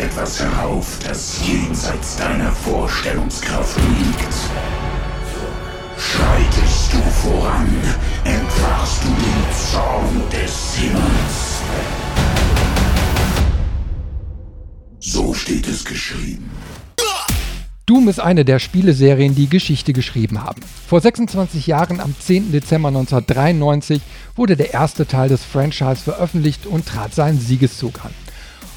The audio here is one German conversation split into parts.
etwas herauf, das jenseits deiner Vorstellungskraft liegt. Schreitest du voran, entfachst du den Zorn des Himmels. So steht es geschrieben. Doom ist eine der Spieleserien, die Geschichte geschrieben haben. Vor 26 Jahren, am 10. Dezember 1993, wurde der erste Teil des Franchise veröffentlicht und trat seinen Siegeszug an.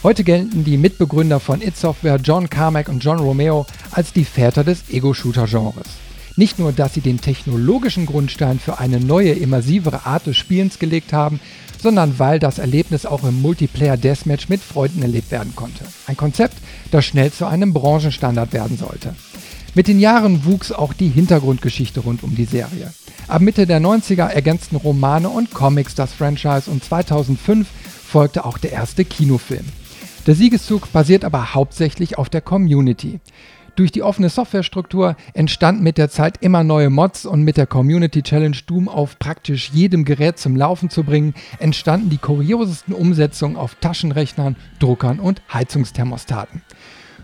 Heute gelten die Mitbegründer von id Software, John Carmack und John Romeo, als die Väter des Ego-Shooter-Genres. Nicht nur, dass sie den technologischen Grundstein für eine neue, immersivere Art des Spielens gelegt haben, sondern weil das Erlebnis auch im Multiplayer Deathmatch mit Freunden erlebt werden konnte. Ein Konzept, das schnell zu einem Branchenstandard werden sollte. Mit den Jahren wuchs auch die Hintergrundgeschichte rund um die Serie. Ab Mitte der 90er ergänzten Romane und Comics das Franchise und 2005 folgte auch der erste Kinofilm. Der Siegeszug basiert aber hauptsächlich auf der Community. Durch die offene Softwarestruktur entstanden mit der Zeit immer neue Mods und mit der Community Challenge Doom auf praktisch jedem Gerät zum Laufen zu bringen, entstanden die kuriosesten Umsetzungen auf Taschenrechnern, Druckern und Heizungsthermostaten.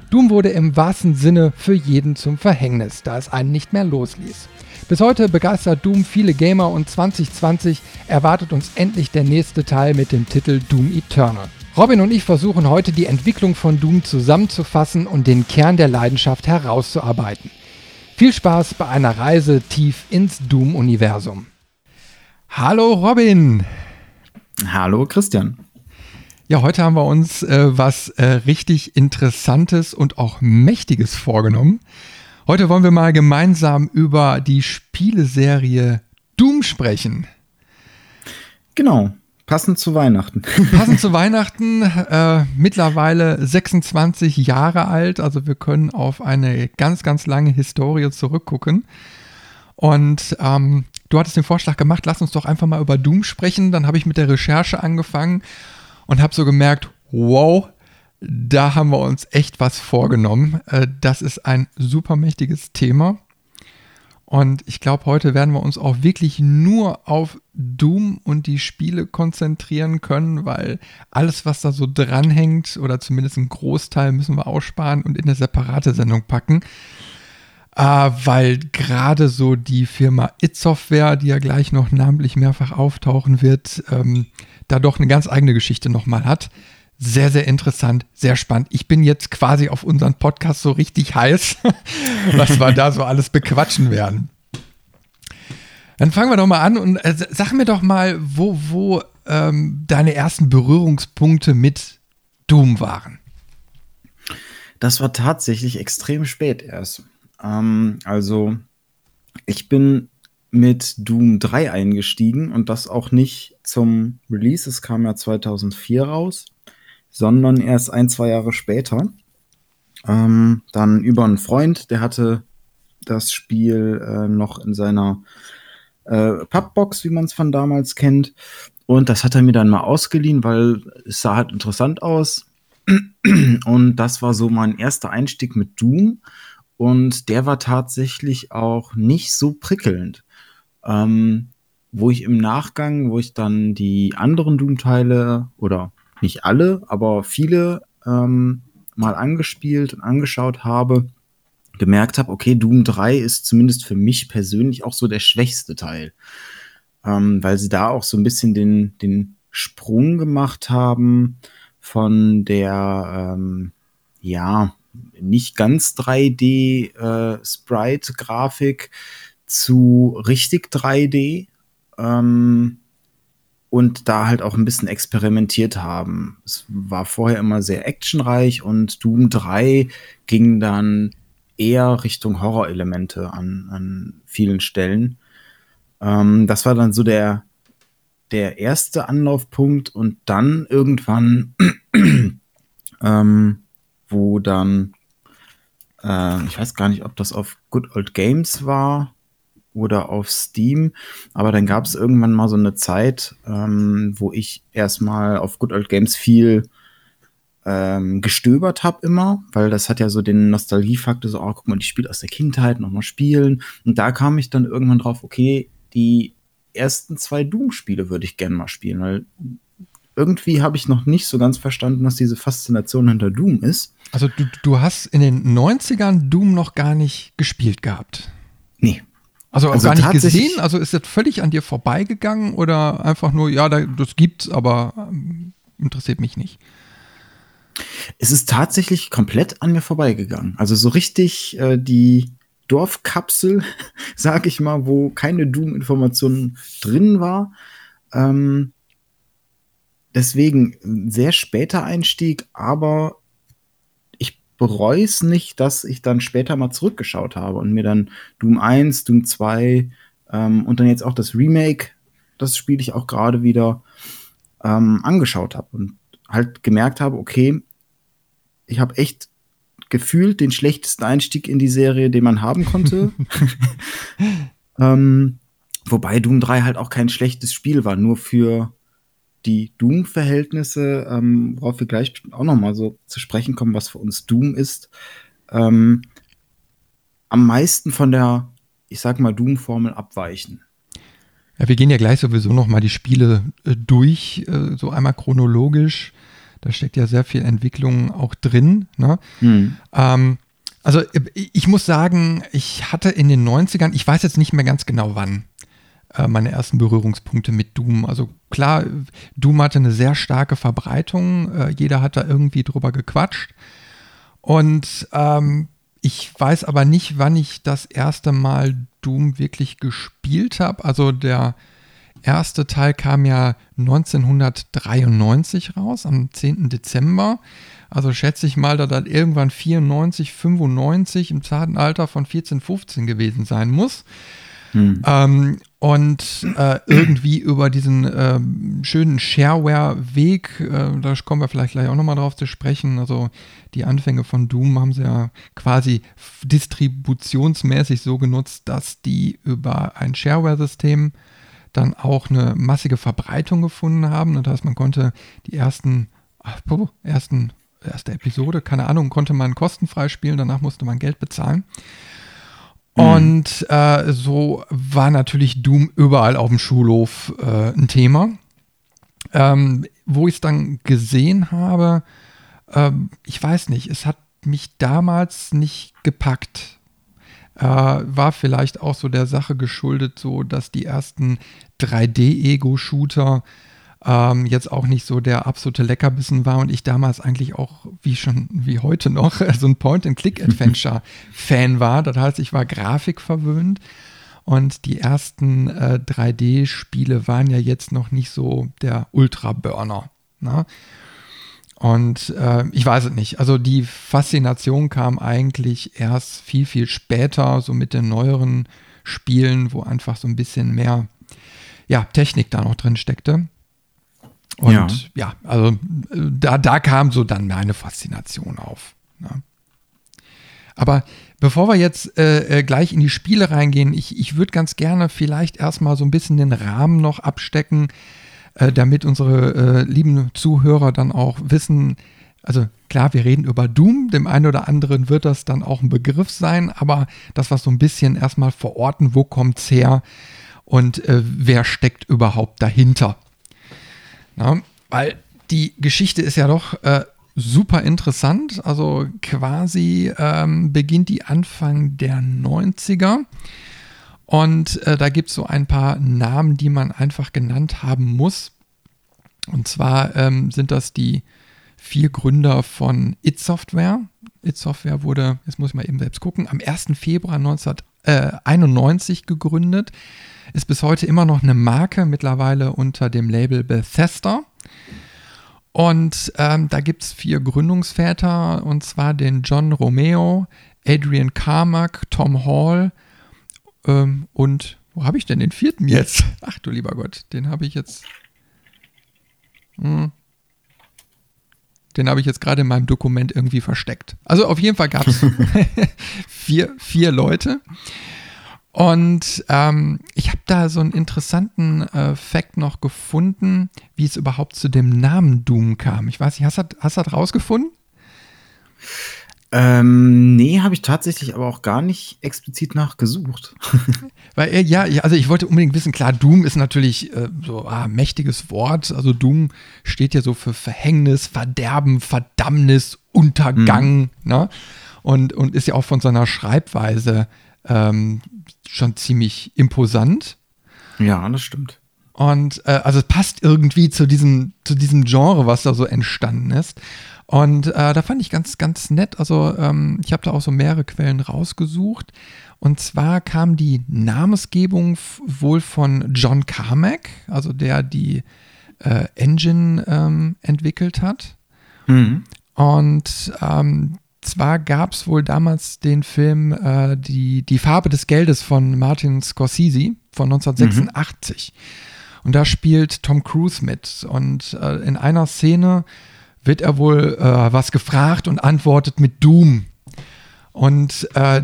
Doom wurde im wahrsten Sinne für jeden zum Verhängnis, da es einen nicht mehr losließ. Bis heute begeistert Doom viele Gamer und 2020 erwartet uns endlich der nächste Teil mit dem Titel Doom Eternal. Robin und ich versuchen heute die Entwicklung von Doom zusammenzufassen und den Kern der Leidenschaft herauszuarbeiten. Viel Spaß bei einer Reise tief ins Doom-Universum. Hallo Robin. Hallo Christian. Ja, heute haben wir uns äh, was äh, richtig Interessantes und auch Mächtiges vorgenommen. Heute wollen wir mal gemeinsam über die Spieleserie Doom sprechen. Genau. Passend zu Weihnachten. Passend zu Weihnachten, äh, mittlerweile 26 Jahre alt, also wir können auf eine ganz, ganz lange Historie zurückgucken. Und ähm, du hattest den Vorschlag gemacht, lass uns doch einfach mal über Doom sprechen. Dann habe ich mit der Recherche angefangen und habe so gemerkt, wow, da haben wir uns echt was vorgenommen. Äh, das ist ein super mächtiges Thema. Und ich glaube, heute werden wir uns auch wirklich nur auf Doom und die Spiele konzentrieren können, weil alles, was da so dranhängt, oder zumindest ein Großteil, müssen wir aussparen und in eine separate Sendung packen. Äh, weil gerade so die Firma It Software, die ja gleich noch namentlich mehrfach auftauchen wird, ähm, da doch eine ganz eigene Geschichte nochmal hat. Sehr, sehr interessant, sehr spannend. Ich bin jetzt quasi auf unseren Podcast so richtig heiß, was wir da so alles bequatschen werden. Dann fangen wir doch mal an und äh, sag mir doch mal, wo, wo ähm, deine ersten Berührungspunkte mit Doom waren. Das war tatsächlich extrem spät erst. Ähm, also, ich bin mit Doom 3 eingestiegen und das auch nicht zum Release. Es kam ja 2004 raus sondern erst ein, zwei Jahre später. Ähm, dann über einen Freund, der hatte das Spiel äh, noch in seiner äh, Pubbox, wie man es von damals kennt. Und das hat er mir dann mal ausgeliehen, weil es sah halt interessant aus. Und das war so mein erster Einstieg mit Doom. Und der war tatsächlich auch nicht so prickelnd. Ähm, wo ich im Nachgang, wo ich dann die anderen Doom-Teile oder nicht alle, aber viele ähm, mal angespielt und angeschaut habe, gemerkt habe, okay, Doom 3 ist zumindest für mich persönlich auch so der schwächste Teil. Ähm, weil sie da auch so ein bisschen den, den Sprung gemacht haben von der, ähm, ja, nicht ganz 3D äh, zu richtig 3D. Ähm, und da halt auch ein bisschen experimentiert haben. Es war vorher immer sehr actionreich und Doom 3 ging dann eher Richtung Horrorelemente an, an vielen Stellen. Ähm, das war dann so der, der erste Anlaufpunkt und dann irgendwann, ähm, wo dann, äh, ich weiß gar nicht, ob das auf Good Old Games war oder auf Steam. Aber dann gab es irgendwann mal so eine Zeit, ähm, wo ich erstmal auf Good Old Games viel ähm, gestöbert habe immer, weil das hat ja so den Nostalgiefaktor, so, oh, guck mal, die spielt aus der Kindheit, nochmal spielen. Und da kam ich dann irgendwann drauf, okay, die ersten zwei Doom-Spiele würde ich gerne mal spielen, weil irgendwie habe ich noch nicht so ganz verstanden, was diese Faszination hinter Doom ist. Also du, du hast in den 90ern Doom noch gar nicht gespielt gehabt. Nee. Also, also gar nicht gesehen? Also ist das völlig an dir vorbeigegangen oder einfach nur, ja, das gibt's, aber ähm, interessiert mich nicht? Es ist tatsächlich komplett an mir vorbeigegangen. Also so richtig äh, die Dorfkapsel, sag ich mal, wo keine Doom-Information drin war. Ähm, deswegen ein sehr später Einstieg, aber bereue es nicht, dass ich dann später mal zurückgeschaut habe und mir dann Doom 1, Doom 2 ähm, und dann jetzt auch das Remake, das spiele ich auch gerade wieder, ähm, angeschaut habe und halt gemerkt habe, okay, ich habe echt gefühlt den schlechtesten Einstieg in die Serie, den man haben konnte. ähm, wobei Doom 3 halt auch kein schlechtes Spiel war, nur für die Doom-Verhältnisse, ähm, worauf wir gleich auch noch mal so zu sprechen kommen, was für uns Doom ist, ähm, am meisten von der, ich sag mal, Doom-Formel abweichen. Ja, wir gehen ja gleich sowieso noch mal die Spiele äh, durch, äh, so einmal chronologisch. Da steckt ja sehr viel Entwicklung auch drin. Ne? Mhm. Ähm, also ich muss sagen, ich hatte in den 90ern, ich weiß jetzt nicht mehr ganz genau wann, äh, meine ersten Berührungspunkte mit Doom. Also klar, Doom hatte eine sehr starke Verbreitung, äh, jeder hat da irgendwie drüber gequatscht. Und ähm, ich weiß aber nicht, wann ich das erste Mal Doom wirklich gespielt habe. Also der erste Teil kam ja 1993 raus, am 10. Dezember. Also schätze ich mal, dass das irgendwann 94, 95 im zarten Alter von 14, 15 gewesen sein muss. Hm. Ähm, und äh, irgendwie über diesen äh, schönen Shareware-Weg, äh, da kommen wir vielleicht gleich auch nochmal drauf zu sprechen. Also die Anfänge von Doom haben sie ja quasi distributionsmäßig so genutzt, dass die über ein Shareware-System dann auch eine massige Verbreitung gefunden haben. Das heißt, man konnte die ersten, ach, ersten erste Episode, keine Ahnung, konnte man kostenfrei spielen, danach musste man Geld bezahlen. Mhm. Und äh, so war natürlich Doom überall auf dem Schulhof äh, ein Thema. Ähm, wo ich es dann gesehen habe, äh, ich weiß nicht, es hat mich damals nicht gepackt äh, war vielleicht auch so der Sache geschuldet, so dass die ersten 3D-Ego-Shooter ähm, jetzt auch nicht so der absolute Leckerbissen war und ich damals eigentlich auch, wie schon, wie heute noch, so ein Point-and-Click-Adventure-Fan war. Das heißt, ich war grafikverwöhnt und die ersten äh, 3D-Spiele waren ja jetzt noch nicht so der Ultra-Burner. Ne? Und äh, ich weiß es nicht. Also die Faszination kam eigentlich erst viel, viel später, so mit den neueren Spielen, wo einfach so ein bisschen mehr ja, Technik da noch drin steckte. Und ja, ja also da, da kam so dann meine Faszination auf. Ne? Aber bevor wir jetzt äh, äh, gleich in die Spiele reingehen, ich, ich würde ganz gerne vielleicht erstmal so ein bisschen den Rahmen noch abstecken, äh, damit unsere äh, lieben Zuhörer dann auch wissen, also klar, wir reden über Doom, dem einen oder anderen wird das dann auch ein Begriff sein, aber das was so ein bisschen erstmal verorten, wo kommt es her und äh, wer steckt überhaupt dahinter. Na, weil die Geschichte ist ja doch äh, super interessant, also quasi ähm, beginnt die Anfang der 90er und äh, da gibt es so ein paar Namen, die man einfach genannt haben muss. Und zwar ähm, sind das die vier Gründer von It Software. It Software wurde, jetzt muss ich mal eben selbst gucken, am 1. Februar 1991 gegründet. Ist bis heute immer noch eine Marke, mittlerweile unter dem Label Bethesda. Und ähm, da gibt es vier Gründungsväter, und zwar den John Romeo, Adrian Carmack, Tom Hall, ähm, und wo habe ich denn den vierten jetzt? Ach du lieber Gott, den habe ich jetzt. Hm, den habe ich jetzt gerade in meinem Dokument irgendwie versteckt. Also auf jeden Fall gab es vier, vier Leute. Und ähm, ich habe da so einen interessanten äh, Fact noch gefunden, wie es überhaupt zu dem Namen Doom kam. Ich weiß nicht, hast du das rausgefunden? Ähm, nee, habe ich tatsächlich aber auch gar nicht explizit nachgesucht. Weil, äh, ja, also ich wollte unbedingt wissen, klar, Doom ist natürlich äh, so ein ah, mächtiges Wort. Also Doom steht ja so für Verhängnis, Verderben, Verdammnis, Untergang, mhm. ne? Und, und ist ja auch von seiner Schreibweise ähm, schon ziemlich imposant. Ja, das stimmt. Und äh, also es passt irgendwie zu diesem, zu diesem Genre, was da so entstanden ist. Und äh, da fand ich ganz, ganz nett. Also ähm, ich habe da auch so mehrere Quellen rausgesucht. Und zwar kam die Namensgebung wohl von John Carmack, also der die äh, Engine ähm, entwickelt hat. Mhm. Und ähm, zwar gab es wohl damals den Film äh, die, die Farbe des Geldes von Martin Scorsese von 1986. Mhm. Und da spielt Tom Cruise mit. Und äh, in einer Szene wird er wohl äh, was gefragt und antwortet mit Doom. Und äh,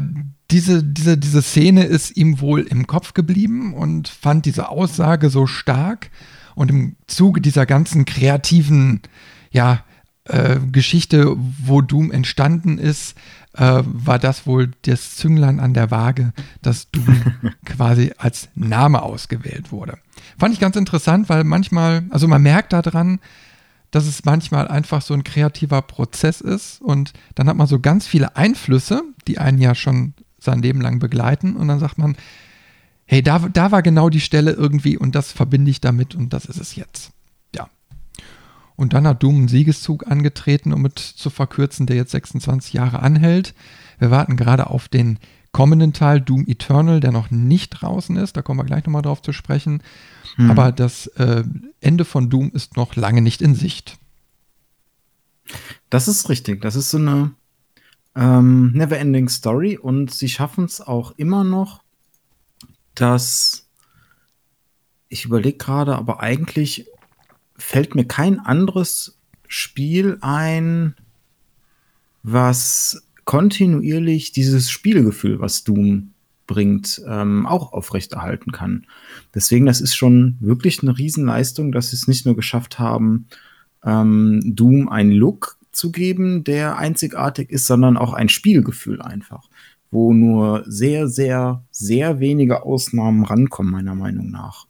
diese, diese, diese Szene ist ihm wohl im Kopf geblieben und fand diese Aussage so stark. Und im Zuge dieser ganzen kreativen, ja, äh, Geschichte, wo Doom entstanden ist, äh, war das wohl das Zünglein an der Waage, dass Doom quasi als Name ausgewählt wurde. Fand ich ganz interessant, weil manchmal, also man merkt daran, dass es manchmal einfach so ein kreativer Prozess ist und dann hat man so ganz viele Einflüsse, die einen ja schon sein Leben lang begleiten und dann sagt man, hey, da, da war genau die Stelle irgendwie und das verbinde ich damit und das ist es jetzt. Und dann hat Doom einen Siegeszug angetreten, um es zu verkürzen, der jetzt 26 Jahre anhält. Wir warten gerade auf den kommenden Teil, Doom Eternal, der noch nicht draußen ist. Da kommen wir gleich nochmal drauf zu sprechen. Hm. Aber das äh, Ende von Doom ist noch lange nicht in Sicht. Das ist richtig. Das ist so eine ähm, Never-Ending Story und sie schaffen es auch immer noch, dass ich überlege gerade, aber eigentlich fällt mir kein anderes Spiel ein, was kontinuierlich dieses Spielgefühl, was Doom bringt, ähm, auch aufrechterhalten kann. Deswegen, das ist schon wirklich eine Riesenleistung, dass sie es nicht nur geschafft haben, ähm, Doom einen Look zu geben, der einzigartig ist, sondern auch ein Spielgefühl einfach, wo nur sehr, sehr, sehr wenige Ausnahmen rankommen, meiner Meinung nach.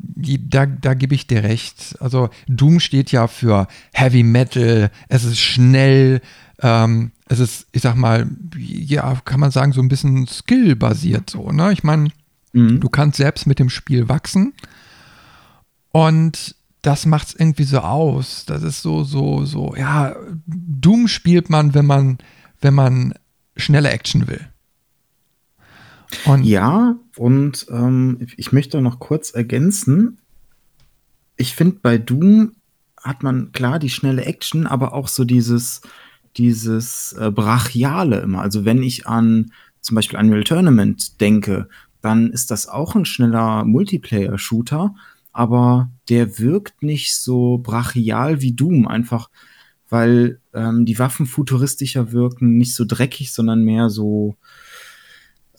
Da, da gebe ich dir recht. Also Doom steht ja für Heavy Metal, es ist schnell, ähm, es ist, ich sag mal, ja, kann man sagen, so ein bisschen skill-basiert so, ne? Ich meine, mhm. du kannst selbst mit dem Spiel wachsen und das macht es irgendwie so aus. Das ist so, so, so, ja, Doom spielt man, wenn man, wenn man schnelle Action will. Und ja, und ähm, ich möchte noch kurz ergänzen. Ich finde, bei Doom hat man klar die schnelle Action, aber auch so dieses, dieses äh, Brachiale immer. Also wenn ich an zum Beispiel Unreal Tournament denke, dann ist das auch ein schneller Multiplayer-Shooter, aber der wirkt nicht so brachial wie Doom, einfach weil ähm, die Waffen futuristischer wirken, nicht so dreckig, sondern mehr so,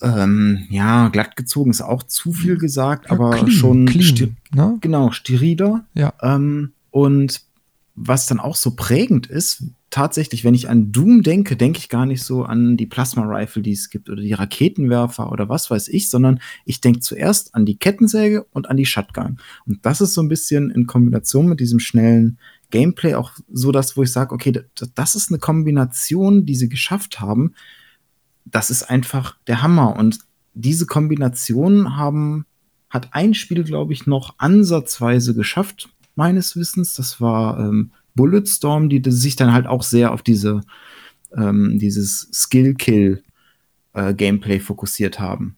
ähm, ja, glatt gezogen ist auch zu viel gesagt, ja, aber clean, schon clean, ne? genau, steriler. Ja. Ähm, und was dann auch so prägend ist, tatsächlich, wenn ich an Doom denke, denke ich gar nicht so an die Plasma-Rifle, die es gibt oder die Raketenwerfer oder was weiß ich, sondern ich denke zuerst an die Kettensäge und an die Shotgun. Und das ist so ein bisschen in Kombination mit diesem schnellen Gameplay auch so das, wo ich sage, okay, das ist eine Kombination, die sie geschafft haben. Das ist einfach der Hammer. Und diese Kombination haben, hat ein Spiel, glaube ich, noch ansatzweise geschafft, meines Wissens. Das war ähm, Bulletstorm, die, die sich dann halt auch sehr auf diese, ähm, dieses Skill-Kill-Gameplay äh, fokussiert haben.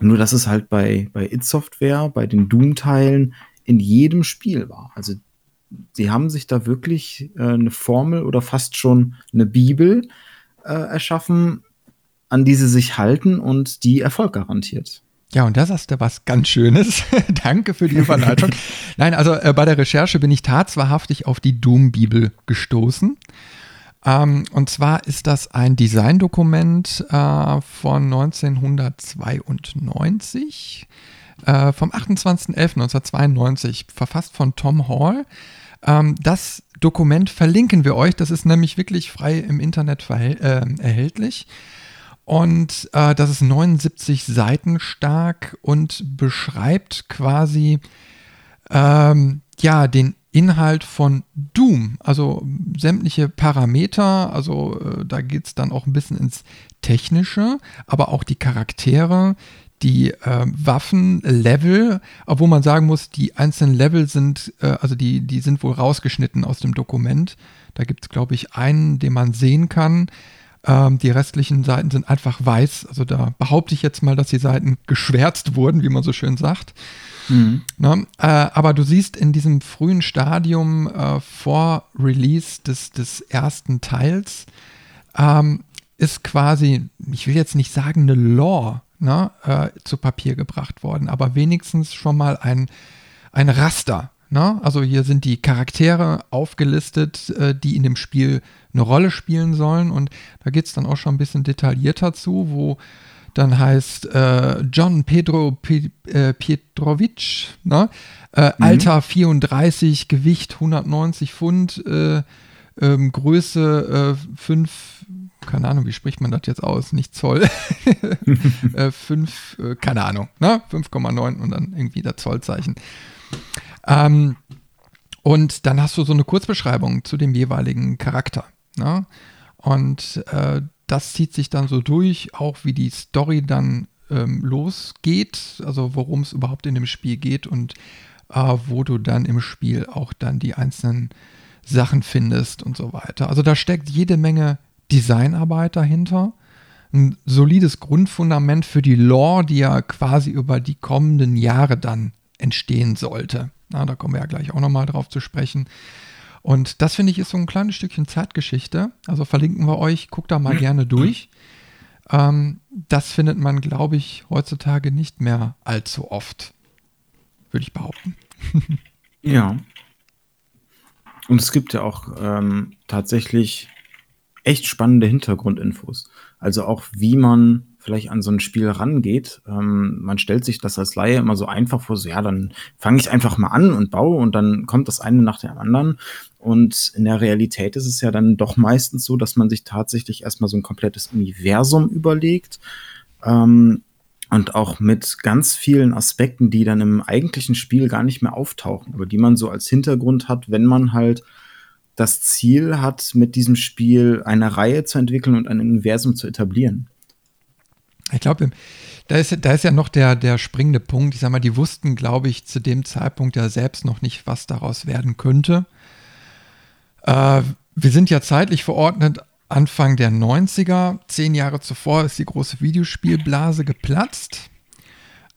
Nur, dass es halt bei, bei It Software, bei den Doom-Teilen in jedem Spiel war. Also, sie haben sich da wirklich äh, eine Formel oder fast schon eine Bibel äh, erschaffen, an die sie sich halten und die Erfolg garantiert. Ja, und da sagst du was ganz Schönes. Danke für die Überleitung. Nein, also äh, bei der Recherche bin ich tatsächlich auf die Doom-Bibel gestoßen. Ähm, und zwar ist das ein Designdokument äh, von 1992, äh, vom 28.11.1992, verfasst von Tom Hall. Ähm, das Dokument verlinken wir euch. Das ist nämlich wirklich frei im Internet äh, erhältlich. Und äh, das ist 79 Seiten stark und beschreibt quasi ähm, ja den Inhalt von Doom, also sämtliche Parameter, also äh, da geht es dann auch ein bisschen ins Technische, aber auch die Charaktere, die äh, Waffen, Level, obwohl man sagen muss, die einzelnen Level sind, äh, also die, die sind wohl rausgeschnitten aus dem Dokument. Da gibt es, glaube ich, einen, den man sehen kann. Ähm, die restlichen Seiten sind einfach weiß. Also da behaupte ich jetzt mal, dass die Seiten geschwärzt wurden, wie man so schön sagt. Mhm. Ne? Äh, aber du siehst in diesem frühen Stadium äh, vor Release des, des ersten Teils, ähm, ist quasi, ich will jetzt nicht sagen eine Lore, ne, äh, zu Papier gebracht worden, aber wenigstens schon mal ein, ein Raster. Ne? Also hier sind die Charaktere aufgelistet, äh, die in dem Spiel eine Rolle spielen sollen und da geht es dann auch schon ein bisschen detaillierter zu, wo dann heißt äh, John Pedro P äh, Pietrovic, ne? Äh, mhm. Alter 34, Gewicht 190 Pfund, äh, ähm, Größe 5 keine Ahnung, wie spricht man das jetzt aus? Nicht Zoll. äh, 5, äh, keine Ahnung, ne? 5,9 und dann irgendwie das Zollzeichen. Ähm, und dann hast du so eine Kurzbeschreibung zu dem jeweiligen Charakter. Ne? Und äh, das zieht sich dann so durch, auch wie die Story dann ähm, losgeht, also worum es überhaupt in dem Spiel geht und äh, wo du dann im Spiel auch dann die einzelnen Sachen findest und so weiter. Also da steckt jede Menge Designarbeit dahinter. Ein solides Grundfundament für die Lore, die ja quasi über die kommenden Jahre dann entstehen sollte. Na, da kommen wir ja gleich auch nochmal drauf zu sprechen. Und das finde ich ist so ein kleines Stückchen Zeitgeschichte. Also verlinken wir euch, guckt da mal gerne durch. Ähm, das findet man, glaube ich, heutzutage nicht mehr allzu oft, würde ich behaupten. ja. Und es gibt ja auch ähm, tatsächlich echt spannende Hintergrundinfos. Also auch wie man vielleicht an so ein Spiel rangeht. Ähm, man stellt sich das als Laie immer so einfach vor, so ja, dann fange ich einfach mal an und baue und dann kommt das eine nach dem anderen. Und in der Realität ist es ja dann doch meistens so, dass man sich tatsächlich erstmal so ein komplettes Universum überlegt. Ähm, und auch mit ganz vielen Aspekten, die dann im eigentlichen Spiel gar nicht mehr auftauchen, aber die man so als Hintergrund hat, wenn man halt das Ziel hat, mit diesem Spiel eine Reihe zu entwickeln und ein Universum zu etablieren. Ich glaube, da ist, da ist ja noch der, der springende Punkt. Ich sag mal, die wussten, glaube ich, zu dem Zeitpunkt ja selbst noch nicht, was daraus werden könnte. Äh, wir sind ja zeitlich verordnet Anfang der 90er. Zehn Jahre zuvor ist die große Videospielblase geplatzt.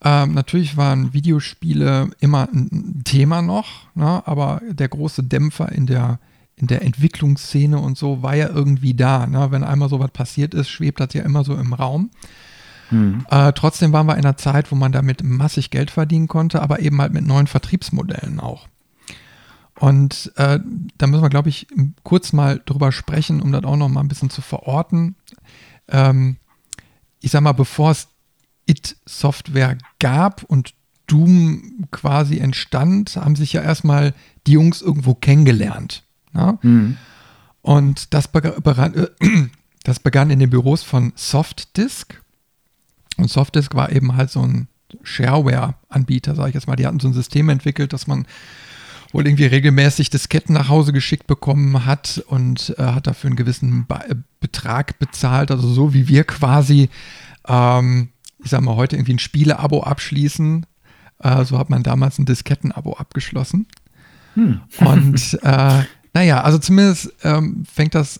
Ähm, natürlich waren Videospiele immer ein Thema noch, ne? aber der große Dämpfer in der in der Entwicklungsszene und so war ja irgendwie da. Ne? Wenn einmal so was passiert ist, schwebt das ja immer so im Raum. Mhm. Äh, trotzdem waren wir in einer Zeit, wo man damit massig Geld verdienen konnte, aber eben halt mit neuen Vertriebsmodellen auch. Und äh, da müssen wir, glaube ich, kurz mal drüber sprechen, um das auch noch mal ein bisschen zu verorten. Ähm, ich sag mal, bevor es It-Software gab und Doom quasi entstand, haben sich ja erstmal die Jungs irgendwo kennengelernt. Ja? Mhm. Und das begann, äh, das begann in den Büros von Softdisk. Und Softdisk war eben halt so ein Shareware-Anbieter, sage ich jetzt mal. Die hatten so ein System entwickelt, dass man wohl irgendwie regelmäßig Disketten nach Hause geschickt bekommen hat und äh, hat dafür einen gewissen Be äh, Betrag bezahlt. Also so wie wir quasi, ähm, ich sag mal, heute irgendwie ein Spiele-Abo abschließen. Äh, so hat man damals ein Disketten-Abo abgeschlossen. Hm. Und äh, naja, also zumindest ähm, fängt das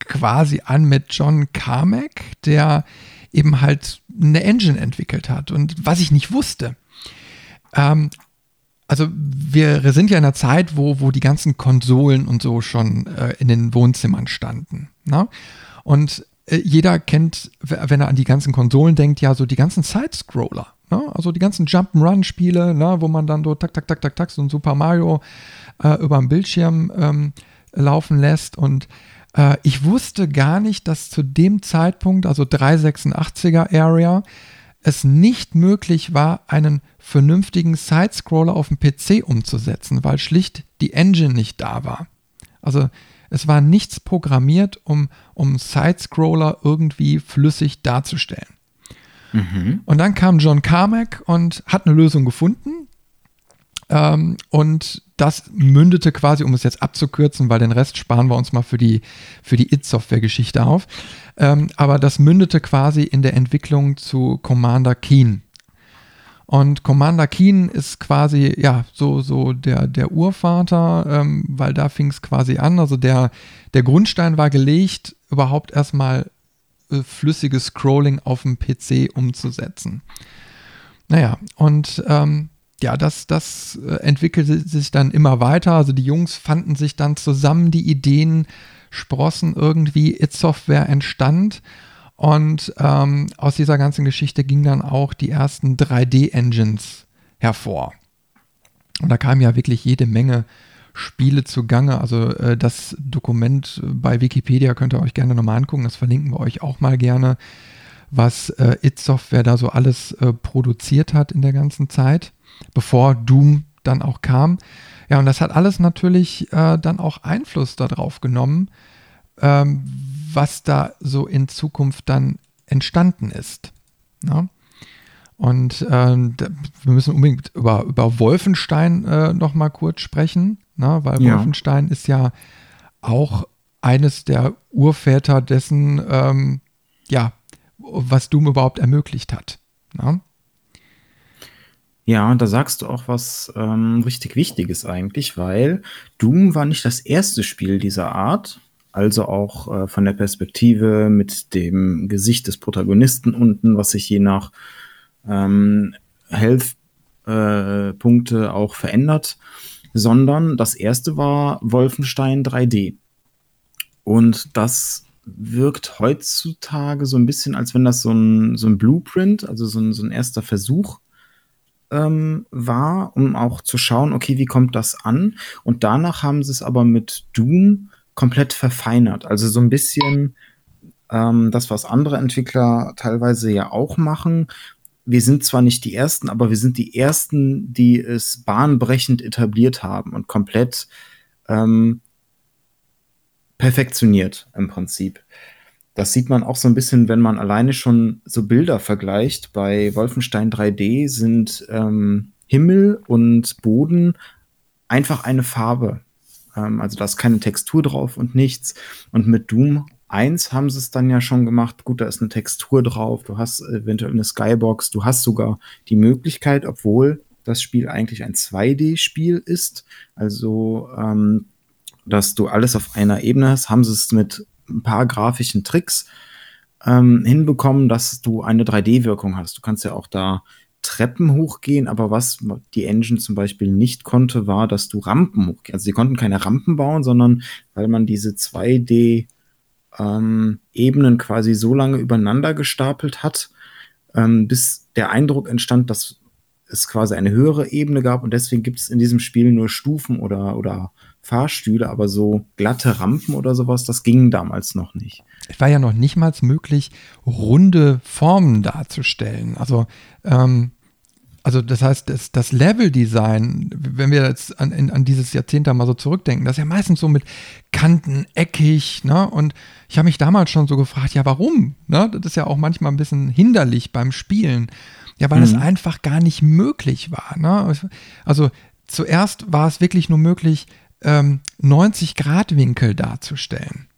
quasi an mit John Carmack, der eben halt eine Engine entwickelt hat. Und was ich nicht wusste, ähm, also wir sind ja in einer Zeit, wo, wo die ganzen Konsolen und so schon äh, in den Wohnzimmern standen. Ne? Und äh, jeder kennt, wenn er an die ganzen Konsolen denkt, ja so die ganzen Side-Scroller. Ne? Also die ganzen Jump'n'Run-Spiele, ne? wo man dann so tak, tak, tak, tak, tak, so ein Super Mario äh, über dem Bildschirm ähm, laufen lässt. Und äh, ich wusste gar nicht, dass zu dem Zeitpunkt, also 386er Area, es nicht möglich war, einen vernünftigen Sidescroller auf dem PC umzusetzen, weil schlicht die Engine nicht da war. Also es war nichts programmiert, um, um Sidescroller irgendwie flüssig darzustellen. Mhm. Und dann kam John Carmack und hat eine Lösung gefunden. Ähm, und das mündete quasi, um es jetzt abzukürzen, weil den Rest sparen wir uns mal für die, für die It-Software-Geschichte auf. Ähm, aber das mündete quasi in der Entwicklung zu Commander Keen. Und Commander Keen ist quasi, ja, so, so der, der Urvater, ähm, weil da fing es quasi an. Also der, der Grundstein war gelegt, überhaupt erstmal äh, flüssiges Scrolling auf dem PC umzusetzen. Naja, und ähm, ja, das, das äh, entwickelte sich dann immer weiter. Also die Jungs fanden sich dann zusammen, die Ideen sprossen irgendwie, It Software entstand. Und ähm, aus dieser ganzen Geschichte gingen dann auch die ersten 3D-Engines hervor. Und da kam ja wirklich jede Menge Spiele zugange. Also äh, das Dokument bei Wikipedia könnt ihr euch gerne nochmal angucken. Das verlinken wir euch auch mal gerne, was äh, It Software da so alles äh, produziert hat in der ganzen Zeit, bevor Doom dann auch kam. Ja, und das hat alles natürlich äh, dann auch Einfluss darauf genommen, ähm, was da so in Zukunft dann entstanden ist. Ne? Und äh, wir müssen unbedingt über, über Wolfenstein äh, noch mal kurz sprechen, ne? weil ja. Wolfenstein ist ja auch eines der Urväter dessen, ähm, ja, was Doom überhaupt ermöglicht hat. Ne? Ja, da sagst du auch was ähm, richtig Wichtiges eigentlich, weil Doom war nicht das erste Spiel dieser Art, also auch äh, von der Perspektive mit dem Gesicht des Protagonisten unten, was sich je nach ähm, Health-Punkte äh, auch verändert, sondern das erste war Wolfenstein 3D. Und das wirkt heutzutage so ein bisschen, als wenn das so ein, so ein Blueprint, also so ein, so ein erster Versuch ähm, war, um auch zu schauen, okay, wie kommt das an? Und danach haben sie es aber mit Doom komplett verfeinert. Also so ein bisschen ähm, das, was andere Entwickler teilweise ja auch machen. Wir sind zwar nicht die Ersten, aber wir sind die Ersten, die es bahnbrechend etabliert haben und komplett ähm, perfektioniert im Prinzip. Das sieht man auch so ein bisschen, wenn man alleine schon so Bilder vergleicht. Bei Wolfenstein 3D sind ähm, Himmel und Boden einfach eine Farbe. Ähm, also da ist keine Textur drauf und nichts. Und mit Doom 1 haben sie es dann ja schon gemacht. Gut, da ist eine Textur drauf, du hast eventuell eine Skybox, du hast sogar die Möglichkeit, obwohl das Spiel eigentlich ein 2D-Spiel ist, also ähm, dass du alles auf einer Ebene hast, haben sie es mit ein paar grafischen Tricks ähm, hinbekommen, dass du eine 3D-Wirkung hast. Du kannst ja auch da Treppen hochgehen, aber was die Engine zum Beispiel nicht konnte, war, dass du Rampen hochgehst. Also sie konnten keine Rampen bauen, sondern weil man diese 2D ähm, Ebenen quasi so lange übereinander gestapelt hat, ähm, bis der Eindruck entstand, dass es quasi eine höhere Ebene gab und deswegen gibt es in diesem Spiel nur Stufen oder, oder Fahrstühle, aber so glatte Rampen oder sowas, das ging damals noch nicht. Es war ja noch nicht mal möglich, runde Formen darzustellen. Also, ähm, also das heißt, das, das Level-Design, wenn wir jetzt an, in, an dieses Jahrzehnt da mal so zurückdenken, das ist ja meistens so mit Kanten, eckig, ne? Und ich habe mich damals schon so gefragt, ja, warum? Ne? Das ist ja auch manchmal ein bisschen hinderlich beim Spielen. Ja, weil es mhm. einfach gar nicht möglich war. Ne? Also zuerst war es wirklich nur möglich, ähm, 90-Grad-Winkel darzustellen.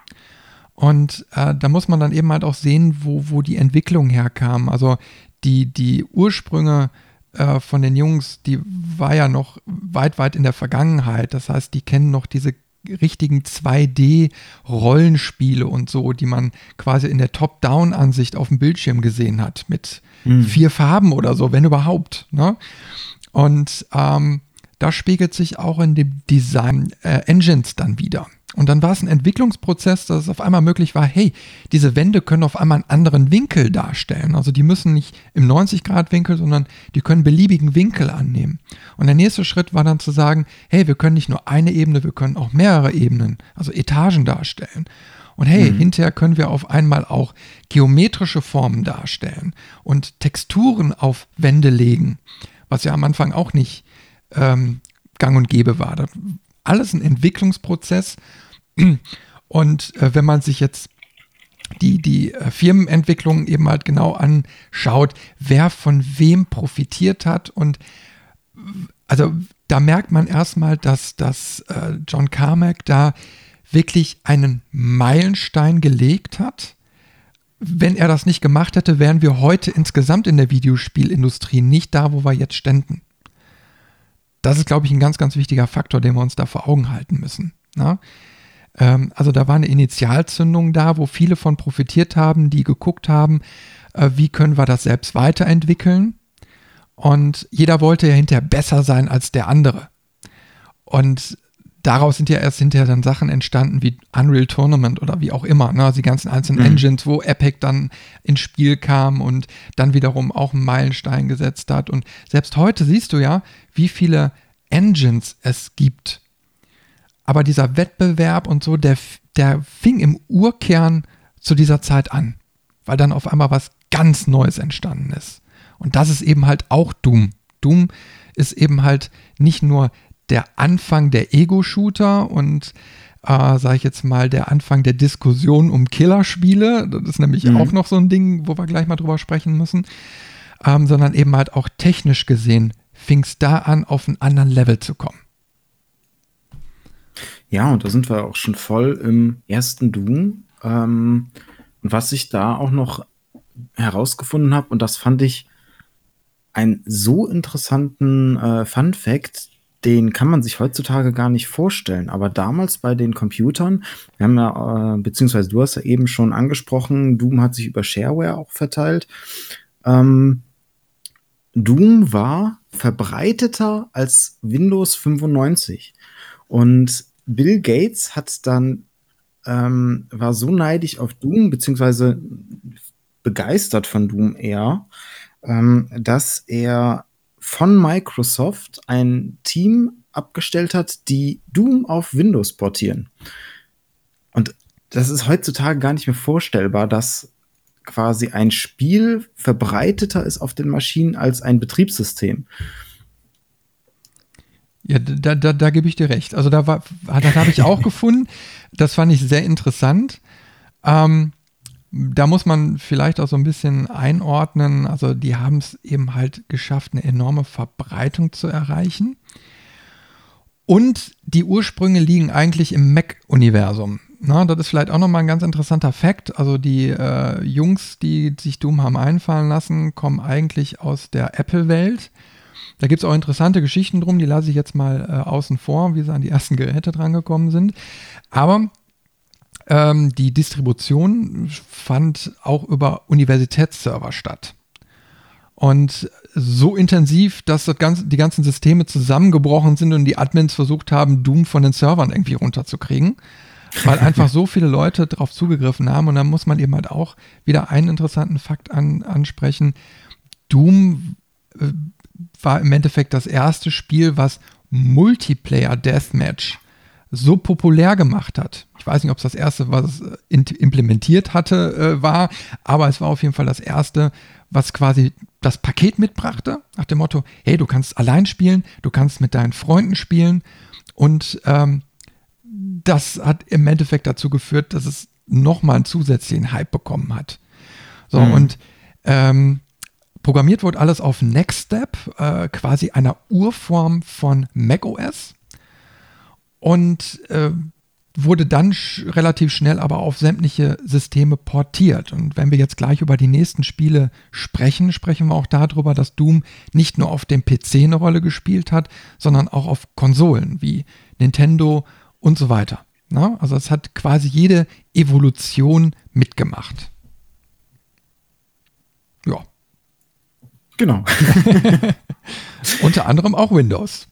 Und äh, da muss man dann eben halt auch sehen, wo, wo die Entwicklung herkam. Also die, die Ursprünge äh, von den Jungs, die war ja noch weit, weit in der Vergangenheit. Das heißt, die kennen noch diese richtigen 2D-Rollenspiele und so, die man quasi in der Top-Down-Ansicht auf dem Bildschirm gesehen hat, mit hm. vier Farben oder so, wenn überhaupt. Ne? Und ähm, das spiegelt sich auch in dem Design äh, Engines dann wieder. Und dann war es ein Entwicklungsprozess, dass es auf einmal möglich war, hey, diese Wände können auf einmal einen anderen Winkel darstellen. Also die müssen nicht im 90-Grad-Winkel, sondern die können beliebigen Winkel annehmen. Und der nächste Schritt war dann zu sagen, hey, wir können nicht nur eine Ebene, wir können auch mehrere Ebenen, also Etagen darstellen. Und hey, mhm. hinterher können wir auf einmal auch geometrische Formen darstellen und Texturen auf Wände legen, was ja am Anfang auch nicht ähm, gang und gäbe war. Das alles ein Entwicklungsprozess. Und äh, wenn man sich jetzt die, die äh, Firmenentwicklung eben halt genau anschaut, wer von wem profitiert hat und also da merkt man erstmal, dass, dass äh, John Carmack da wirklich einen Meilenstein gelegt hat. Wenn er das nicht gemacht hätte, wären wir heute insgesamt in der Videospielindustrie nicht da, wo wir jetzt ständen. Das ist, glaube ich, ein ganz, ganz wichtiger Faktor, den wir uns da vor Augen halten müssen. Na? Ne? Ähm, also da war eine Initialzündung da, wo viele von profitiert haben, die geguckt haben, äh, wie können wir das selbst weiterentwickeln und jeder wollte ja hinterher besser sein als der andere. Und daraus sind ja erst hinterher dann Sachen entstanden wie Unreal Tournament oder wie auch immer, ne? Also die ganzen einzelnen mhm. Engines, wo Epic dann ins Spiel kam und dann wiederum auch einen Meilenstein gesetzt hat. Und selbst heute siehst du ja, wie viele Engines es gibt. Aber dieser Wettbewerb und so, der, der fing im Urkern zu dieser Zeit an, weil dann auf einmal was ganz Neues entstanden ist. Und das ist eben halt auch Doom. Doom ist eben halt nicht nur der Anfang der Ego-Shooter und äh, sage ich jetzt mal, der Anfang der Diskussion um Killerspiele. Das ist nämlich mhm. auch noch so ein Ding, wo wir gleich mal drüber sprechen müssen. Ähm, sondern eben halt auch technisch gesehen fing es da an, auf einen anderen Level zu kommen. Ja, und da sind wir auch schon voll im ersten Doom. Ähm, und was ich da auch noch herausgefunden habe, und das fand ich einen so interessanten äh, Fun Fact, den kann man sich heutzutage gar nicht vorstellen. Aber damals bei den Computern, wir haben ja, äh, beziehungsweise du hast ja eben schon angesprochen, Doom hat sich über Shareware auch verteilt. Ähm, Doom war verbreiteter als Windows 95. Und Bill Gates hat dann, ähm, war so neidisch auf Doom, beziehungsweise begeistert von Doom eher, ähm, dass er von Microsoft ein Team abgestellt hat, die Doom auf Windows portieren. Und das ist heutzutage gar nicht mehr vorstellbar, dass quasi ein Spiel verbreiteter ist auf den Maschinen als ein Betriebssystem. Ja, da, da, da gebe ich dir recht. Also da war, das habe ich auch gefunden. Das fand ich sehr interessant. Ähm, da muss man vielleicht auch so ein bisschen einordnen. Also die haben es eben halt geschafft, eine enorme Verbreitung zu erreichen. Und die Ursprünge liegen eigentlich im Mac-Universum. das ist vielleicht auch nochmal ein ganz interessanter Fakt. Also die äh, Jungs, die sich Doom haben einfallen lassen, kommen eigentlich aus der Apple-Welt. Da gibt es auch interessante Geschichten drum, die lasse ich jetzt mal äh, außen vor, wie sie an die ersten Geräte drangekommen sind. Aber ähm, die Distribution fand auch über Universitätsserver statt. Und so intensiv, dass das ganze, die ganzen Systeme zusammengebrochen sind und die Admins versucht haben, Doom von den Servern irgendwie runterzukriegen, weil einfach so viele Leute darauf zugegriffen haben. Und dann muss man eben halt auch wieder einen interessanten Fakt an, ansprechen. Doom äh, war im Endeffekt das erste Spiel, was Multiplayer Deathmatch so populär gemacht hat. Ich weiß nicht, ob es das erste, was es äh, implementiert hatte, äh, war, aber es war auf jeden Fall das erste, was quasi das Paket mitbrachte, nach dem Motto, hey, du kannst allein spielen, du kannst mit deinen Freunden spielen und ähm, das hat im Endeffekt dazu geführt, dass es nochmal einen zusätzlichen Hype bekommen hat. So, mhm. und ähm, programmiert wurde alles auf Nextstep, äh, quasi einer Urform von macOS und äh, wurde dann sch relativ schnell aber auf sämtliche Systeme portiert. Und wenn wir jetzt gleich über die nächsten Spiele sprechen, sprechen wir auch darüber, dass Doom nicht nur auf dem PC eine Rolle gespielt hat, sondern auch auf Konsolen wie Nintendo und so weiter. Na? Also es hat quasi jede Evolution mitgemacht. Ja. Genau. Unter anderem auch Windows.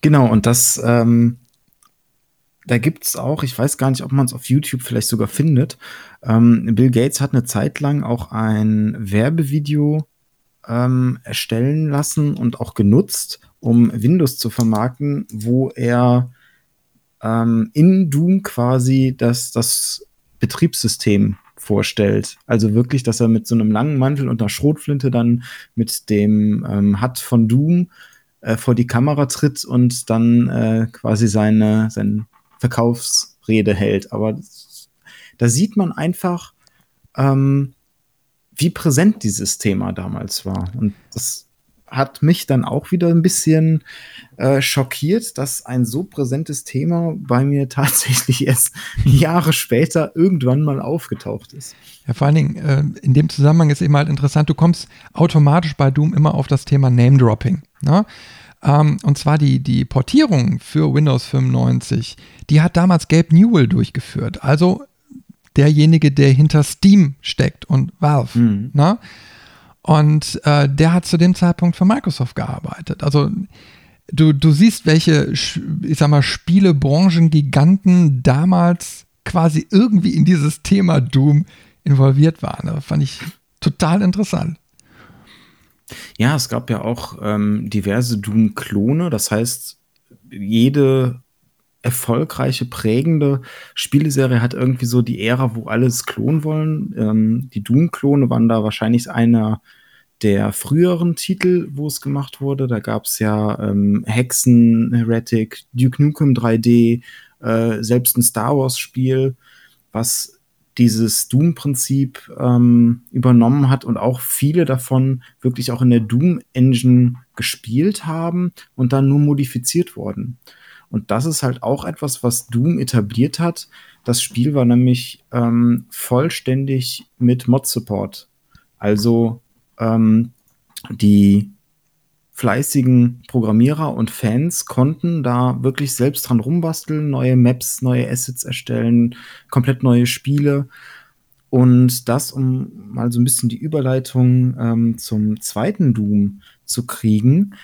Genau, und das, ähm, da es auch, ich weiß gar nicht, ob man es auf YouTube vielleicht sogar findet. Ähm, Bill Gates hat eine Zeit lang auch ein Werbevideo ähm, erstellen lassen und auch genutzt, um Windows zu vermarkten, wo er ähm, in Doom quasi das, das Betriebssystem vorstellt. Also wirklich, dass er mit so einem langen Mantel und einer Schrotflinte dann mit dem ähm, Hut von Doom äh, vor die Kamera tritt und dann äh, quasi seine, seine Verkaufsrede hält. Aber da sieht man einfach, ähm, wie präsent dieses Thema damals war. Und das hat mich dann auch wieder ein bisschen äh, schockiert, dass ein so präsentes Thema bei mir tatsächlich erst Jahre später irgendwann mal aufgetaucht ist. Ja, vor allen Dingen, äh, in dem Zusammenhang ist eben halt interessant, du kommst automatisch bei Doom immer auf das Thema Name-Dropping. Ne? Ähm, und zwar die, die Portierung für Windows 95, die hat damals Gabe Newell durchgeführt. Also derjenige, der hinter Steam steckt und Valve. Mhm. Ne? Und äh, der hat zu dem Zeitpunkt für Microsoft gearbeitet. Also du, du siehst, welche, ich sag mal, Spielebranchengiganten damals quasi irgendwie in dieses Thema Doom involviert waren. Das fand ich total interessant. Ja, es gab ja auch ähm, diverse Doom-Klone. Das heißt, jede erfolgreiche, prägende Spieleserie hat irgendwie so die Ära, wo alles klonen wollen. Ähm, die Doom-Klone waren da wahrscheinlich einer der früheren Titel, wo es gemacht wurde. Da gab es ja ähm, Hexen, Heretic, Duke Nukem 3D, äh, selbst ein Star Wars-Spiel, was dieses Doom-Prinzip ähm, übernommen hat und auch viele davon wirklich auch in der Doom-Engine gespielt haben und dann nur modifiziert wurden. Und das ist halt auch etwas, was Doom etabliert hat. Das Spiel war nämlich ähm, vollständig mit Mod-Support. Also ähm, die fleißigen Programmierer und Fans konnten da wirklich selbst dran rumbasteln, neue Maps, neue Assets erstellen, komplett neue Spiele. Und das, um mal so ein bisschen die Überleitung ähm, zum zweiten Doom zu kriegen,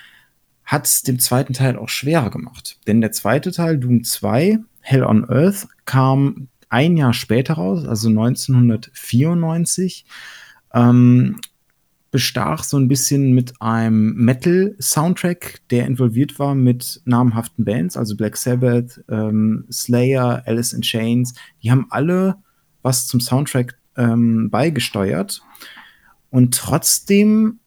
hat es dem zweiten Teil auch schwerer gemacht. Denn der zweite Teil, Doom 2, Hell on Earth, kam ein Jahr später raus, also 1994. Ähm, bestach so ein bisschen mit einem Metal-Soundtrack, der involviert war mit namhaften Bands, also Black Sabbath, ähm, Slayer, Alice in Chains. Die haben alle was zum Soundtrack ähm, beigesteuert. Und trotzdem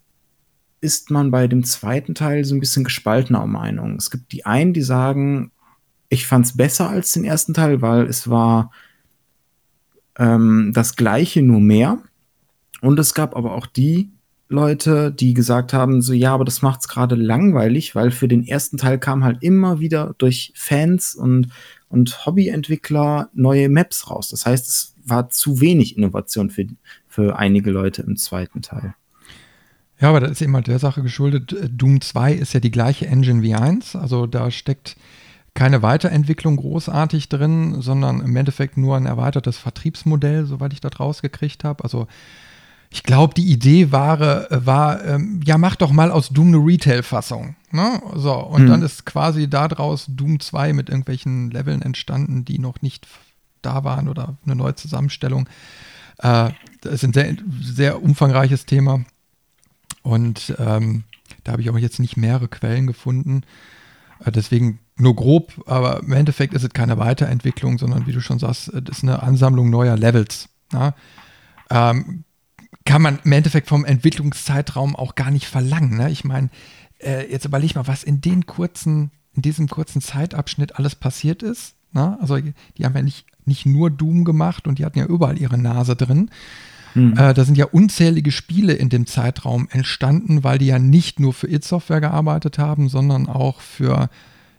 ist man bei dem zweiten Teil so ein bisschen gespaltener Meinung. Es gibt die einen, die sagen, ich fand es besser als den ersten Teil, weil es war ähm, das gleiche, nur mehr. Und es gab aber auch die Leute, die gesagt haben, so ja, aber das macht es gerade langweilig, weil für den ersten Teil kam halt immer wieder durch Fans und, und Hobbyentwickler neue Maps raus. Das heißt, es war zu wenig Innovation für, für einige Leute im zweiten Teil. Ja, aber das ist immer der Sache geschuldet. Doom 2 ist ja die gleiche Engine wie 1. Also da steckt keine Weiterentwicklung großartig drin, sondern im Endeffekt nur ein erweitertes Vertriebsmodell, soweit ich das rausgekriegt habe. Also ich glaube, die Idee war, war ähm, ja, mach doch mal aus Doom eine Retail-Fassung. Ne? So, und hm. dann ist quasi daraus Doom 2 mit irgendwelchen Leveln entstanden, die noch nicht da waren oder eine neue Zusammenstellung. Äh, das ist ein sehr, sehr umfangreiches Thema. Und ähm, da habe ich auch jetzt nicht mehrere Quellen gefunden. Äh, deswegen nur grob, aber im Endeffekt ist es keine Weiterentwicklung, sondern wie du schon sagst, es ist eine Ansammlung neuer Levels. Ja? Ähm, kann man im Endeffekt vom Entwicklungszeitraum auch gar nicht verlangen. Ne? Ich meine, äh, jetzt überleg mal, was in den kurzen, in diesem kurzen Zeitabschnitt alles passiert ist. Ne? Also die haben ja nicht, nicht nur Doom gemacht und die hatten ja überall ihre Nase drin. Mhm. Äh, da sind ja unzählige Spiele in dem Zeitraum entstanden, weil die ja nicht nur für It Software gearbeitet haben, sondern auch für,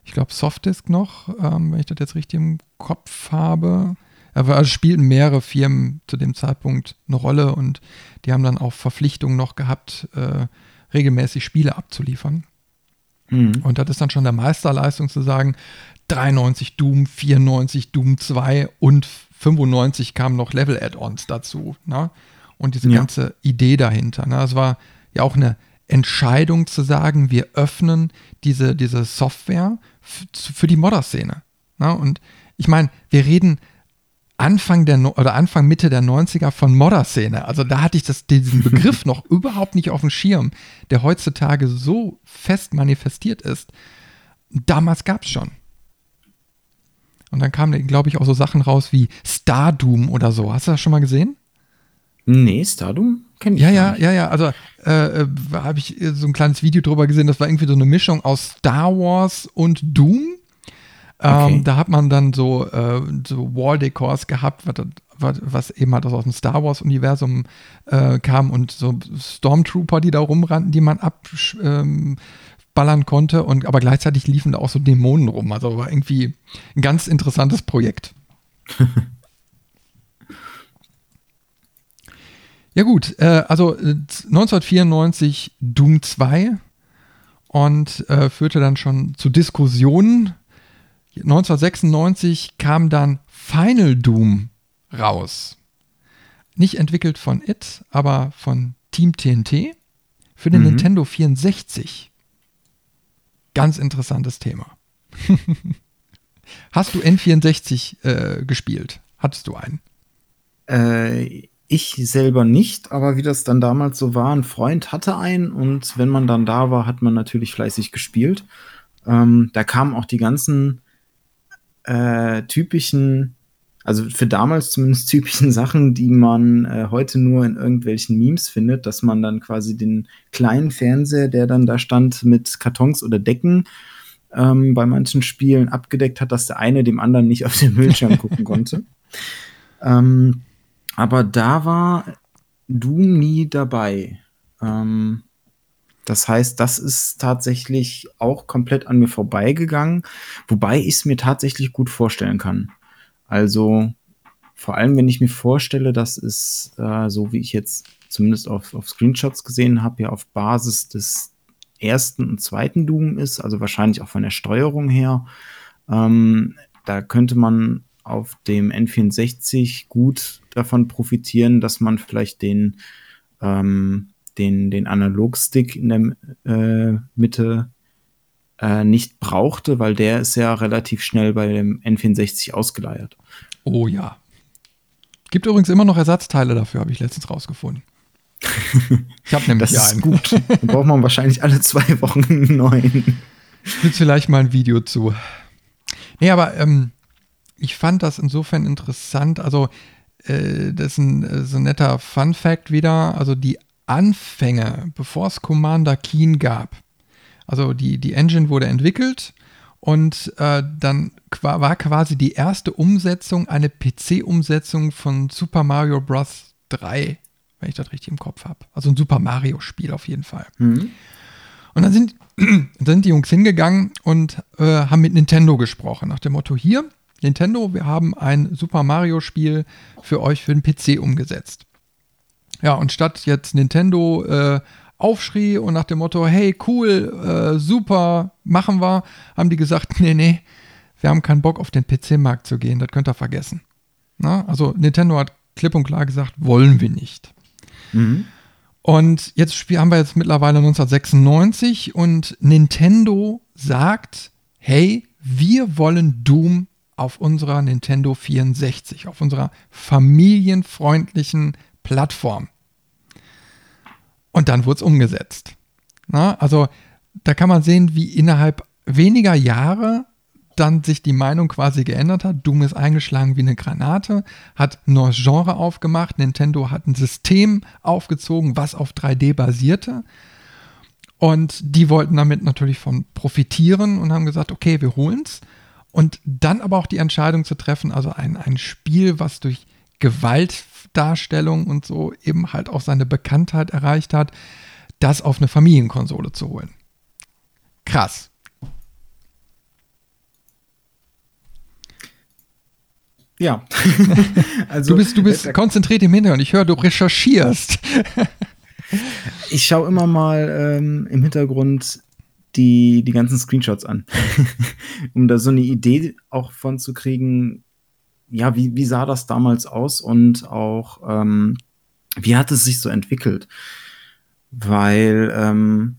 ich glaube, Softdisk noch, ähm, wenn ich das jetzt richtig im Kopf habe. Aber also spielten mehrere Firmen zu dem Zeitpunkt eine Rolle und die haben dann auch Verpflichtungen noch gehabt, äh, regelmäßig Spiele abzuliefern. Mhm. Und das ist dann schon der Meisterleistung zu sagen, 93 Doom, 94 Doom 2 und 95 kamen noch Level-Add-ons dazu. Ne? Und diese ja. ganze Idee dahinter. Ne? Es war ja auch eine Entscheidung zu sagen, wir öffnen diese, diese Software für die Modder-Szene. Ne? Und ich meine, wir reden Anfang der no oder Anfang Mitte der 90er von Modder-Szene. Also da hatte ich das, diesen Begriff noch überhaupt nicht auf dem Schirm, der heutzutage so fest manifestiert ist. Damals gab es schon. Und dann kamen, glaube ich, auch so Sachen raus wie Stardoom oder so. Hast du das schon mal gesehen? Nee, Stardoom kenne ich. Ja, ja, ja, ja. Also äh, äh, habe ich so ein kleines Video drüber gesehen. Das war irgendwie so eine Mischung aus Star Wars und Doom. Ähm, okay. da hat man dann so, äh, so Wall-Decors gehabt, was, was, was, eben halt aus dem Star Wars-Universum äh, kam und so Stormtrooper, die da rumrannten, die man abballern ähm, konnte. Und, aber gleichzeitig liefen da auch so Dämonen rum. Also war irgendwie ein ganz interessantes Projekt. Ja gut, äh, also 1994 äh, Doom 2 und äh, führte dann schon zu Diskussionen. 1996 kam dann Final Doom raus. Nicht entwickelt von It, aber von Team TNT für den mhm. Nintendo 64. Ganz interessantes Thema. Hast du N64 äh, gespielt? Hattest du einen? Äh, ich selber nicht, aber wie das dann damals so war, ein Freund hatte einen und wenn man dann da war, hat man natürlich fleißig gespielt. Ähm, da kamen auch die ganzen äh, typischen, also für damals zumindest typischen Sachen, die man äh, heute nur in irgendwelchen Memes findet, dass man dann quasi den kleinen Fernseher, der dann da stand, mit Kartons oder Decken ähm, bei manchen Spielen abgedeckt hat, dass der eine dem anderen nicht auf den Bildschirm gucken konnte. Ähm, aber da war Doom nie dabei. Ähm, das heißt, das ist tatsächlich auch komplett an mir vorbeigegangen, wobei ich es mir tatsächlich gut vorstellen kann. Also vor allem, wenn ich mir vorstelle, dass es, äh, so wie ich jetzt zumindest auf, auf Screenshots gesehen habe, ja auf Basis des ersten und zweiten Doom ist, also wahrscheinlich auch von der Steuerung her. Ähm, da könnte man auf dem N64 gut davon profitieren, dass man vielleicht den, ähm, den, den Analogstick in der äh, Mitte äh, nicht brauchte, weil der ist ja relativ schnell bei dem N64 ausgeleiert. Oh ja. Gibt übrigens immer noch Ersatzteile dafür, habe ich letztens rausgefunden. Ich habe nämlich das einen. ist gut. Dann braucht man wahrscheinlich alle zwei Wochen einen neuen. Gibt vielleicht mal ein Video zu. Nee, aber ähm, ich fand das insofern interessant. Also, äh, das ist ein, äh, so ein netter Fun Fact wieder. Also, die Anfänge, bevor es Commander Keen gab, also die, die Engine wurde entwickelt und äh, dann war quasi die erste Umsetzung eine PC-Umsetzung von Super Mario Bros. 3, wenn ich das richtig im Kopf habe. Also ein Super Mario-Spiel auf jeden Fall. Mhm. Und dann sind, sind die Jungs hingegangen und äh, haben mit Nintendo gesprochen, nach dem Motto: Hier, Nintendo, wir haben ein Super Mario-Spiel für euch für den PC umgesetzt. Ja, und statt jetzt Nintendo äh, aufschrie und nach dem Motto, hey, cool, äh, super, machen wir, haben die gesagt, nee, nee, wir haben keinen Bock auf den PC-Markt zu gehen, das könnt ihr vergessen. Na, also Nintendo hat klipp und klar gesagt, wollen wir nicht. Mhm. Und jetzt haben wir jetzt mittlerweile 1996 und Nintendo sagt, hey, wir wollen Doom auf unserer Nintendo 64, auf unserer familienfreundlichen Plattform. Und dann wurde es umgesetzt. Na, also da kann man sehen, wie innerhalb weniger Jahre dann sich die Meinung quasi geändert hat. Doom ist eingeschlagen wie eine Granate, hat ein neues Genre aufgemacht. Nintendo hat ein System aufgezogen, was auf 3D basierte. Und die wollten damit natürlich von profitieren und haben gesagt, okay, wir holen es. Und dann aber auch die Entscheidung zu treffen, also ein, ein Spiel, was durch Gewaltdarstellung und so eben halt auch seine Bekanntheit erreicht hat, das auf eine Familienkonsole zu holen. Krass. Ja. also, du bist, du bist äh, konzentriert im Hintergrund. Ich höre, du recherchierst. ich schaue immer mal ähm, im Hintergrund die, die ganzen Screenshots an, um da so eine Idee auch von zu kriegen, ja, wie, wie sah das damals aus und auch, ähm, wie hat es sich so entwickelt? Weil ähm,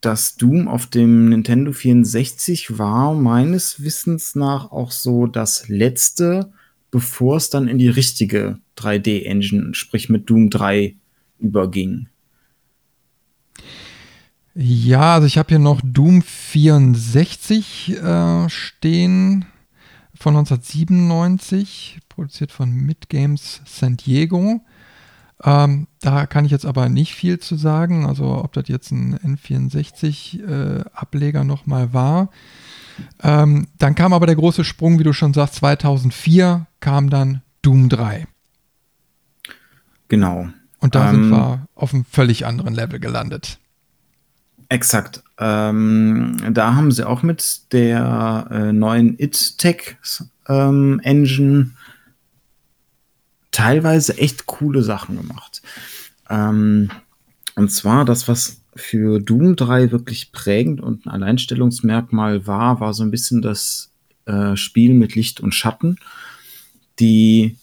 das Doom auf dem Nintendo 64 war meines Wissens nach auch so das letzte, bevor es dann in die richtige 3D-Engine, sprich mit Doom 3, überging. Ja, also ich habe hier noch Doom 64 äh, stehen von 1997, produziert von Mid Games San Diego. Ähm, da kann ich jetzt aber nicht viel zu sagen, also ob das jetzt ein N64-Ableger äh, nochmal war. Ähm, dann kam aber der große Sprung, wie du schon sagst, 2004 kam dann Doom 3. Genau. Und da ähm, sind wir auf einem völlig anderen Level gelandet. Exakt. Ähm, da haben sie auch mit der äh, neuen It-Tech ähm, Engine teilweise echt coole Sachen gemacht. Ähm, und zwar das, was für Doom 3 wirklich prägend und ein Alleinstellungsmerkmal war, war so ein bisschen das äh, Spiel mit Licht und Schatten. Die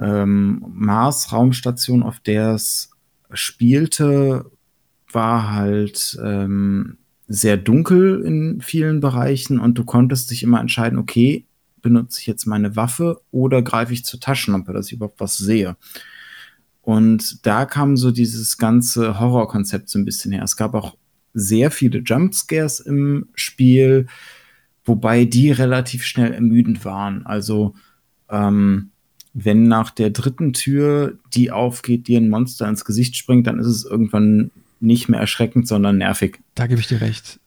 ähm, Mars-Raumstation, auf der es spielte, war halt ähm, sehr dunkel in vielen Bereichen und du konntest dich immer entscheiden, okay, benutze ich jetzt meine Waffe oder greife ich zur Taschenlampe, dass ich überhaupt was sehe. Und da kam so dieses ganze Horrorkonzept so ein bisschen her. Es gab auch sehr viele Jumpscares im Spiel, wobei die relativ schnell ermüdend waren. Also ähm, wenn nach der dritten Tür, die aufgeht, dir ein Monster ins Gesicht springt, dann ist es irgendwann nicht mehr erschreckend, sondern nervig. Da gebe ich dir recht.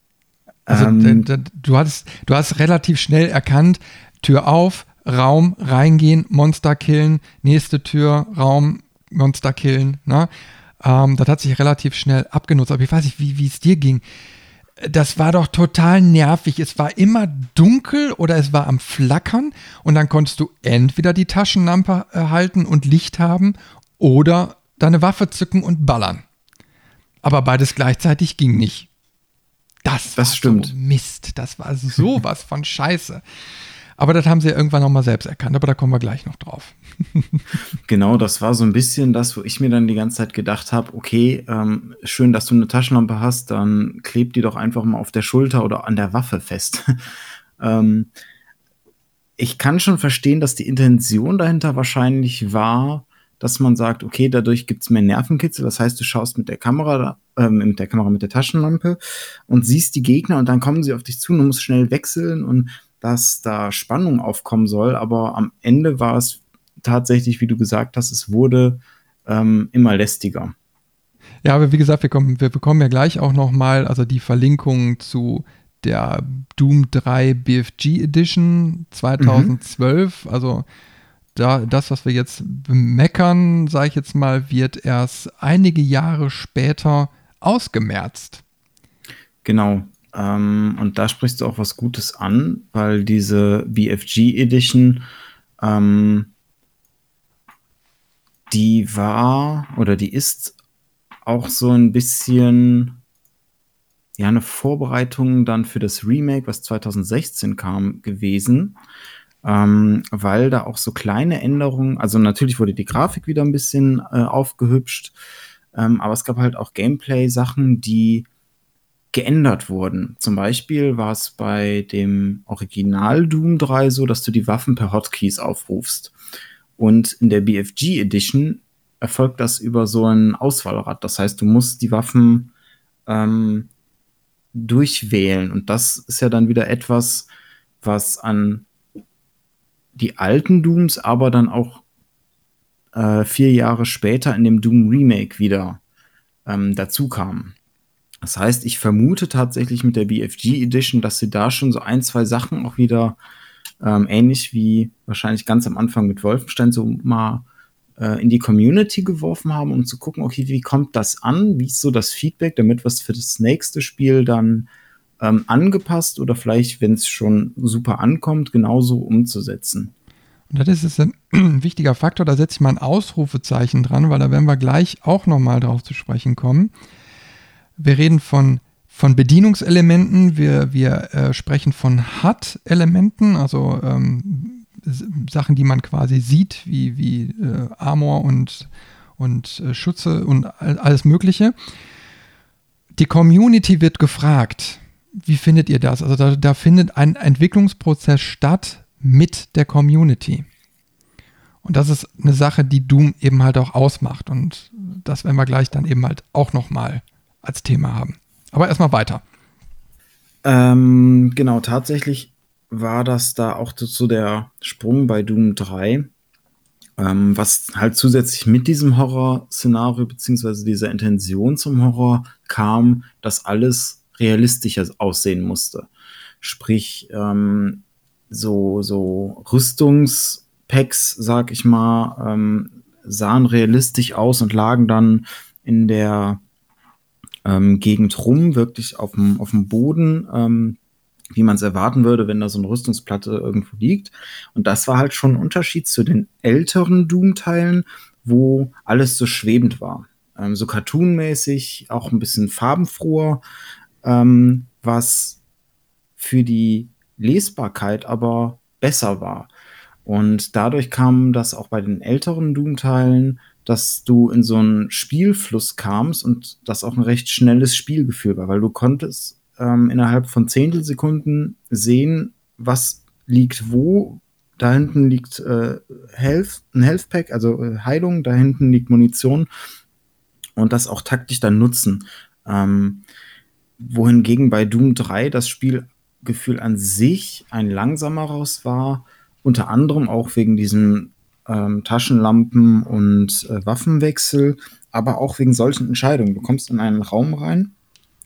Also ähm, du, hast, du hast relativ schnell erkannt, Tür auf, Raum, reingehen, Monster killen, nächste Tür, Raum, Monster killen. Ne? Ähm, das hat sich relativ schnell abgenutzt. Aber ich weiß nicht, wie es dir ging. Das war doch total nervig. Es war immer dunkel oder es war am Flackern und dann konntest du entweder die Taschenlampe halten und Licht haben oder deine Waffe zücken und ballern aber beides gleichzeitig ging nicht. Das, das stimmt. So Mist, das war sowas von Scheiße. Aber das haben sie ja irgendwann nochmal selbst erkannt, aber da kommen wir gleich noch drauf. genau, das war so ein bisschen das, wo ich mir dann die ganze Zeit gedacht habe, okay, ähm, schön, dass du eine Taschenlampe hast, dann kleb die doch einfach mal auf der Schulter oder an der Waffe fest. ähm, ich kann schon verstehen, dass die Intention dahinter wahrscheinlich war, dass man sagt, okay, dadurch gibt es mehr Nervenkitzel. Das heißt, du schaust mit der Kamera, äh, mit der Kamera, mit der Taschenlampe und siehst die Gegner und dann kommen sie auf dich zu und du musst schnell wechseln und dass da Spannung aufkommen soll. Aber am Ende war es tatsächlich, wie du gesagt hast, es wurde ähm, immer lästiger. Ja, aber wie gesagt, wir, kommen, wir bekommen ja gleich auch nochmal also die Verlinkung zu der Doom 3 BFG Edition 2012. Mhm. Also da, das, was wir jetzt bemeckern, sage ich jetzt mal, wird erst einige Jahre später ausgemerzt. Genau. Ähm, und da sprichst du auch was Gutes an, weil diese BFG Edition, ähm, die war oder die ist auch so ein bisschen ja eine Vorbereitung dann für das Remake, was 2016 kam, gewesen ähm, weil da auch so kleine Änderungen, also natürlich wurde die Grafik wieder ein bisschen äh, aufgehübscht, ähm, aber es gab halt auch Gameplay-Sachen, die geändert wurden. Zum Beispiel war es bei dem Original Doom 3 so, dass du die Waffen per Hotkeys aufrufst. Und in der BFG Edition erfolgt das über so ein Auswahlrad. Das heißt, du musst die Waffen ähm, durchwählen. Und das ist ja dann wieder etwas, was an die alten Dooms aber dann auch äh, vier Jahre später in dem Doom Remake wieder ähm, dazu kamen. Das heißt, ich vermute tatsächlich mit der BFG Edition, dass sie da schon so ein, zwei Sachen auch wieder ähm, ähnlich wie wahrscheinlich ganz am Anfang mit Wolfenstein so mal äh, in die Community geworfen haben, um zu gucken, okay, wie kommt das an? Wie ist so das Feedback, damit was für das nächste Spiel dann ähm, angepasst oder vielleicht, wenn es schon super ankommt, genauso umzusetzen. Und das ist ein wichtiger Faktor, da setze ich mal ein Ausrufezeichen dran, weil da werden wir gleich auch nochmal drauf zu sprechen kommen. Wir reden von, von Bedienungselementen, wir, wir äh, sprechen von HUD-Elementen, also ähm, Sachen, die man quasi sieht, wie, wie äh, Armor und, und äh, Schutze und alles Mögliche. Die Community wird gefragt, wie findet ihr das? Also da, da findet ein Entwicklungsprozess statt mit der Community. Und das ist eine Sache, die Doom eben halt auch ausmacht. Und das werden wir gleich dann eben halt auch nochmal als Thema haben. Aber erstmal weiter. Ähm, genau, tatsächlich war das da auch so der Sprung bei Doom 3, ähm, was halt zusätzlich mit diesem Horror-Szenario beziehungsweise dieser Intention zum Horror kam, dass alles realistischer aussehen musste. Sprich, ähm, so, so Rüstungspacks, sag ich mal, ähm, sahen realistisch aus und lagen dann in der ähm, Gegend rum, wirklich auf dem, Boden, ähm, wie man es erwarten würde, wenn da so eine Rüstungsplatte irgendwo liegt. Und das war halt schon ein Unterschied zu den älteren Doom-Teilen, wo alles so schwebend war. Ähm, so cartoonmäßig, auch ein bisschen farbenfroher, ähm, was für die Lesbarkeit aber besser war. Und dadurch kam das auch bei den älteren Doom-Teilen, dass du in so einen Spielfluss kamst und das auch ein recht schnelles Spielgefühl war, weil du konntest ähm, innerhalb von Zehntelsekunden sehen, was liegt wo. Da hinten liegt äh, Health, ein Health Pack, also äh, Heilung, da hinten liegt Munition und das auch taktisch dann nutzen. Ähm, wohingegen bei Doom 3 das Spielgefühl an sich ein langsameres war, unter anderem auch wegen diesen ähm, Taschenlampen und äh, Waffenwechsel, aber auch wegen solchen Entscheidungen. Du kommst in einen Raum rein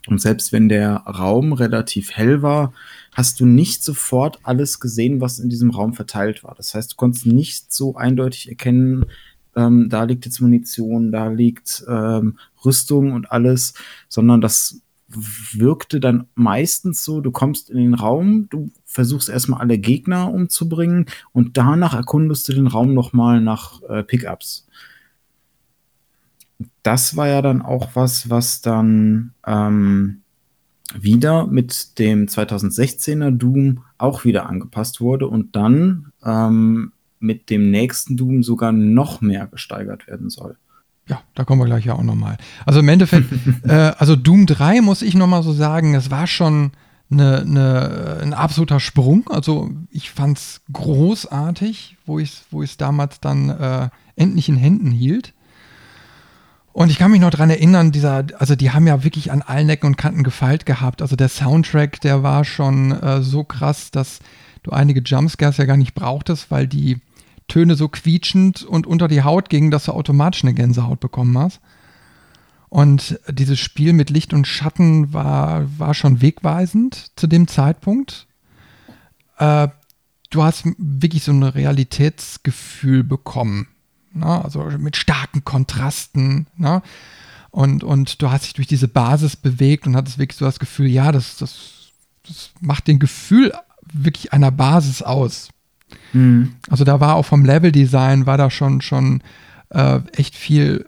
und selbst wenn der Raum relativ hell war, hast du nicht sofort alles gesehen, was in diesem Raum verteilt war. Das heißt, du konntest nicht so eindeutig erkennen, ähm, da liegt jetzt Munition, da liegt ähm, Rüstung und alles, sondern das wirkte dann meistens so, du kommst in den Raum, du versuchst erstmal alle Gegner umzubringen und danach erkundest du den Raum nochmal nach äh, Pickups das war ja dann auch was, was dann ähm, wieder mit dem 2016er Doom auch wieder angepasst wurde und dann ähm, mit dem nächsten Doom sogar noch mehr gesteigert werden soll. Ja, da kommen wir gleich ja auch nochmal. Also im Endeffekt, äh, also Doom 3 muss ich nochmal so sagen, es war schon eine, eine, ein absoluter Sprung. Also ich fand es großartig, wo ich es wo damals dann äh, endlich in Händen hielt. Und ich kann mich noch dran erinnern, dieser, also die haben ja wirklich an allen Ecken und Kanten gefeilt gehabt. Also der Soundtrack, der war schon äh, so krass, dass du einige Jumpscares ja gar nicht brauchtest, weil die Töne so quietschend und unter die Haut gingen, dass du automatisch eine Gänsehaut bekommen hast. Und dieses Spiel mit Licht und Schatten war, war schon wegweisend zu dem Zeitpunkt. Äh, du hast wirklich so ein Realitätsgefühl bekommen. Ne? Also mit starken Kontrasten. Ne? Und, und du hast dich durch diese Basis bewegt und hattest wirklich so das Gefühl, ja, das, das, das macht den Gefühl wirklich einer Basis aus. Mhm. Also da war auch vom Leveldesign war da schon, schon äh, echt viel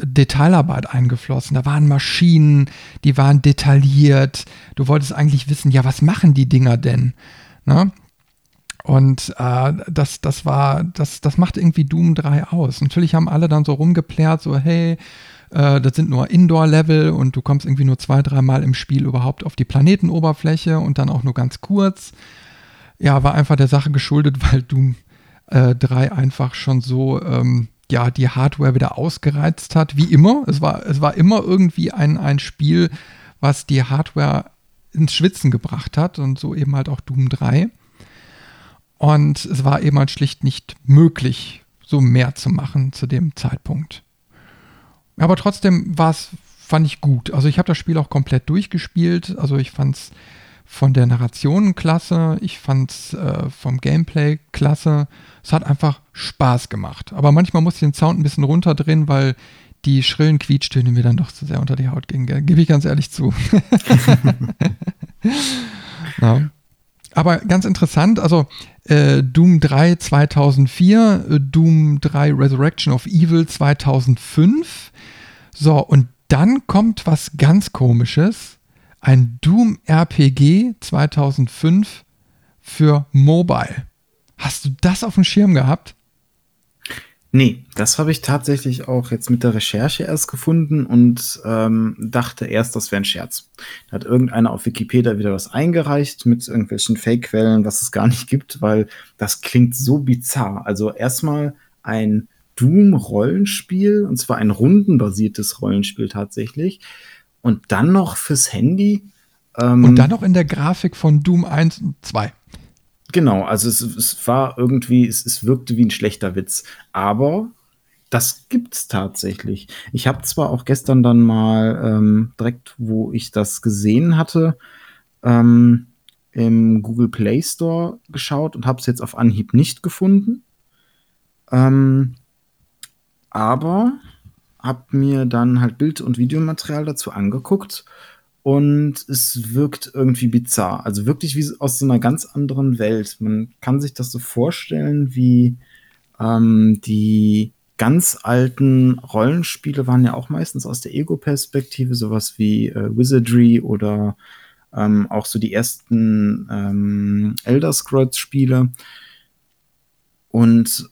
Detailarbeit eingeflossen. Da waren Maschinen, die waren detailliert. Du wolltest eigentlich wissen, ja, was machen die Dinger denn? Ne? Und äh, das, das war, das, das macht irgendwie Doom 3 aus. Natürlich haben alle dann so rumgeplärt, so, hey, äh, das sind nur Indoor-Level und du kommst irgendwie nur zwei, dreimal im Spiel überhaupt auf die Planetenoberfläche und dann auch nur ganz kurz. Ja, war einfach der Sache geschuldet, weil Doom äh, 3 einfach schon so, ähm, ja, die Hardware wieder ausgereizt hat, wie immer. Es war, es war immer irgendwie ein, ein Spiel, was die Hardware ins Schwitzen gebracht hat und so eben halt auch Doom 3. Und es war eben halt schlicht nicht möglich, so mehr zu machen zu dem Zeitpunkt. Aber trotzdem war es, fand ich gut. Also ich habe das Spiel auch komplett durchgespielt. Also ich fand es von der Narration klasse, ich fand es äh, vom Gameplay klasse. Es hat einfach Spaß gemacht. Aber manchmal muss ich den Sound ein bisschen runterdrehen, weil die schrillen Quietschtöne mir dann doch zu sehr unter die Haut gingen. Gebe ich ganz ehrlich zu. ja. Aber ganz interessant, also äh, Doom 3 2004, äh, Doom 3 Resurrection of Evil 2005. So, und dann kommt was ganz komisches. Ein Doom RPG 2005 für Mobile. Hast du das auf dem Schirm gehabt? Nee, das habe ich tatsächlich auch jetzt mit der Recherche erst gefunden und ähm, dachte erst, das wäre ein Scherz. Da hat irgendeiner auf Wikipedia wieder was eingereicht mit irgendwelchen Fake-Quellen, was es gar nicht gibt, weil das klingt so bizarr. Also erstmal ein Doom-Rollenspiel, und zwar ein rundenbasiertes Rollenspiel tatsächlich. Und dann noch fürs Handy. Ähm, und dann noch in der Grafik von Doom 1 und 2. Genau, also es, es war irgendwie, es, es wirkte wie ein schlechter Witz. Aber das gibt's tatsächlich. Ich habe zwar auch gestern dann mal ähm, direkt, wo ich das gesehen hatte, ähm, im Google Play Store geschaut und habe es jetzt auf Anhieb nicht gefunden. Ähm, aber habe mir dann halt Bild- und Videomaterial dazu angeguckt und es wirkt irgendwie bizarr. Also wirklich wie aus so einer ganz anderen Welt. Man kann sich das so vorstellen, wie ähm, die ganz alten Rollenspiele waren ja auch meistens aus der Ego-Perspektive, sowas wie äh, Wizardry oder ähm, auch so die ersten ähm, Elder Scrolls-Spiele. Und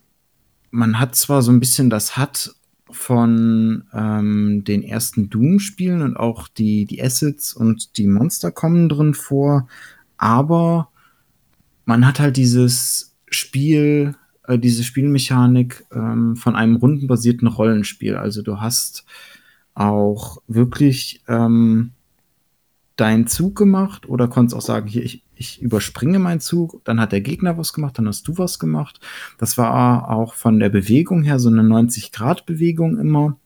man hat zwar so ein bisschen das Hat von ähm, den ersten Doom-Spielen und auch die, die Assets und die Monster kommen drin vor, aber man hat halt dieses Spiel, äh, diese Spielmechanik ähm, von einem rundenbasierten Rollenspiel. Also du hast auch wirklich ähm, deinen Zug gemacht oder konntest auch sagen, hier, ich, ich überspringe meinen Zug, dann hat der Gegner was gemacht, dann hast du was gemacht. Das war auch von der Bewegung her so eine 90-Grad-Bewegung immer.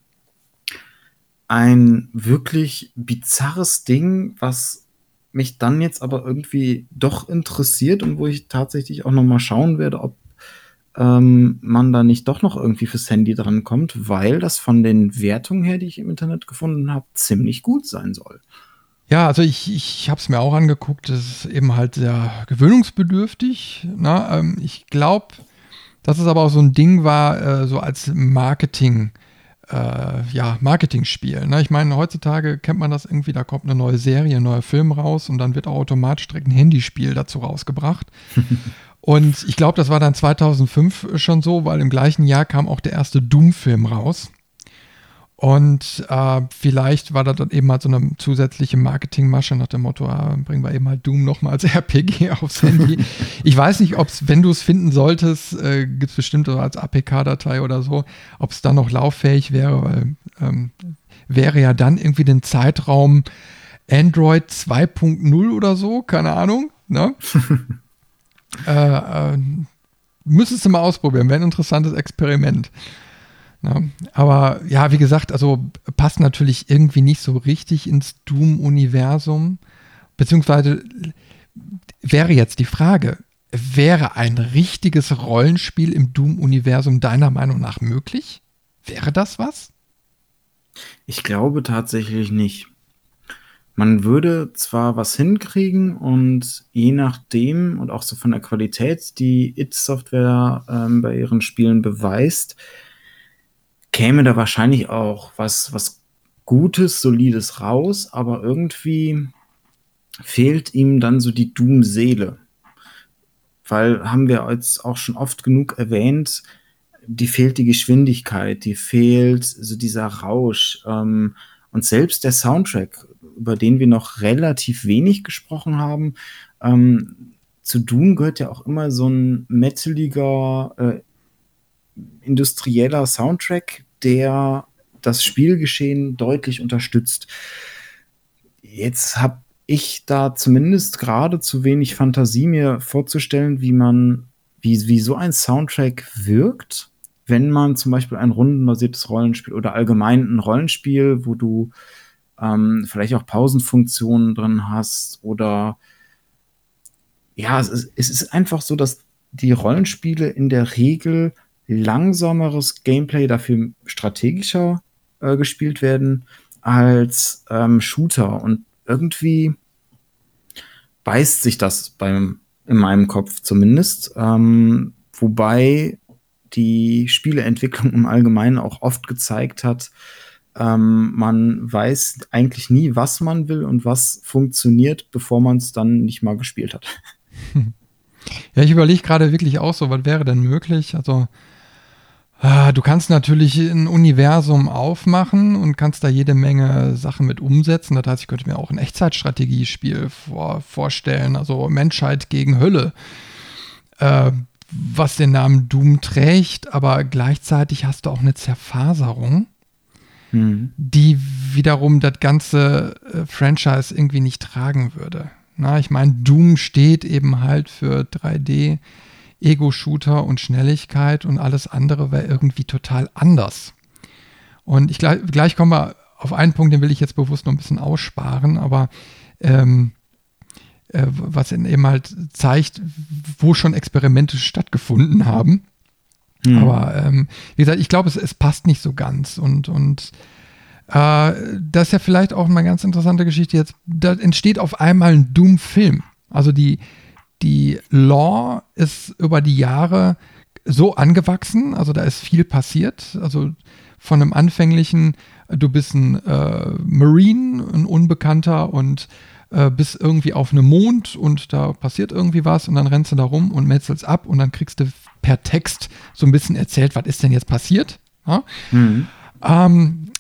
Ein wirklich bizarres Ding, was mich dann jetzt aber irgendwie doch interessiert und wo ich tatsächlich auch noch mal schauen werde, ob ähm, man da nicht doch noch irgendwie fürs Handy dran kommt, weil das von den Wertungen her, die ich im Internet gefunden habe, ziemlich gut sein soll. Ja, also ich, ich habe es mir auch angeguckt, das ist eben halt sehr gewöhnungsbedürftig. Ne? Ähm, ich glaube, dass es aber auch so ein Ding war, äh, so als Marketing, äh, ja, Marketing-Spiel. Ne? Ich meine, heutzutage kennt man das irgendwie, da kommt eine neue Serie, ein neuer Film raus und dann wird auch automatisch direkt ein Handyspiel dazu rausgebracht. und ich glaube, das war dann 2005 schon so, weil im gleichen Jahr kam auch der erste Doom-Film raus. Und äh, vielleicht war da dann eben halt so eine zusätzliche Marketingmasche nach dem Motto, ah, bringen wir eben halt Doom nochmal als RPG aufs Handy. ich weiß nicht, ob es, wenn du es finden solltest, äh, gibt es bestimmt als APK-Datei oder so, ob es dann noch lauffähig wäre, weil ähm, wäre ja dann irgendwie den Zeitraum Android 2.0 oder so, keine Ahnung. Ne? äh, äh, müsstest du mal ausprobieren, wäre ein interessantes Experiment. Ne? Aber ja, wie gesagt, also passt natürlich irgendwie nicht so richtig ins Doom-Universum. Beziehungsweise wäre jetzt die Frage, wäre ein richtiges Rollenspiel im Doom-Universum deiner Meinung nach möglich? Wäre das was? Ich glaube tatsächlich nicht. Man würde zwar was hinkriegen und je nachdem und auch so von der Qualität, die It-Software ähm, bei ihren Spielen beweist, käme da wahrscheinlich auch was, was Gutes, Solides raus, aber irgendwie fehlt ihm dann so die Doom-Seele. Weil haben wir jetzt auch schon oft genug erwähnt, die fehlt die Geschwindigkeit, die fehlt so dieser Rausch. Ähm, und selbst der Soundtrack, über den wir noch relativ wenig gesprochen haben, ähm, zu Doom gehört ja auch immer so ein metaliger, äh, industrieller Soundtrack, der das Spielgeschehen deutlich unterstützt. Jetzt habe ich da zumindest gerade zu wenig Fantasie, mir vorzustellen, wie man, wie, wie so ein Soundtrack wirkt, wenn man zum Beispiel ein rundenbasiertes Rollenspiel oder allgemein ein Rollenspiel, wo du ähm, vielleicht auch Pausenfunktionen drin hast oder ja, es ist, es ist einfach so, dass die Rollenspiele in der Regel langsameres Gameplay, dafür strategischer äh, gespielt werden als ähm, Shooter. Und irgendwie beißt sich das beim, in meinem Kopf zumindest. Ähm, wobei die Spieleentwicklung im Allgemeinen auch oft gezeigt hat, ähm, man weiß eigentlich nie, was man will und was funktioniert, bevor man es dann nicht mal gespielt hat. Ja, ich überlege gerade wirklich auch so, was wäre denn möglich? Also du kannst natürlich ein Universum aufmachen und kannst da jede Menge Sachen mit umsetzen. Das heißt, ich könnte mir auch ein Echtzeitstrategiespiel vor, vorstellen, also Menschheit gegen Hölle, äh, was den Namen Doom trägt, aber gleichzeitig hast du auch eine Zerfaserung, mhm. die wiederum das ganze äh, Franchise irgendwie nicht tragen würde. Na, ich meine, Doom steht eben halt für 3D, Ego-Shooter und Schnelligkeit und alles andere wäre irgendwie total anders. Und ich gleich, gleich kommen wir auf einen Punkt, den will ich jetzt bewusst noch ein bisschen aussparen, aber ähm, äh, was eben halt zeigt, wo schon Experimente stattgefunden haben. Mhm. Aber ähm, wie gesagt, ich glaube, es, es, passt nicht so ganz. Und, und äh, das ist ja vielleicht auch eine ganz interessante Geschichte jetzt. Da entsteht auf einmal ein Doom-Film. Also die, die Law ist über die Jahre so angewachsen, also da ist viel passiert. Also von einem anfänglichen, du bist ein äh, Marine, ein Unbekannter und äh, bist irgendwie auf einem Mond und da passiert irgendwie was und dann rennst du da rum und metzelst ab und dann kriegst du per Text so ein bisschen erzählt, was ist denn jetzt passiert. Ja? Mhm. Ähm,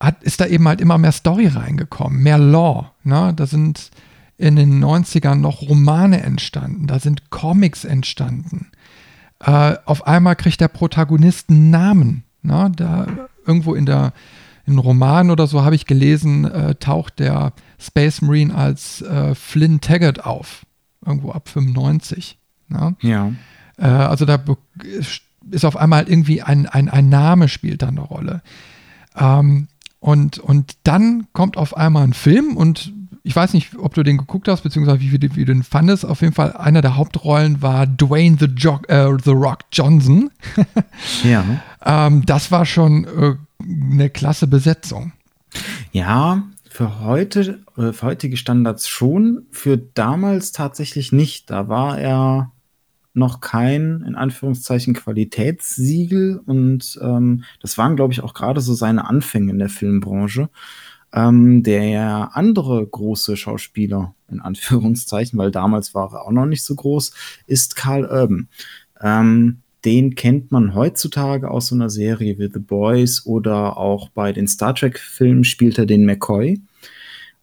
hat, ist da eben halt immer mehr Story reingekommen, mehr Law. Ne? Da sind in den 90ern noch Romane entstanden, da sind Comics entstanden. Äh, auf einmal kriegt der Protagonist einen Namen. Ne? Da irgendwo in der in Roman oder so habe ich gelesen, äh, taucht der Space Marine als äh, Flynn Taggart auf. Irgendwo ab 95. Ne? Ja. Äh, also da ist auf einmal irgendwie ein, ein, ein Name spielt da eine Rolle. Ähm, und, und dann kommt auf einmal ein Film und ich weiß nicht, ob du den geguckt hast, beziehungsweise wie, wie, wie du den fandest. Auf jeden Fall, einer der Hauptrollen war Dwayne The, jo äh, The Rock Johnson. ja. Ähm, das war schon äh, eine klasse Besetzung. Ja, für heute, äh, für heutige Standards schon, für damals tatsächlich nicht. Da war er noch kein, in Anführungszeichen, Qualitätssiegel und ähm, das waren, glaube ich, auch gerade so seine Anfänge in der Filmbranche. Ähm, der andere große Schauspieler, in Anführungszeichen, weil damals war er auch noch nicht so groß, ist Carl Urban. Ähm, den kennt man heutzutage aus so einer Serie wie The Boys oder auch bei den Star Trek-Filmen spielt er den McCoy.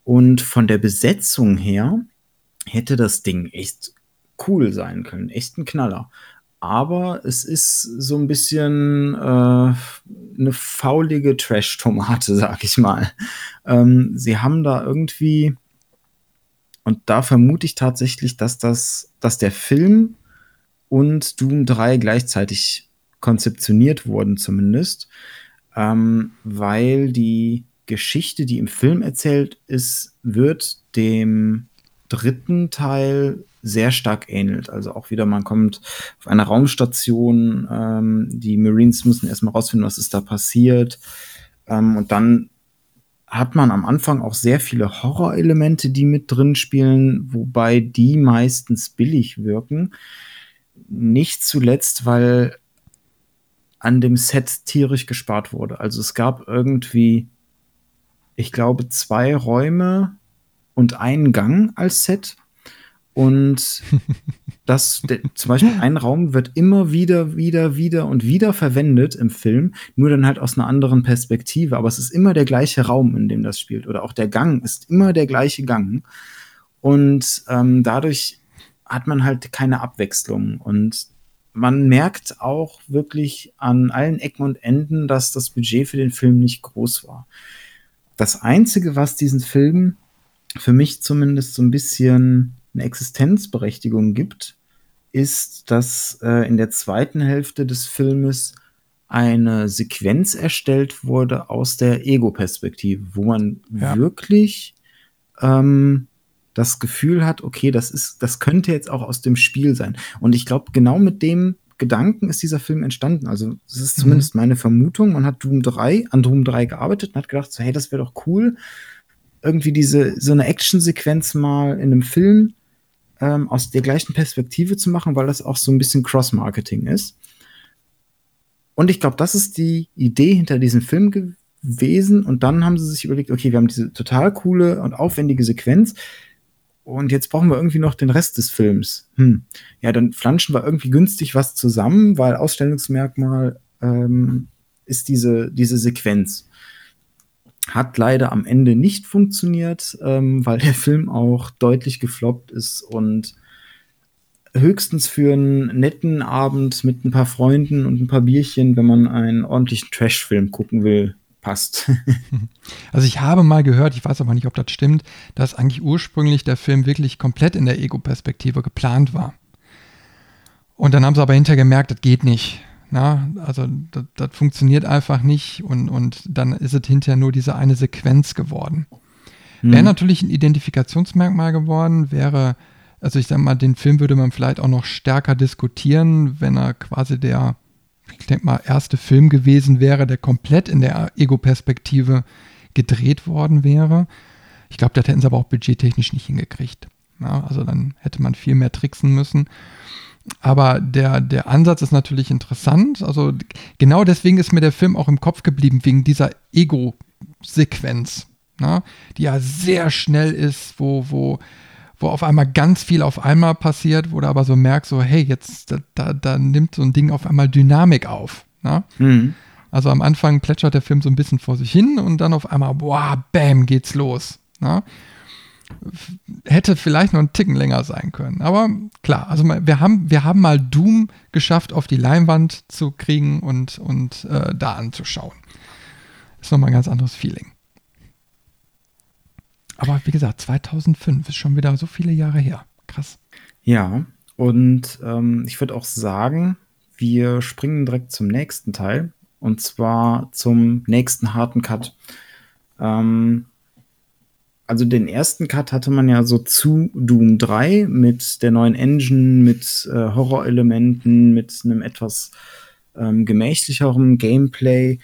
Und von der Besetzung her hätte das Ding echt cool sein können, echt ein Knaller. Aber es ist so ein bisschen äh, eine faulige Trash-Tomate, sag ich mal. Ähm, sie haben da irgendwie, und da vermute ich tatsächlich, dass das, dass der Film und Doom 3 gleichzeitig konzeptioniert wurden, zumindest, ähm, weil die Geschichte, die im Film erzählt ist, wird dem dritten Teil sehr stark ähnelt. Also auch wieder, man kommt auf eine Raumstation, ähm, die Marines müssen erstmal rausfinden, was ist da passiert. Ähm, und dann hat man am Anfang auch sehr viele Horrorelemente, die mit drin spielen, wobei die meistens billig wirken. Nicht zuletzt, weil an dem Set tierisch gespart wurde. Also es gab irgendwie, ich glaube, zwei Räume und einen Gang als Set und das, der, zum Beispiel ein Raum wird immer wieder, wieder, wieder und wieder verwendet im Film, nur dann halt aus einer anderen Perspektive. Aber es ist immer der gleiche Raum, in dem das spielt. Oder auch der Gang ist immer der gleiche Gang. Und ähm, dadurch hat man halt keine Abwechslung. Und man merkt auch wirklich an allen Ecken und Enden, dass das Budget für den Film nicht groß war. Das Einzige, was diesen Film für mich zumindest so ein bisschen eine Existenzberechtigung gibt, ist, dass äh, in der zweiten Hälfte des Filmes eine Sequenz erstellt wurde aus der Ego-Perspektive, wo man ja. wirklich ähm, das Gefühl hat, okay, das ist, das könnte jetzt auch aus dem Spiel sein. Und ich glaube, genau mit dem Gedanken ist dieser Film entstanden. Also, das ist mhm. zumindest mhm. meine Vermutung. Man hat Doom 3, an Doom 3 gearbeitet und hat gedacht, so, hey, das wäre doch cool, irgendwie diese, so eine Actionsequenz mal in einem Film ähm, aus der gleichen Perspektive zu machen, weil das auch so ein bisschen Cross-Marketing ist. Und ich glaube, das ist die Idee hinter diesem Film gewesen. Und dann haben sie sich überlegt, okay, wir haben diese total coole und aufwendige Sequenz. Und jetzt brauchen wir irgendwie noch den Rest des Films. Hm. Ja, dann flanschen wir irgendwie günstig was zusammen, weil Ausstellungsmerkmal ähm, ist diese, diese Sequenz. Hat leider am Ende nicht funktioniert, ähm, weil der Film auch deutlich gefloppt ist und höchstens für einen netten Abend mit ein paar Freunden und ein paar Bierchen, wenn man einen ordentlichen Trash-Film gucken will, passt. Also ich habe mal gehört, ich weiß aber nicht, ob das stimmt, dass eigentlich ursprünglich der Film wirklich komplett in der Ego-Perspektive geplant war. Und dann haben sie aber hinterher gemerkt, das geht nicht. Na, also das, funktioniert einfach nicht und, und dann ist es hinterher nur diese eine Sequenz geworden. Mhm. Wäre natürlich ein Identifikationsmerkmal geworden, wäre, also ich sag mal, den Film würde man vielleicht auch noch stärker diskutieren, wenn er quasi der, ich denke mal, erste Film gewesen wäre, der komplett in der Ego-Perspektive gedreht worden wäre. Ich glaube, das hätten sie aber auch budgettechnisch nicht hingekriegt. Ja, also dann hätte man viel mehr tricksen müssen. Aber der, der Ansatz ist natürlich interessant. Also genau deswegen ist mir der Film auch im Kopf geblieben, wegen dieser Ego-Sequenz, ne? die ja sehr schnell ist, wo, wo, wo auf einmal ganz viel auf einmal passiert, wo du aber so merkst, so, hey, jetzt, da, da, da nimmt so ein Ding auf einmal Dynamik auf. Ne? Mhm. Also am Anfang plätschert der Film so ein bisschen vor sich hin und dann auf einmal, boah, bam, geht's los. Ne? Hätte vielleicht noch einen Ticken länger sein können. Aber klar, also wir haben, wir haben mal Doom geschafft, auf die Leinwand zu kriegen und, und äh, da anzuschauen. Ist nochmal ein ganz anderes Feeling. Aber wie gesagt, 2005 ist schon wieder so viele Jahre her. Krass. Ja, und ähm, ich würde auch sagen, wir springen direkt zum nächsten Teil. Und zwar zum nächsten harten Cut. Ähm, also den ersten Cut hatte man ja so zu Doom 3 mit der neuen Engine, mit äh, Horrorelementen, mit einem etwas ähm, gemächlicheren Gameplay.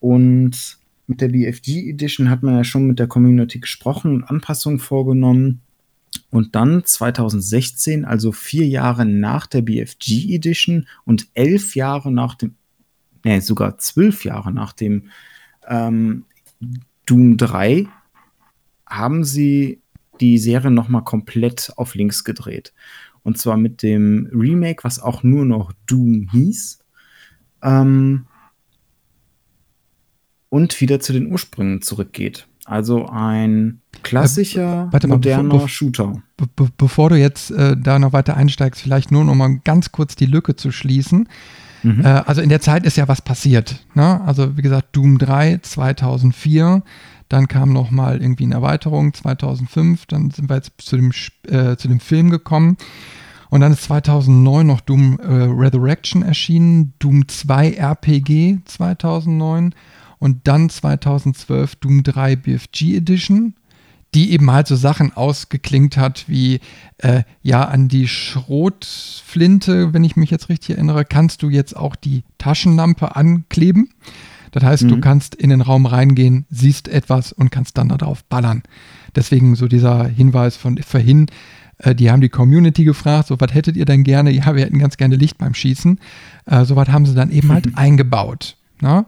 Und mit der BFG Edition hat man ja schon mit der Community gesprochen und Anpassungen vorgenommen. Und dann 2016, also vier Jahre nach der BFG Edition und elf Jahre nach dem, nee, sogar zwölf Jahre nach dem ähm, Doom 3 haben sie die Serie nochmal komplett auf links gedreht. Und zwar mit dem Remake, was auch nur noch Doom hieß. Ähm, und wieder zu den Ursprüngen zurückgeht. Also ein klassischer, äh, mal, moderner bevor, Shooter. Be bevor du jetzt äh, da noch weiter einsteigst, vielleicht nur noch mal ganz kurz die Lücke zu schließen. Mhm. Äh, also in der Zeit ist ja was passiert. Ne? Also wie gesagt, Doom 3 2004 dann kam noch mal irgendwie eine Erweiterung 2005. Dann sind wir jetzt zu dem, äh, zu dem Film gekommen. Und dann ist 2009 noch Doom äh, Resurrection erschienen, Doom 2 RPG 2009 und dann 2012 Doom 3 BFG Edition, die eben halt so Sachen ausgeklingt hat wie, äh, ja, an die Schrotflinte, wenn ich mich jetzt richtig erinnere, kannst du jetzt auch die Taschenlampe ankleben. Das heißt, mhm. du kannst in den Raum reingehen, siehst etwas und kannst dann darauf ballern. Deswegen so dieser Hinweis von vorhin, äh, die haben die Community gefragt, so was hättet ihr denn gerne? Ja, wir hätten ganz gerne Licht beim Schießen. Äh, so was haben sie dann eben halt eingebaut. Na? Ne?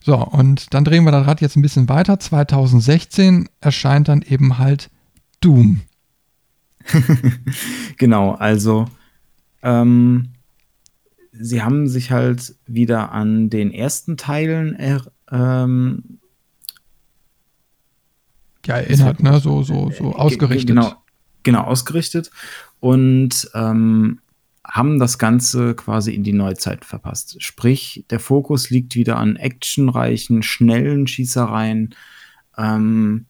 So, und dann drehen wir das Rad jetzt ein bisschen weiter. 2016 erscheint dann eben halt Doom. genau, also ähm, sie haben sich halt wieder an den ersten Teilen er, ähm, ja, erinnert, ne? So, so, so ausgerichtet. Genau, genau, ausgerichtet und ähm, haben das Ganze quasi in die Neuzeit verpasst. Sprich, der Fokus liegt wieder an actionreichen, schnellen Schießereien. Ähm,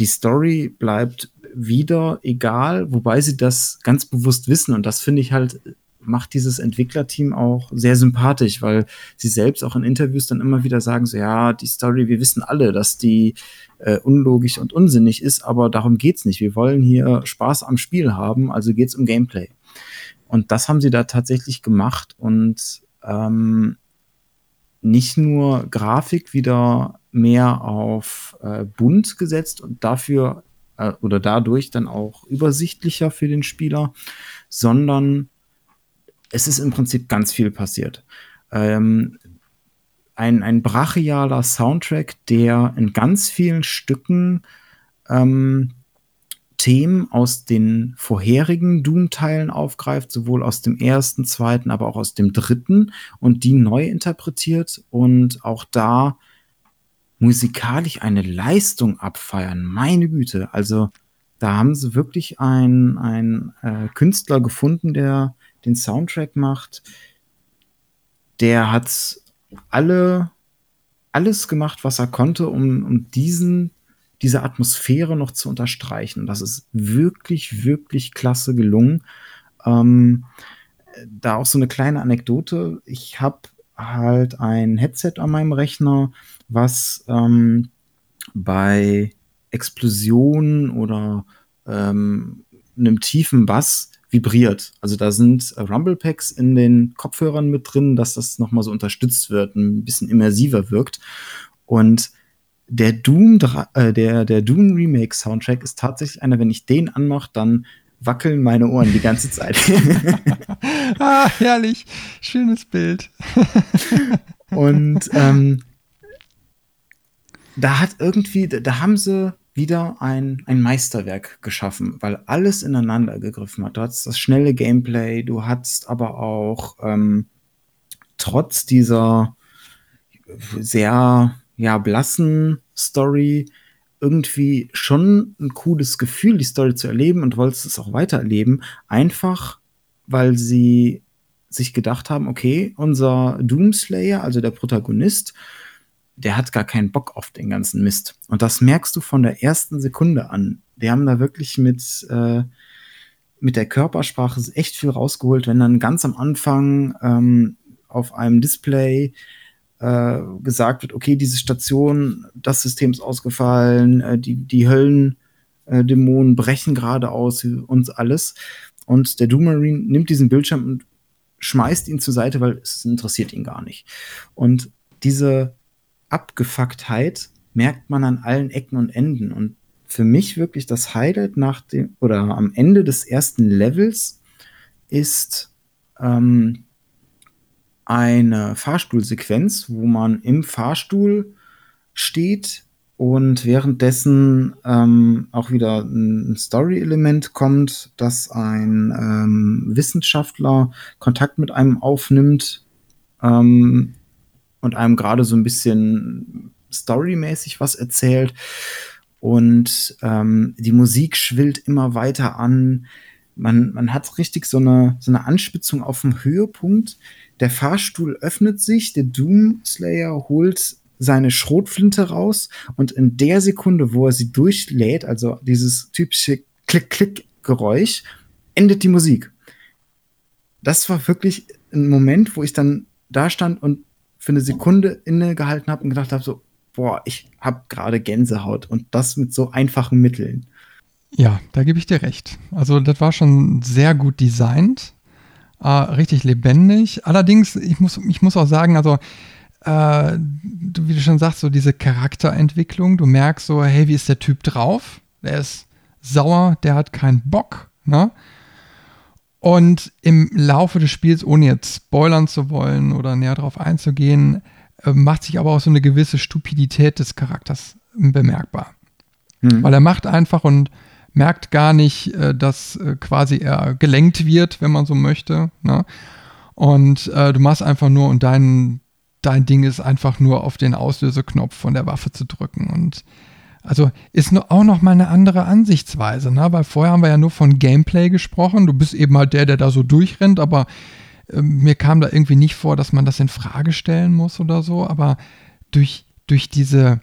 die Story bleibt wieder egal, wobei sie das ganz bewusst wissen und das finde ich halt macht dieses Entwicklerteam auch sehr sympathisch, weil sie selbst auch in Interviews dann immer wieder sagen, so ja, die Story, wir wissen alle, dass die äh, unlogisch und unsinnig ist, aber darum geht's nicht. Wir wollen hier Spaß am Spiel haben, also geht's um Gameplay. Und das haben sie da tatsächlich gemacht und ähm, nicht nur Grafik wieder mehr auf äh, bunt gesetzt und dafür äh, oder dadurch dann auch übersichtlicher für den Spieler, sondern es ist im Prinzip ganz viel passiert. Ähm, ein, ein brachialer Soundtrack, der in ganz vielen Stücken ähm, Themen aus den vorherigen Doom-Teilen aufgreift, sowohl aus dem ersten, zweiten, aber auch aus dem dritten und die neu interpretiert und auch da musikalisch eine Leistung abfeiern. Meine Güte, also da haben sie wirklich einen äh, Künstler gefunden, der den Soundtrack macht, der hat alle alles gemacht, was er konnte, um, um diesen, diese Atmosphäre noch zu unterstreichen. Das ist wirklich, wirklich klasse gelungen. Ähm, da auch so eine kleine Anekdote. Ich habe halt ein Headset an meinem Rechner, was ähm, bei Explosionen oder ähm, einem tiefen Bass vibriert. Also da sind Rumble Packs in den Kopfhörern mit drin, dass das nochmal so unterstützt wird, ein bisschen immersiver wirkt. Und der Doom, äh, der, der Doom Remake Soundtrack ist tatsächlich einer, wenn ich den anmache, dann wackeln meine Ohren die ganze Zeit. ah, herrlich. Schönes Bild. Und ähm, da hat irgendwie, da haben sie wieder ein, ein Meisterwerk geschaffen, weil alles ineinander gegriffen hat. Du hattest das schnelle Gameplay, du hattest aber auch ähm, trotz dieser sehr ja, blassen Story irgendwie schon ein cooles Gefühl, die Story zu erleben und wolltest es auch weitererleben. Einfach, weil sie sich gedacht haben, okay, unser Doomslayer, also der Protagonist, der hat gar keinen Bock auf den ganzen Mist. Und das merkst du von der ersten Sekunde an. Die haben da wirklich mit, äh, mit der Körpersprache echt viel rausgeholt, wenn dann ganz am Anfang ähm, auf einem Display äh, gesagt wird, okay, diese Station, das System ist ausgefallen, äh, die, die Höllendämonen äh, brechen gerade aus, uns alles. Und der Doom Marine nimmt diesen Bildschirm und schmeißt ihn zur Seite, weil es interessiert ihn gar nicht. Und diese Abgefucktheit merkt man an allen Ecken und Enden. Und für mich wirklich das Highlight nach dem oder am Ende des ersten Levels ist ähm, eine Fahrstuhlsequenz, wo man im Fahrstuhl steht und währenddessen ähm, auch wieder ein Story-Element kommt, dass ein ähm, Wissenschaftler Kontakt mit einem aufnimmt ähm, und einem gerade so ein bisschen storymäßig was erzählt. Und ähm, die Musik schwillt immer weiter an. Man, man hat richtig so eine, so eine Anspitzung auf dem Höhepunkt. Der Fahrstuhl öffnet sich, der Doomslayer holt seine Schrotflinte raus und in der Sekunde, wo er sie durchlädt, also dieses typische Klick-Klick-Geräusch, endet die Musik. Das war wirklich ein Moment, wo ich dann da stand und für eine Sekunde innegehalten habe und gedacht habe, so, boah, ich habe gerade Gänsehaut und das mit so einfachen Mitteln. Ja, da gebe ich dir recht. Also das war schon sehr gut designt, äh, richtig lebendig. Allerdings, ich muss, ich muss auch sagen, also äh, wie du schon sagst, so diese Charakterentwicklung, du merkst so, hey, wie ist der Typ drauf? Der ist sauer, der hat keinen Bock, ne? Und im Laufe des Spiels, ohne jetzt spoilern zu wollen oder näher darauf einzugehen, äh, macht sich aber auch so eine gewisse Stupidität des Charakters bemerkbar. Mhm. Weil er macht einfach und merkt gar nicht, äh, dass äh, quasi er gelenkt wird, wenn man so möchte. Ne? Und äh, du machst einfach nur und dein, dein Ding ist einfach nur auf den Auslöseknopf von der Waffe zu drücken. Und also ist auch noch mal eine andere Ansichtsweise, ne? weil vorher haben wir ja nur von Gameplay gesprochen. Du bist eben halt der, der da so durchrennt, aber äh, mir kam da irgendwie nicht vor, dass man das in Frage stellen muss oder so. Aber durch, durch diese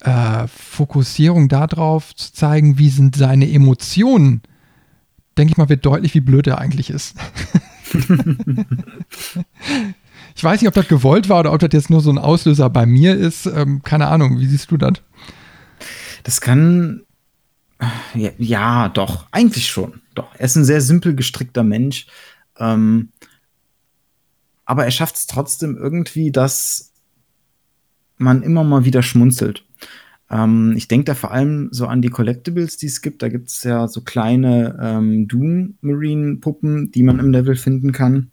äh, Fokussierung darauf zu zeigen, wie sind seine Emotionen, denke ich mal, wird deutlich, wie blöd er eigentlich ist. ich weiß nicht, ob das gewollt war oder ob das jetzt nur so ein Auslöser bei mir ist. Ähm, keine Ahnung, wie siehst du das? Das kann. Ja, ja, doch, eigentlich schon. Doch. Er ist ein sehr simpel gestrickter Mensch. Ähm, aber er schafft es trotzdem irgendwie, dass man immer mal wieder schmunzelt. Ähm, ich denke da vor allem so an die Collectibles, die es gibt. Da gibt es ja so kleine ähm, Doom Marine Puppen, die man im Level finden kann.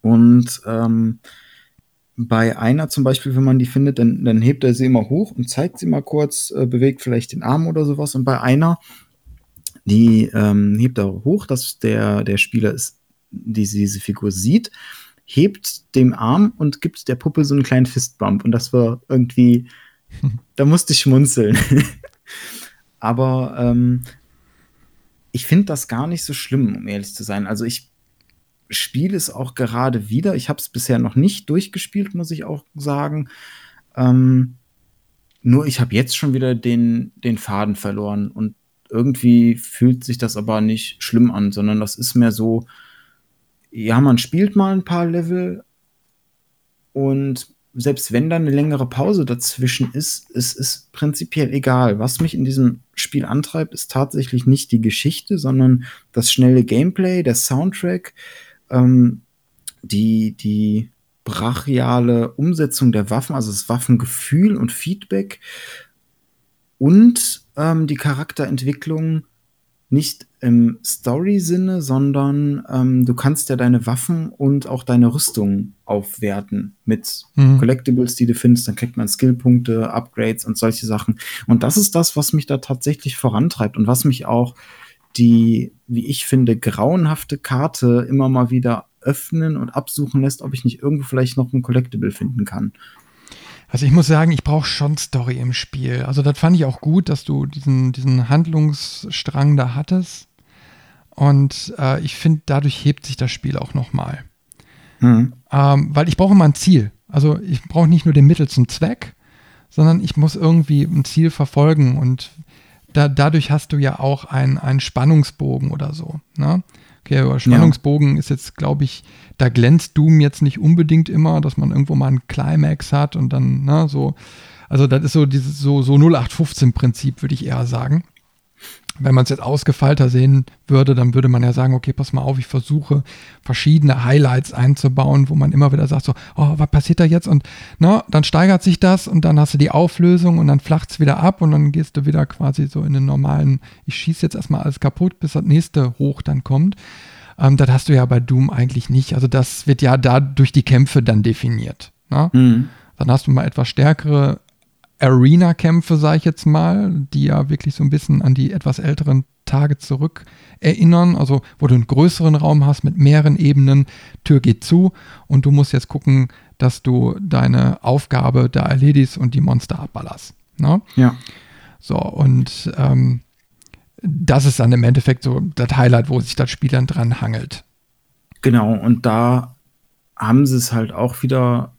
Und ähm, bei einer zum Beispiel, wenn man die findet, dann, dann hebt er sie immer hoch und zeigt sie mal kurz, äh, bewegt vielleicht den Arm oder sowas. Und bei einer, die ähm, hebt er hoch, dass der, der Spieler ist, die diese Figur sieht, hebt dem Arm und gibt der Puppe so einen kleinen Fistbump. Und das war irgendwie, da musste ich schmunzeln. Aber ähm, ich finde das gar nicht so schlimm, um ehrlich zu sein. Also ich spiele es auch gerade wieder. Ich habe es bisher noch nicht durchgespielt, muss ich auch sagen. Ähm, nur ich habe jetzt schon wieder den, den Faden verloren und irgendwie fühlt sich das aber nicht schlimm an, sondern das ist mehr so, ja, man spielt mal ein paar Level und selbst wenn da eine längere Pause dazwischen ist, es ist prinzipiell egal. Was mich in diesem Spiel antreibt, ist tatsächlich nicht die Geschichte, sondern das schnelle Gameplay, der Soundtrack, ähm, die, die brachiale Umsetzung der Waffen, also das Waffengefühl und Feedback und ähm, die Charakterentwicklung nicht im Story-Sinne, sondern ähm, du kannst ja deine Waffen und auch deine Rüstung aufwerten mit mhm. Collectibles, die du findest. Dann kriegt man Skillpunkte, Upgrades und solche Sachen. Und das ist das, was mich da tatsächlich vorantreibt und was mich auch die, wie ich finde, grauenhafte Karte immer mal wieder öffnen und absuchen lässt, ob ich nicht irgendwo vielleicht noch ein Collectible finden kann. Also ich muss sagen, ich brauche schon Story im Spiel. Also das fand ich auch gut, dass du diesen, diesen Handlungsstrang da hattest. Und äh, ich finde, dadurch hebt sich das Spiel auch nochmal. Mhm. Ähm, weil ich brauche immer ein Ziel. Also ich brauche nicht nur den Mittel zum Zweck, sondern ich muss irgendwie ein Ziel verfolgen. Und da, dadurch hast du ja auch einen Spannungsbogen oder so. Ne? Okay, aber Spannungsbogen ja. ist jetzt, glaube ich, da glänzt Doom jetzt nicht unbedingt immer, dass man irgendwo mal einen Climax hat und dann, ne, so. Also, das ist so dieses so, so 0815-Prinzip, würde ich eher sagen. Wenn man es jetzt ausgefeilter sehen würde, dann würde man ja sagen, okay, pass mal auf, ich versuche verschiedene Highlights einzubauen, wo man immer wieder sagt, so, oh, was passiert da jetzt? Und na, dann steigert sich das und dann hast du die Auflösung und dann flacht es wieder ab und dann gehst du wieder quasi so in den normalen, ich schieße jetzt erstmal alles kaputt, bis das nächste hoch dann kommt. Ähm, das hast du ja bei Doom eigentlich nicht. Also das wird ja da durch die Kämpfe dann definiert. Mhm. Dann hast du mal etwas stärkere Arena-Kämpfe, sage ich jetzt mal, die ja wirklich so ein bisschen an die etwas älteren Tage zurück erinnern. Also wo du einen größeren Raum hast mit mehreren Ebenen, Tür geht zu und du musst jetzt gucken, dass du deine Aufgabe da erledigst und die Monster abballerst. Ne? Ja. So, und ähm, das ist dann im Endeffekt so das Highlight, wo sich das Spiel dann dran hangelt. Genau, und da haben sie es halt auch wieder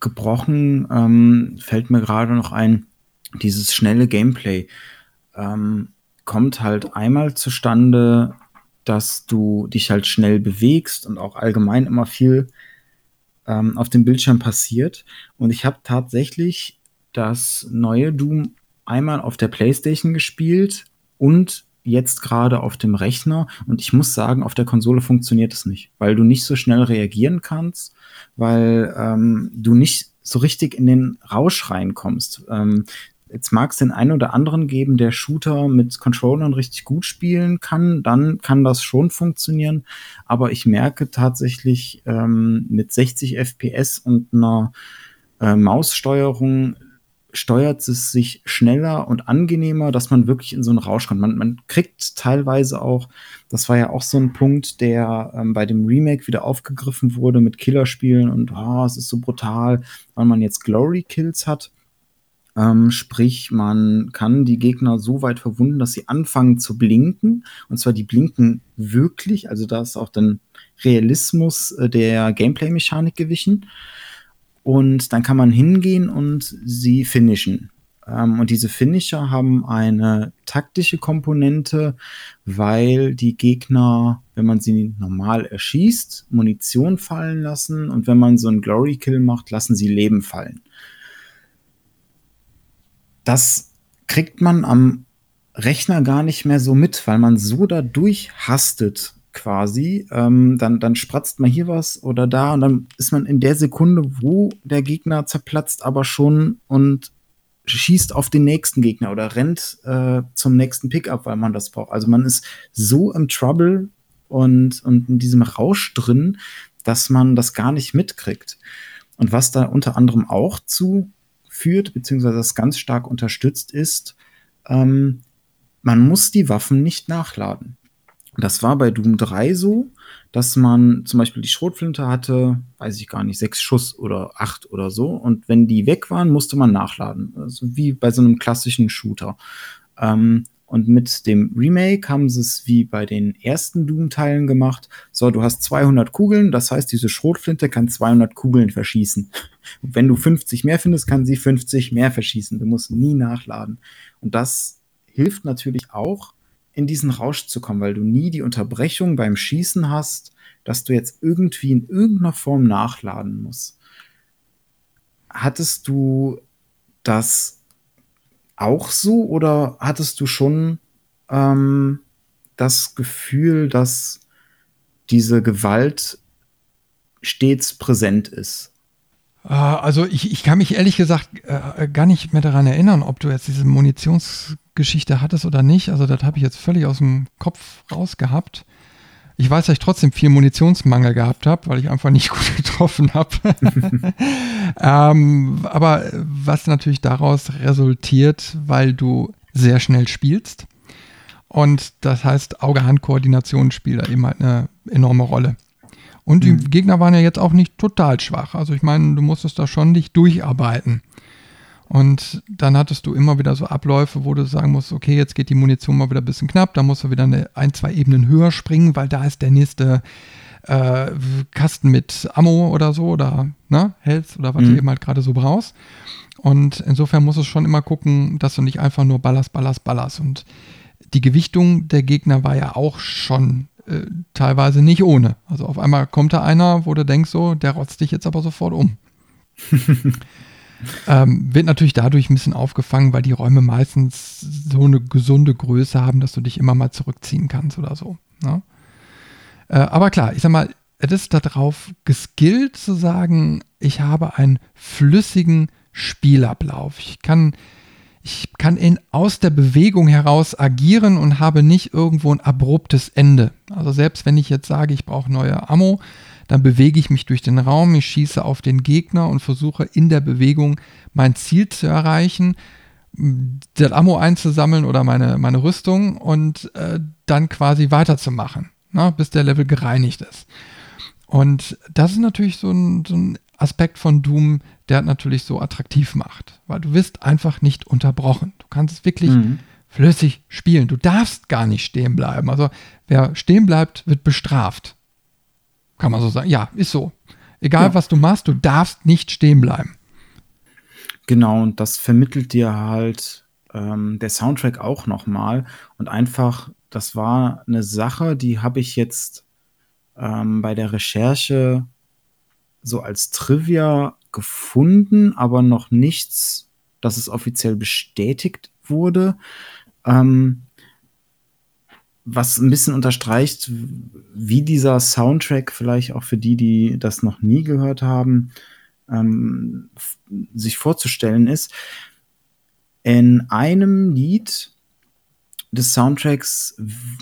gebrochen. Ähm, fällt mir gerade noch ein, dieses schnelle Gameplay ähm, kommt halt einmal zustande, dass du dich halt schnell bewegst und auch allgemein immer viel ähm, auf dem Bildschirm passiert. Und ich habe tatsächlich das neue Doom einmal auf der PlayStation gespielt und jetzt gerade auf dem Rechner und ich muss sagen, auf der Konsole funktioniert es nicht, weil du nicht so schnell reagieren kannst, weil ähm, du nicht so richtig in den Rausch reinkommst. Ähm, jetzt mag es den einen oder anderen geben, der Shooter mit Controllern richtig gut spielen kann, dann kann das schon funktionieren. Aber ich merke tatsächlich ähm, mit 60 FPS und einer äh, Maussteuerung steuert es sich schneller und angenehmer, dass man wirklich in so einen Rausch kommt. Man, man kriegt teilweise auch, das war ja auch so ein Punkt, der ähm, bei dem Remake wieder aufgegriffen wurde mit Killerspielen und oh, es ist so brutal, weil man jetzt Glory Kills hat. Ähm, sprich, man kann die Gegner so weit verwunden, dass sie anfangen zu blinken. Und zwar die blinken wirklich, also da ist auch dann Realismus äh, der Gameplay-Mechanik gewichen. Und dann kann man hingehen und sie finishen. Ähm, und diese Finisher haben eine taktische Komponente, weil die Gegner, wenn man sie normal erschießt, Munition fallen lassen und wenn man so einen Glory Kill macht, lassen sie Leben fallen. Das kriegt man am Rechner gar nicht mehr so mit, weil man so dadurch hastet quasi. Ähm, dann, dann spratzt man hier was oder da und dann ist man in der Sekunde, wo der Gegner zerplatzt, aber schon und schießt auf den nächsten Gegner oder rennt äh, zum nächsten Pickup, weil man das braucht. Also man ist so im Trouble und, und in diesem Rausch drin, dass man das gar nicht mitkriegt. Und was da unter anderem auch zu führt, beziehungsweise das ganz stark unterstützt ist, ähm, man muss die Waffen nicht nachladen. Das war bei Doom 3 so, dass man zum Beispiel die Schrotflinte hatte, weiß ich gar nicht, sechs Schuss oder acht oder so. Und wenn die weg waren, musste man nachladen. Also wie bei so einem klassischen Shooter. Ähm, und mit dem Remake haben sie es wie bei den ersten Doom-Teilen gemacht. So, du hast 200 Kugeln, das heißt, diese Schrotflinte kann 200 Kugeln verschießen. Und wenn du 50 mehr findest, kann sie 50 mehr verschießen. Du musst nie nachladen. Und das hilft natürlich auch, in diesen Rausch zu kommen, weil du nie die Unterbrechung beim Schießen hast, dass du jetzt irgendwie in irgendeiner Form nachladen musst. Hattest du das auch so oder hattest du schon ähm, das Gefühl, dass diese Gewalt stets präsent ist? Ah, also ich, ich kann mich ehrlich gesagt äh, gar nicht mehr daran erinnern, ob du jetzt diese Munitionsgeschichte hattest oder nicht. Also das habe ich jetzt völlig aus dem Kopf rausgehabt. Ich weiß, dass ich trotzdem viel Munitionsmangel gehabt habe, weil ich einfach nicht gut getroffen habe. ähm, aber was natürlich daraus resultiert, weil du sehr schnell spielst. Und das heißt, Auge-Hand-Koordination spielt da eben halt eine enorme Rolle. Und die mhm. Gegner waren ja jetzt auch nicht total schwach. Also ich meine, du musstest da schon dich durcharbeiten. Und dann hattest du immer wieder so Abläufe, wo du sagen musst, okay, jetzt geht die Munition mal wieder ein bisschen knapp, da musst du wieder eine, ein, zwei Ebenen höher springen, weil da ist der nächste äh, Kasten mit Ammo oder so oder ne, Health oder was mhm. du eben halt gerade so brauchst. Und insofern musst du schon immer gucken, dass du nicht einfach nur ballerst, ballerst, ballerst. Und die Gewichtung der Gegner war ja auch schon äh, teilweise nicht ohne. Also auf einmal kommt da einer, wo du denkst, so, der rotzt dich jetzt aber sofort um. ähm, wird natürlich dadurch ein bisschen aufgefangen, weil die Räume meistens so eine gesunde Größe haben, dass du dich immer mal zurückziehen kannst oder so. Ne? Äh, aber klar, ich sag mal, es ist darauf geskillt zu sagen, ich habe einen flüssigen Spielablauf. Ich kann ich kann in, aus der Bewegung heraus agieren und habe nicht irgendwo ein abruptes Ende. Also selbst wenn ich jetzt sage, ich brauche neue Ammo, dann bewege ich mich durch den Raum, ich schieße auf den Gegner und versuche in der Bewegung mein Ziel zu erreichen, das Ammo einzusammeln oder meine, meine Rüstung und äh, dann quasi weiterzumachen, ne, bis der Level gereinigt ist. Und das ist natürlich so ein, so ein Aspekt von Doom, der natürlich so attraktiv macht, weil du wirst einfach nicht unterbrochen. Du kannst es wirklich mhm. flüssig spielen. Du darfst gar nicht stehen bleiben. Also wer stehen bleibt, wird bestraft. Kann man so sagen. Ja, ist so. Egal ja. was du machst, du darfst nicht stehen bleiben. Genau, und das vermittelt dir halt ähm, der Soundtrack auch nochmal. Und einfach, das war eine Sache, die habe ich jetzt ähm, bei der Recherche so als Trivia gefunden, aber noch nichts, dass es offiziell bestätigt wurde. Ähm, was ein bisschen unterstreicht, wie dieser Soundtrack vielleicht auch für die, die das noch nie gehört haben, ähm, sich vorzustellen ist. In einem Lied des Soundtracks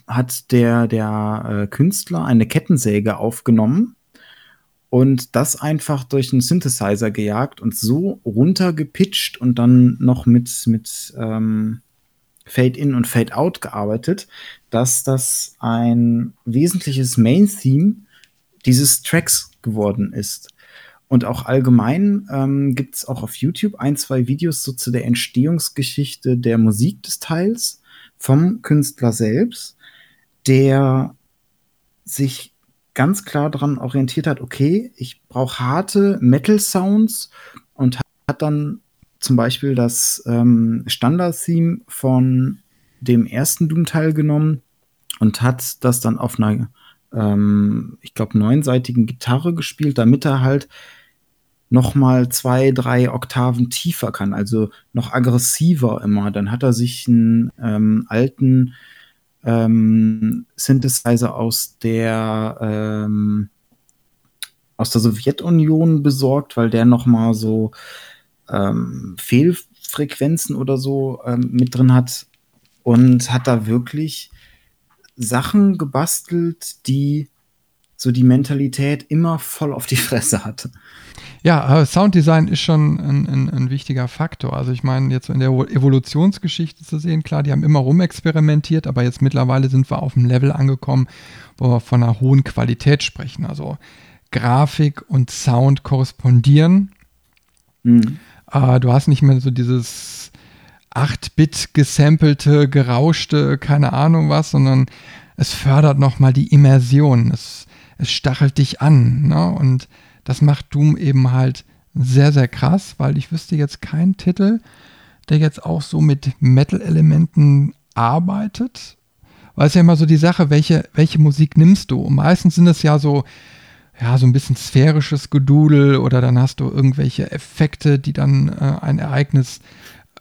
hat der, der äh, Künstler eine Kettensäge aufgenommen und das einfach durch einen Synthesizer gejagt und so runtergepitcht und dann noch mit, mit ähm, Fade-In und Fade-Out gearbeitet, dass das ein wesentliches Main-Theme dieses Tracks geworden ist. Und auch allgemein ähm, gibt es auch auf YouTube ein, zwei Videos so zu der Entstehungsgeschichte der Musik des Teils vom Künstler selbst, der sich ganz klar daran orientiert hat, okay, ich brauche harte Metal-Sounds und hat dann zum Beispiel das ähm, Standard-Theme von dem ersten Doom-Teil genommen und hat das dann auf einer, ähm, ich glaube, neunseitigen Gitarre gespielt, damit er halt noch mal zwei, drei Oktaven tiefer kann, also noch aggressiver immer. Dann hat er sich einen ähm, alten ähm, Synthesizer aus der ähm, aus der Sowjetunion besorgt, weil der noch mal so ähm, Fehlfrequenzen oder so ähm, mit drin hat und hat da wirklich Sachen gebastelt, die so die Mentalität immer voll auf die Fresse hat. Ja, Sounddesign ist schon ein, ein, ein, wichtiger Faktor. Also ich meine, jetzt in der Evolutionsgeschichte zu sehen, klar, die haben immer rumexperimentiert, aber jetzt mittlerweile sind wir auf einem Level angekommen, wo wir von einer hohen Qualität sprechen. Also Grafik und Sound korrespondieren. Mhm. Äh, du hast nicht mehr so dieses 8-Bit gesampelte, gerauschte, keine Ahnung was, sondern es fördert nochmal die Immersion. Es, es stachelt dich an. Ne? Und das macht Doom eben halt sehr, sehr krass, weil ich wüsste jetzt keinen Titel, der jetzt auch so mit Metal-Elementen arbeitet. Weil es ja immer so die Sache, welche, welche Musik nimmst du? Und meistens sind es ja so, ja, so ein bisschen sphärisches Gedudel oder dann hast du irgendwelche Effekte, die dann äh, ein Ereignis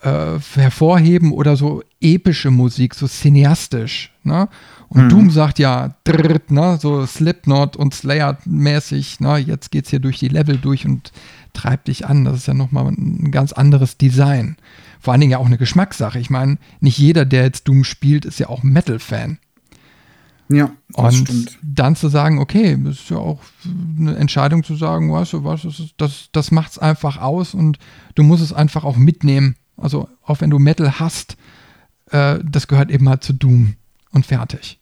äh, hervorheben oder so epische Musik, so cineastisch. Ne? Und mhm. Doom sagt ja, drrrt, ne? so Slipknot und Slayer-mäßig, ne? jetzt geht's hier durch die Level durch und treibt dich an. Das ist ja nochmal ein ganz anderes Design. Vor allen Dingen ja auch eine Geschmackssache. Ich meine, nicht jeder, der jetzt Doom spielt, ist ja auch Metal-Fan. Ja. Und stimmt. dann zu sagen, okay, das ist ja auch eine Entscheidung zu sagen, weißt du was, das, das macht es einfach aus und du musst es einfach auch mitnehmen. Also auch wenn du Metal hast, äh, das gehört eben halt zu Doom und fertig.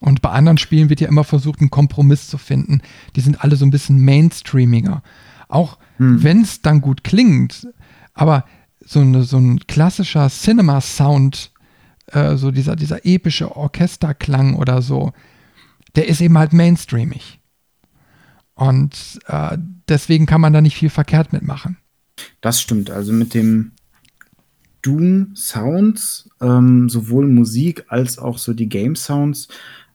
Und bei anderen Spielen wird ja immer versucht, einen Kompromiss zu finden. Die sind alle so ein bisschen mainstreamiger. Auch hm. wenn es dann gut klingt, aber so, eine, so ein klassischer Cinema-Sound, äh, so dieser, dieser epische Orchesterklang oder so, der ist eben halt mainstreamig. Und äh, deswegen kann man da nicht viel verkehrt mitmachen. Das stimmt. Also mit dem Doom Sounds, ähm, sowohl Musik als auch so die Game Sounds,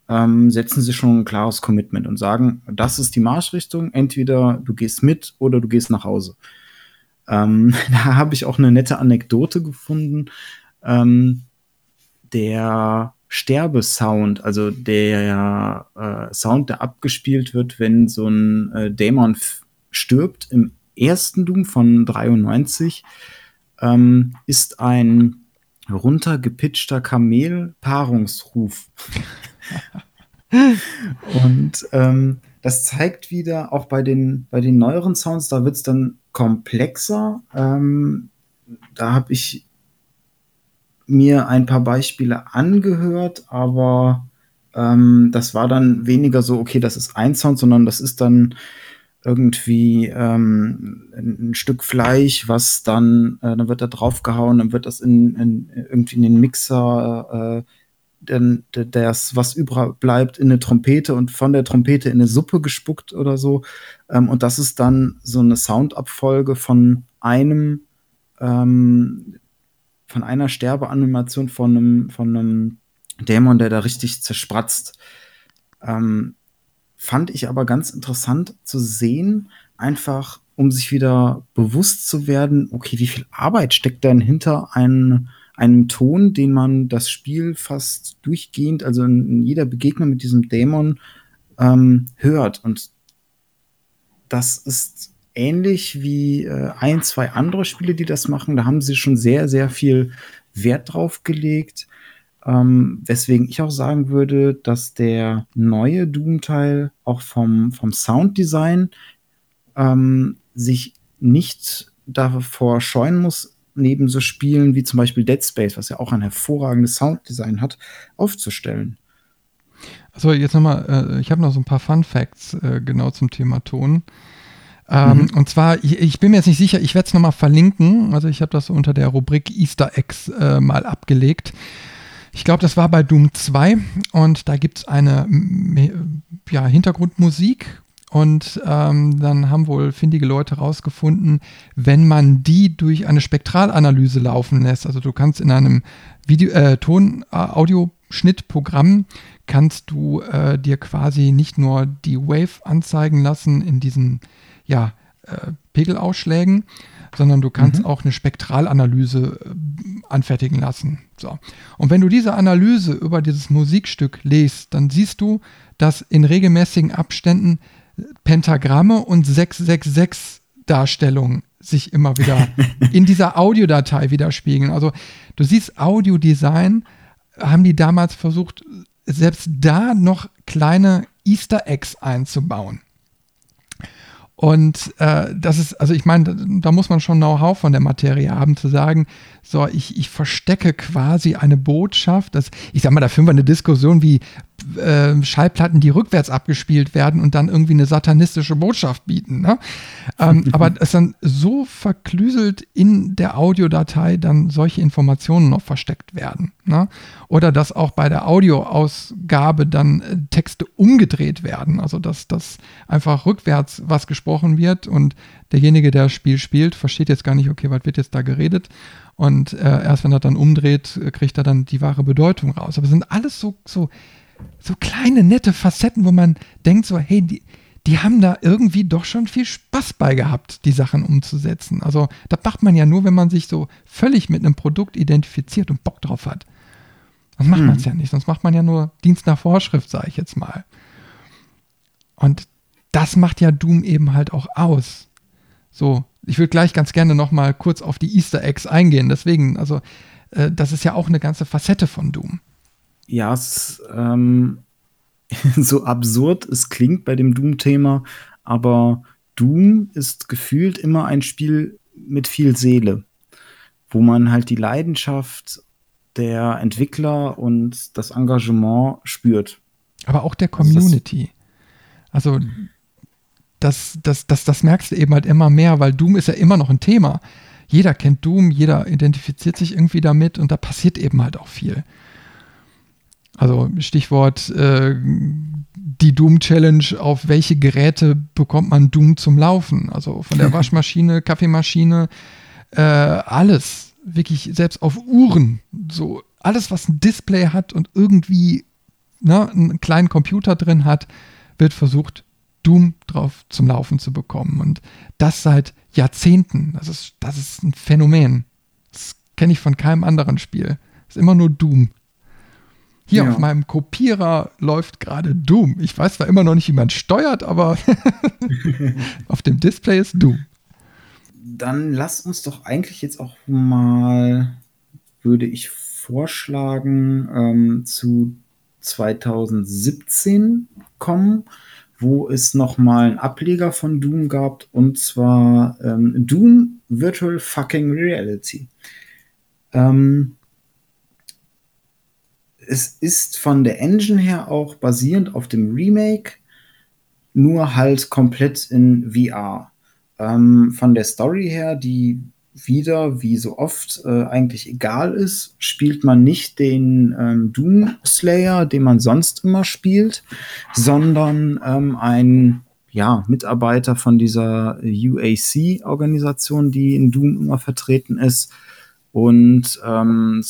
ähm, setzen sie schon ein klares Commitment und sagen, das ist die Marschrichtung, entweder du gehst mit oder du gehst nach Hause. Ähm, da habe ich auch eine nette Anekdote gefunden. Ähm, der Sterbesound, also der äh, Sound, der abgespielt wird, wenn so ein äh, Dämon stirbt im ersten Doom von 93, ähm, ist ein runtergepitchter Kamel-Paarungsruf. Und ähm, das zeigt wieder, auch bei den, bei den neueren Sounds, da wird es dann komplexer. Ähm, da habe ich mir ein paar Beispiele angehört, aber ähm, das war dann weniger so, okay, das ist ein Sound, sondern das ist dann irgendwie ähm, ein, Stück Fleisch, was dann, äh, dann wird da draufgehauen, dann wird das in, in irgendwie in den Mixer, äh, dann das, was übrig bleibt, in eine Trompete und von der Trompete in eine Suppe gespuckt oder so. Ähm, und das ist dann so eine Soundabfolge von einem, ähm, von einer Sterbeanimation von einem, von einem Dämon, der da richtig zerspratzt. Ähm, fand ich aber ganz interessant zu sehen, einfach um sich wieder bewusst zu werden, okay, wie viel Arbeit steckt denn hinter einem, einem Ton, den man das Spiel fast durchgehend, also in, in jeder Begegnung mit diesem Dämon ähm, hört. Und das ist ähnlich wie äh, ein, zwei andere Spiele, die das machen. Da haben sie schon sehr, sehr viel Wert drauf gelegt. Ähm, weswegen ich auch sagen würde, dass der neue Doom-Teil auch vom, vom Sounddesign ähm, sich nicht davor scheuen muss, neben so Spielen wie zum Beispiel Dead Space, was ja auch ein hervorragendes Sounddesign hat, aufzustellen. Also jetzt nochmal, äh, ich habe noch so ein paar Fun Facts äh, genau zum Thema Ton. Ähm, mhm. Und zwar, ich, ich, bin mir jetzt nicht sicher, ich werde es nochmal verlinken. Also ich habe das unter der Rubrik Easter Eggs äh, mal abgelegt. Ich glaube, das war bei Doom 2 und da gibt es eine ja, Hintergrundmusik und ähm, dann haben wohl findige Leute herausgefunden, wenn man die durch eine Spektralanalyse laufen lässt, also du kannst in einem Video, äh, Ton, äh, Audioschnittprogramm kannst du äh, dir quasi nicht nur die Wave anzeigen lassen in diesen ja, äh, Pegelausschlägen, sondern du kannst mhm. auch eine Spektralanalyse äh, anfertigen lassen. So. Und wenn du diese Analyse über dieses Musikstück liest, dann siehst du, dass in regelmäßigen Abständen Pentagramme und 666 Darstellungen sich immer wieder in dieser Audiodatei widerspiegeln. Also du siehst Audiodesign, haben die damals versucht, selbst da noch kleine Easter Eggs einzubauen. Und äh, das ist, also ich meine, da muss man schon Know-how von der Materie haben, zu sagen, so, ich, ich verstecke quasi eine Botschaft. Das, ich sag mal, da führen wir eine Diskussion wie äh, Schallplatten, die rückwärts abgespielt werden und dann irgendwie eine satanistische Botschaft bieten. Ne? Ähm, aber es dann so verklüselt in der Audiodatei dann solche Informationen noch versteckt werden. Ne? Oder dass auch bei der Audioausgabe dann äh, Texte umgedreht werden. Also dass das einfach rückwärts was gesprochen wird und derjenige, der das Spiel spielt, versteht jetzt gar nicht, okay, was wird jetzt da geredet? Und äh, erst wenn er dann umdreht, äh, kriegt er dann die wahre Bedeutung raus. Aber es sind alles so, so, so kleine, nette Facetten, wo man denkt so, hey, die, die haben da irgendwie doch schon viel Spaß bei gehabt, die Sachen umzusetzen. Also das macht man ja nur, wenn man sich so völlig mit einem Produkt identifiziert und Bock drauf hat. Sonst macht mhm. man es ja nicht. Sonst macht man ja nur Dienst nach Vorschrift, sage ich jetzt mal. Und das macht ja Doom eben halt auch aus. So, ich würde gleich ganz gerne noch mal kurz auf die Easter Eggs eingehen. Deswegen, also äh, das ist ja auch eine ganze Facette von Doom. Ja, es ähm, so absurd es klingt bei dem Doom-Thema, aber Doom ist gefühlt immer ein Spiel mit viel Seele, wo man halt die Leidenschaft der Entwickler und das Engagement spürt. Aber auch der Community. Also das, das, das, das merkst du eben halt immer mehr, weil Doom ist ja immer noch ein Thema. Jeder kennt Doom, jeder identifiziert sich irgendwie damit und da passiert eben halt auch viel. Also Stichwort äh, die Doom Challenge, auf welche Geräte bekommt man Doom zum Laufen? Also von der Waschmaschine, Kaffeemaschine, äh, alles. Wirklich selbst auf Uhren. So alles, was ein Display hat und irgendwie ne, einen kleinen Computer drin hat, wird versucht Doom drauf zum Laufen zu bekommen. Und das seit Jahrzehnten. Das ist, das ist ein Phänomen. Das kenne ich von keinem anderen Spiel. Das ist immer nur Doom. Hier ja. auf meinem Kopierer läuft gerade Doom. Ich weiß zwar immer noch nicht, wie man steuert, aber auf dem Display ist Doom. Dann lass uns doch eigentlich jetzt auch mal, würde ich vorschlagen, ähm, zu 2017 kommen wo es nochmal einen Ableger von Doom gab, und zwar ähm, Doom Virtual Fucking Reality. Ähm, es ist von der Engine her auch basierend auf dem Remake, nur halt komplett in VR. Ähm, von der Story her, die wieder, wie so oft, äh, eigentlich egal ist, spielt man nicht den ähm, Doom Slayer, den man sonst immer spielt, sondern ähm, ein ja, Mitarbeiter von dieser UAC-Organisation, die in Doom immer vertreten ist. Und ähm,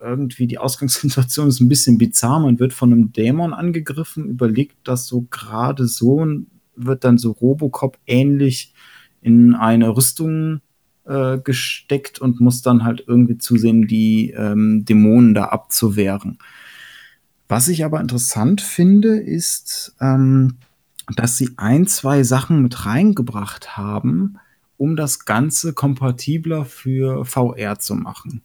irgendwie die Ausgangssituation ist ein bisschen bizarr. Man wird von einem Dämon angegriffen, überlegt das so gerade so und wird dann so Robocop ähnlich in eine Rüstung äh, gesteckt und muss dann halt irgendwie zusehen, die ähm, Dämonen da abzuwehren. Was ich aber interessant finde, ist, ähm, dass sie ein, zwei Sachen mit reingebracht haben, um das Ganze kompatibler für VR zu machen.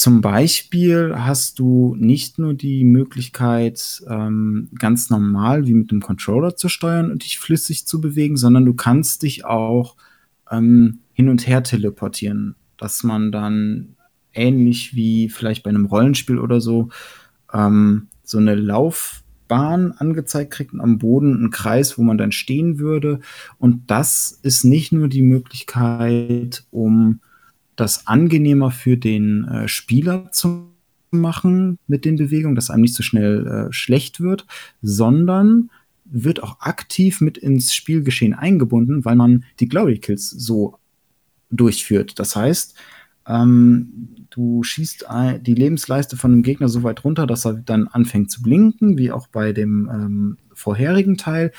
Zum Beispiel hast du nicht nur die Möglichkeit, ähm, ganz normal wie mit dem Controller zu steuern und dich flüssig zu bewegen, sondern du kannst dich auch ähm, hin und her teleportieren, dass man dann ähnlich wie vielleicht bei einem Rollenspiel oder so ähm, so eine Laufbahn angezeigt kriegt und am Boden einen Kreis, wo man dann stehen würde. Und das ist nicht nur die Möglichkeit, um das angenehmer für den äh, Spieler zu machen mit den Bewegungen, dass einem nicht so schnell äh, schlecht wird, sondern wird auch aktiv mit ins Spielgeschehen eingebunden, weil man die Glory Kills so durchführt. Das heißt, ähm, du schießt die Lebensleiste von dem Gegner so weit runter, dass er dann anfängt zu blinken, wie auch bei dem ähm, vorherigen Teil.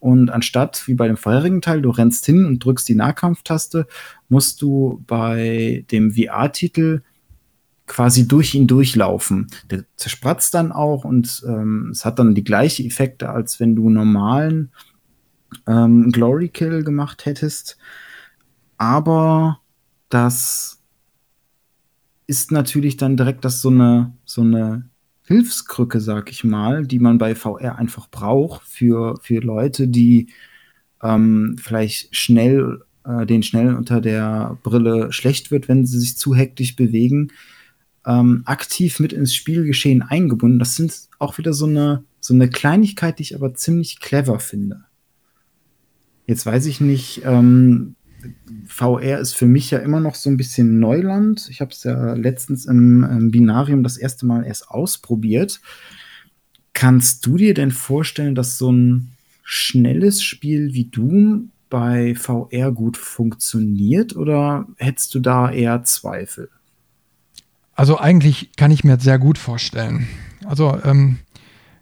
Und anstatt wie bei dem vorherigen Teil, du rennst hin und drückst die Nahkampftaste, musst du bei dem VR-Titel quasi durch ihn durchlaufen. Der zerspratzt dann auch und ähm, es hat dann die gleichen Effekte, als wenn du normalen ähm, Glory Kill gemacht hättest aber das ist natürlich dann direkt das so eine, so eine Hilfskrücke, sag ich mal, die man bei VR einfach braucht für, für Leute, die ähm, vielleicht schnell, äh, denen schnell unter der Brille schlecht wird, wenn sie sich zu hektisch bewegen, ähm, aktiv mit ins Spielgeschehen eingebunden. Das sind auch wieder so eine, So eine Kleinigkeit, die ich aber ziemlich clever finde. Jetzt weiß ich nicht, ähm, VR ist für mich ja immer noch so ein bisschen Neuland. Ich habe es ja letztens im, im Binarium das erste Mal erst ausprobiert. Kannst du dir denn vorstellen, dass so ein schnelles Spiel wie Doom bei VR gut funktioniert oder hättest du da eher Zweifel? Also eigentlich kann ich mir sehr gut vorstellen. Also ähm,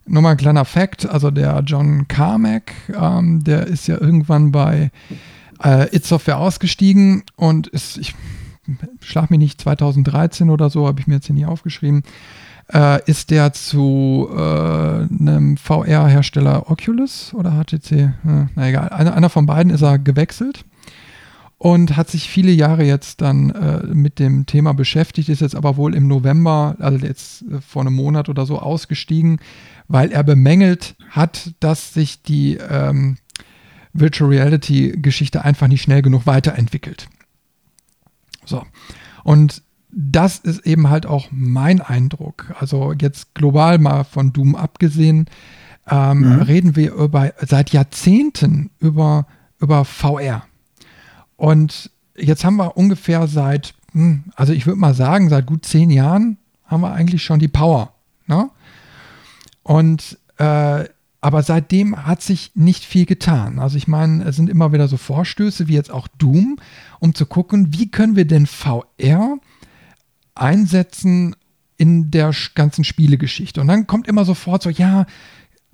nochmal ein kleiner Fakt, also der John Carmack, ähm, der ist ja irgendwann bei äh, It Software ausgestiegen und ist, ich schlag mich nicht, 2013 oder so, habe ich mir jetzt hier nie aufgeschrieben, äh, ist der zu äh, einem VR-Hersteller Oculus oder HTC, äh, na egal, einer, einer von beiden ist er gewechselt und hat sich viele Jahre jetzt dann äh, mit dem Thema beschäftigt, ist jetzt aber wohl im November, also jetzt äh, vor einem Monat oder so ausgestiegen, weil er bemängelt hat, dass sich die ähm, Virtual Reality Geschichte einfach nicht schnell genug weiterentwickelt. So. Und das ist eben halt auch mein Eindruck. Also jetzt global mal von Doom abgesehen, ähm, mhm. reden wir über, seit Jahrzehnten über, über VR. Und jetzt haben wir ungefähr seit, hm, also ich würde mal sagen, seit gut zehn Jahren haben wir eigentlich schon die Power. Ne? Und äh, aber seitdem hat sich nicht viel getan. Also ich meine, es sind immer wieder so Vorstöße wie jetzt auch Doom, um zu gucken, wie können wir denn VR einsetzen in der ganzen Spielegeschichte. Und dann kommt immer sofort so, ja,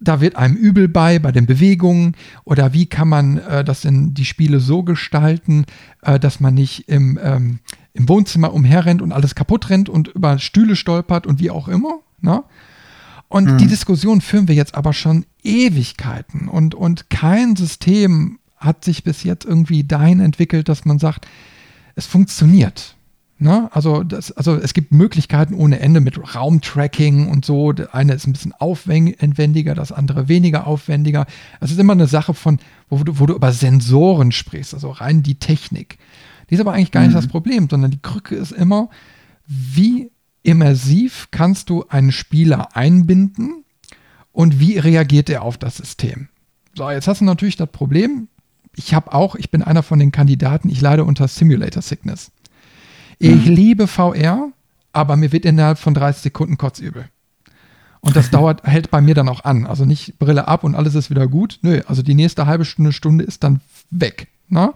da wird einem übel bei, bei den Bewegungen oder wie kann man äh, das in die Spiele so gestalten, äh, dass man nicht im, ähm, im Wohnzimmer umherrennt und alles kaputt rennt und über Stühle stolpert und wie auch immer. Ne? Und mhm. die Diskussion führen wir jetzt aber schon Ewigkeiten. Und, und kein System hat sich bis jetzt irgendwie dahin entwickelt, dass man sagt, es funktioniert. Ne? Also, das, also es gibt Möglichkeiten ohne Ende mit Raumtracking und so. Das eine ist ein bisschen aufwendiger, das andere weniger aufwendiger. Es ist immer eine Sache von, wo du, wo du über Sensoren sprichst, also rein die Technik. Die ist aber eigentlich gar nicht mhm. das Problem, sondern die Krücke ist immer, wie immersiv kannst du einen Spieler einbinden und wie reagiert er auf das System? So, jetzt hast du natürlich das Problem. Ich habe auch, ich bin einer von den Kandidaten, ich leide unter Simulator Sickness. Ich mhm. liebe VR, aber mir wird innerhalb von 30 Sekunden kotzübel. Und das dauert, hält bei mir dann auch an. Also nicht Brille ab und alles ist wieder gut. Nö, also die nächste halbe Stunde, Stunde ist dann weg. Ne?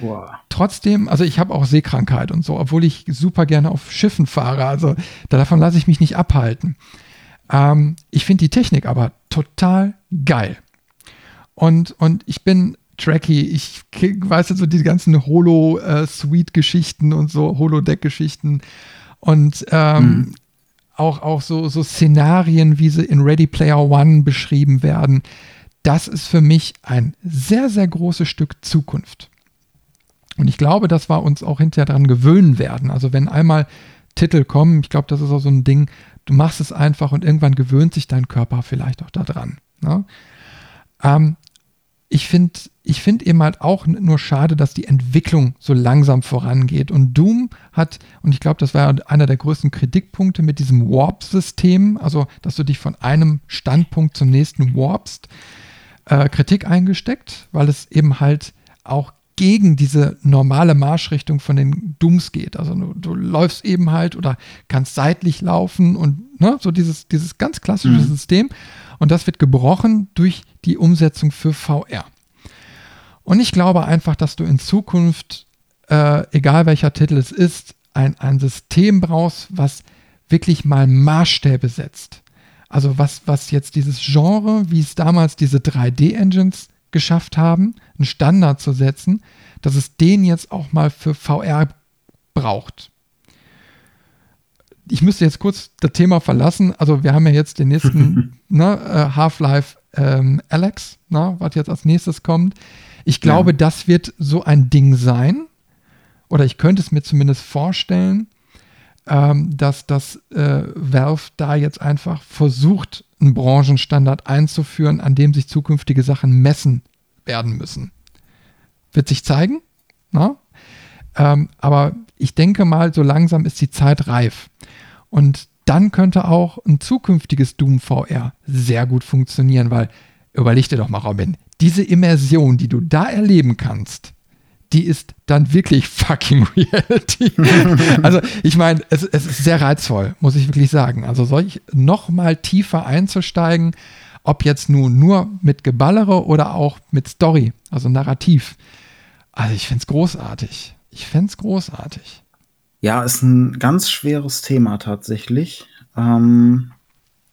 Wow. Trotzdem, also ich habe auch Seekrankheit und so, obwohl ich super gerne auf Schiffen fahre. Also davon lasse ich mich nicht abhalten. Ähm, ich finde die Technik aber total geil. Und, und ich bin tracky. Ich weiß jetzt so die ganzen Holo-Suite-Geschichten und so, Holodeck-Geschichten. Und ähm, mhm. auch, auch so, so Szenarien, wie sie in Ready Player One beschrieben werden. Das ist für mich ein sehr, sehr großes Stück Zukunft. Und ich glaube, dass wir uns auch hinterher daran gewöhnen werden. Also wenn einmal Titel kommen, ich glaube, das ist auch so ein Ding, du machst es einfach und irgendwann gewöhnt sich dein Körper vielleicht auch daran. Ne? Ähm, ich finde ich find eben halt auch nur schade, dass die Entwicklung so langsam vorangeht. Und Doom hat, und ich glaube, das war einer der größten Kritikpunkte mit diesem Warp-System, also dass du dich von einem Standpunkt zum nächsten warpst, äh, Kritik eingesteckt, weil es eben halt auch gegen diese normale Marschrichtung von den Dooms geht. Also du, du, läufst eben halt oder kannst seitlich laufen und ne, so dieses, dieses ganz klassische mhm. System. Und das wird gebrochen durch die Umsetzung für VR. Und ich glaube einfach, dass du in Zukunft, äh, egal welcher Titel es ist, ein, ein System brauchst, was wirklich mal Maßstäbe setzt. Also was, was jetzt dieses Genre, wie es damals diese 3D-Engines geschafft haben, einen Standard zu setzen, dass es den jetzt auch mal für VR braucht. Ich müsste jetzt kurz das Thema verlassen. Also wir haben ja jetzt den nächsten ne, äh, Half-Life ähm, Alex, ne, was jetzt als nächstes kommt. Ich glaube, ja. das wird so ein Ding sein. Oder ich könnte es mir zumindest vorstellen, ähm, dass das äh, Valve da jetzt einfach versucht, einen Branchenstandard einzuführen, an dem sich zukünftige Sachen messen werden müssen. Wird sich zeigen. Na? Ähm, aber ich denke mal, so langsam ist die Zeit reif. Und dann könnte auch ein zukünftiges Doom VR sehr gut funktionieren, weil überleg dir doch mal, Robin, diese Immersion, die du da erleben kannst, die ist dann wirklich fucking Reality. also ich meine, es, es, ist sehr reizvoll, muss ich wirklich sagen. Also solch noch mal tiefer einzusteigen, ob jetzt nun nur mit Geballere oder auch mit Story, also Narrativ. Also ich finde es großartig. Ich fände es großartig. Ja, ist ein ganz schweres Thema tatsächlich. Ähm,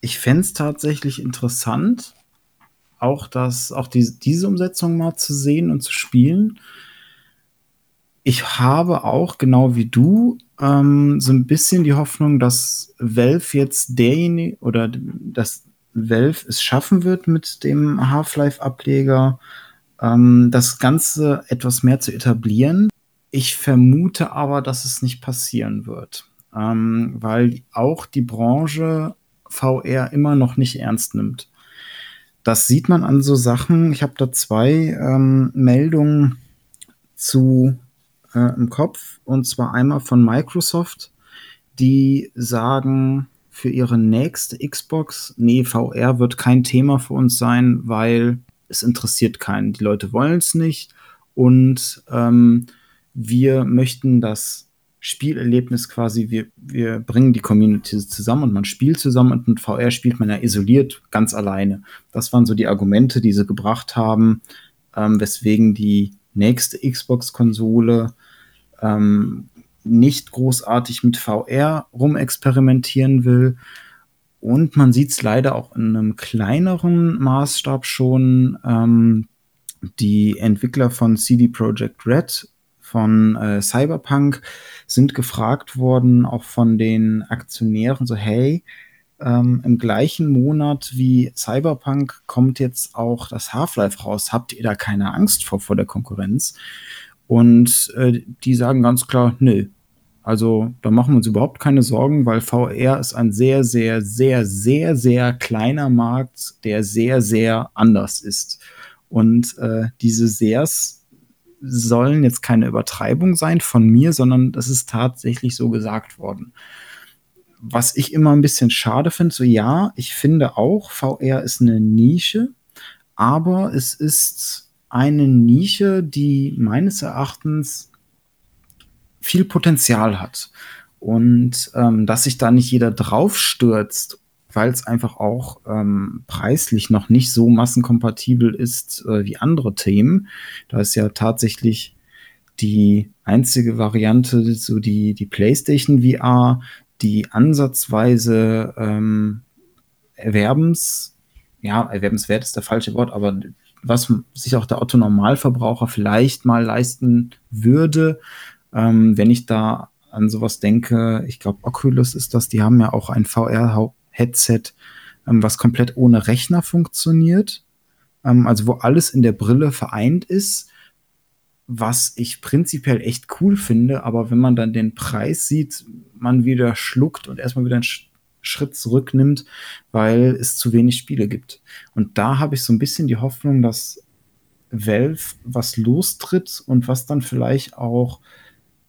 ich fände es tatsächlich interessant, auch das, auch die, diese Umsetzung mal zu sehen und zu spielen. Ich habe auch, genau wie du, ähm, so ein bisschen die Hoffnung, dass Valve jetzt derjenige oder dass Valve es schaffen wird mit dem Half-Life-Ableger, ähm, das Ganze etwas mehr zu etablieren. Ich vermute aber, dass es nicht passieren wird, ähm, weil auch die Branche VR immer noch nicht ernst nimmt. Das sieht man an so Sachen. Ich habe da zwei ähm, Meldungen zu äh, im Kopf. Und zwar einmal von Microsoft, die sagen für ihre nächste Xbox, nee, VR wird kein Thema für uns sein, weil es interessiert keinen. Die Leute wollen es nicht. Und ähm, wir möchten das Spielerlebnis quasi, wir, wir bringen die Community zusammen und man spielt zusammen und mit VR spielt man ja isoliert ganz alleine. Das waren so die Argumente, die sie gebracht haben, ähm, weswegen die nächste Xbox-Konsole ähm, nicht großartig mit VR rumexperimentieren will. Und man sieht es leider auch in einem kleineren Maßstab schon. Ähm, die Entwickler von CD Projekt Red von äh, Cyberpunk sind gefragt worden, auch von den Aktionären, so hey, ähm, im gleichen Monat wie Cyberpunk kommt jetzt auch das Half-Life raus. Habt ihr da keine Angst vor, vor der Konkurrenz? Und äh, die sagen ganz klar, nö. Also da machen wir uns überhaupt keine Sorgen, weil VR ist ein sehr, sehr, sehr, sehr, sehr kleiner Markt, der sehr, sehr anders ist. Und äh, diese Sehrs sollen jetzt keine Übertreibung sein von mir, sondern das ist tatsächlich so gesagt worden. Was ich immer ein bisschen schade finde, so ja, ich finde auch, VR ist eine Nische, aber es ist eine Nische, die meines Erachtens viel Potenzial hat. Und ähm, dass sich da nicht jeder draufstürzt, weil es einfach auch ähm, preislich noch nicht so massenkompatibel ist äh, wie andere Themen. Da ist ja tatsächlich die einzige Variante, so die, die PlayStation VR, die ansatzweise ähm, erwerbens, ja, erwerbenswert ist der falsche Wort, aber was sich auch der Otto-Normalverbraucher vielleicht mal leisten würde, ähm, wenn ich da an sowas denke. Ich glaube, Oculus ist das, die haben ja auch ein VR-Headset, ähm, was komplett ohne Rechner funktioniert. Ähm, also wo alles in der Brille vereint ist, was ich prinzipiell echt cool finde, aber wenn man dann den Preis sieht, man wieder schluckt und erstmal wieder einen Schritt zurücknimmt, weil es zu wenig Spiele gibt. Und da habe ich so ein bisschen die Hoffnung, dass Valve was lostritt und was dann vielleicht auch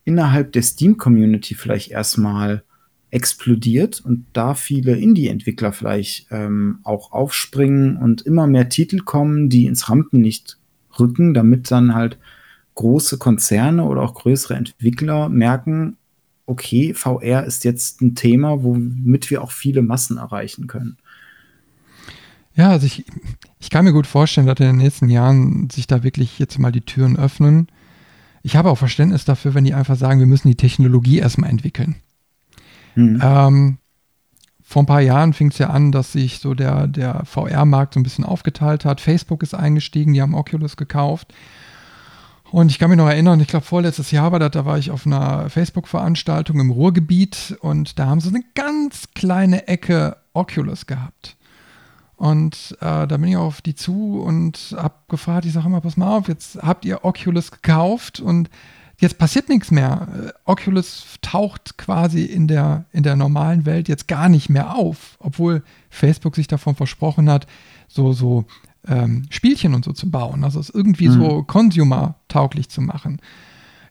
innerhalb der Steam-Community vielleicht erstmal explodiert und da viele Indie-Entwickler vielleicht ähm, auch aufspringen und immer mehr Titel kommen, die ins Rampenlicht rücken, damit dann halt große Konzerne oder auch größere Entwickler merken, okay, VR ist jetzt ein Thema, womit wir auch viele Massen erreichen können. Ja, also ich, ich kann mir gut vorstellen, dass in den nächsten Jahren sich da wirklich jetzt mal die Türen öffnen. Ich habe auch Verständnis dafür, wenn die einfach sagen, wir müssen die Technologie erstmal entwickeln. Mhm. Ähm, vor ein paar Jahren fing es ja an, dass sich so der, der VR-Markt so ein bisschen aufgeteilt hat. Facebook ist eingestiegen, die haben Oculus gekauft. Und ich kann mich noch erinnern, ich glaube vorletztes Jahr war das, da war ich auf einer Facebook-Veranstaltung im Ruhrgebiet und da haben sie eine ganz kleine Ecke Oculus gehabt. Und äh, da bin ich auf die zu und habe gefragt, ich sage immer, pass mal auf, jetzt habt ihr Oculus gekauft und jetzt passiert nichts mehr. Äh, Oculus taucht quasi in der, in der normalen Welt jetzt gar nicht mehr auf, obwohl Facebook sich davon versprochen hat, so, so ähm, Spielchen und so zu bauen, also es irgendwie mhm. so consumer-tauglich zu machen.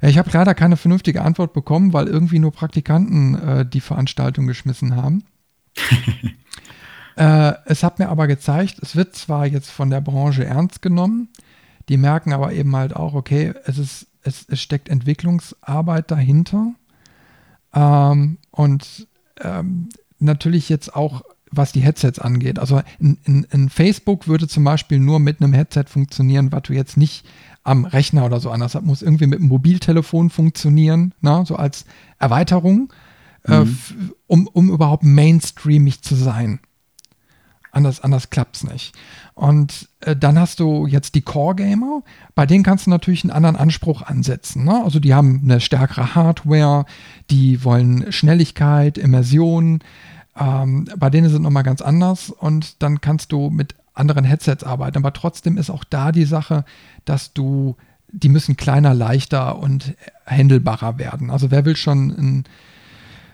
Ja, ich habe leider keine vernünftige Antwort bekommen, weil irgendwie nur Praktikanten äh, die Veranstaltung geschmissen haben. äh, es hat mir aber gezeigt, es wird zwar jetzt von der Branche ernst genommen, die merken aber eben halt auch, okay, es, ist, es, es steckt Entwicklungsarbeit dahinter. Ähm, und ähm, natürlich jetzt auch, was die Headsets angeht. Also in, in, in, Facebook würde zum Beispiel nur mit einem Headset funktionieren, was du jetzt nicht am Rechner oder so anders hast. Muss irgendwie mit einem Mobiltelefon funktionieren, na, ne, so als Erweiterung, äh, mhm. äh, um, um überhaupt mainstreamig zu sein. Anders, anders klappt es nicht. Und äh, dann hast du jetzt die Core-Gamer, bei denen kannst du natürlich einen anderen Anspruch ansetzen. Ne? Also die haben eine stärkere Hardware, die wollen Schnelligkeit, Immersion. Ähm, bei denen sind nochmal ganz anders und dann kannst du mit anderen Headsets arbeiten. Aber trotzdem ist auch da die Sache, dass du, die müssen kleiner, leichter und händelbarer werden. Also wer will schon ein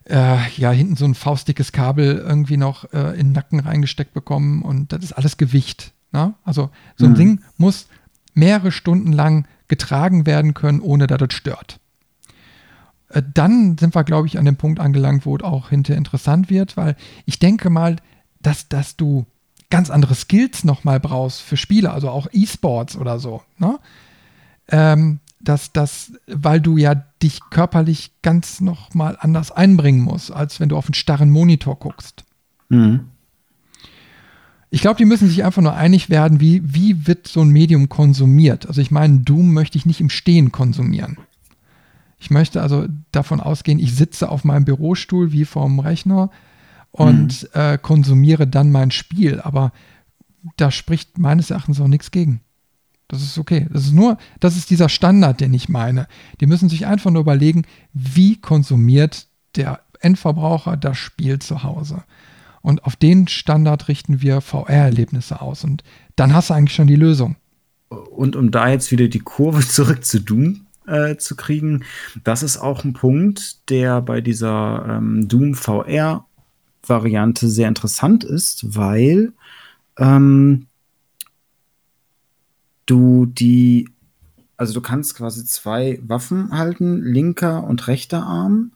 äh, ja, hinten so ein faustdickes Kabel irgendwie noch äh, in den Nacken reingesteckt bekommen und das ist alles Gewicht. Ne? Also so ein mhm. Ding muss mehrere Stunden lang getragen werden können, ohne dass es stört. Äh, dann sind wir, glaube ich, an dem Punkt angelangt, wo es auch hinterher interessant wird, weil ich denke mal, dass, dass du ganz andere Skills nochmal brauchst für Spiele, also auch E-Sports oder so. Ne? Ähm, dass das, weil du ja dich körperlich ganz nochmal anders einbringen musst, als wenn du auf einen starren Monitor guckst. Mhm. Ich glaube, die müssen sich einfach nur einig werden, wie, wie wird so ein Medium konsumiert. Also ich meine, Doom möchte ich nicht im Stehen konsumieren. Ich möchte also davon ausgehen, ich sitze auf meinem Bürostuhl wie vorm Rechner und mhm. äh, konsumiere dann mein Spiel. Aber da spricht meines Erachtens auch nichts gegen. Das ist okay. Das ist nur, das ist dieser Standard, den ich meine. Die müssen sich einfach nur überlegen, wie konsumiert der Endverbraucher das Spiel zu Hause. Und auf den Standard richten wir VR-Erlebnisse aus. Und dann hast du eigentlich schon die Lösung. Und um da jetzt wieder die Kurve zurück zu Doom äh, zu kriegen, das ist auch ein Punkt, der bei dieser ähm, Doom VR-Variante sehr interessant ist, weil ähm, du die, also du kannst quasi zwei Waffen halten, linker und rechter Arm.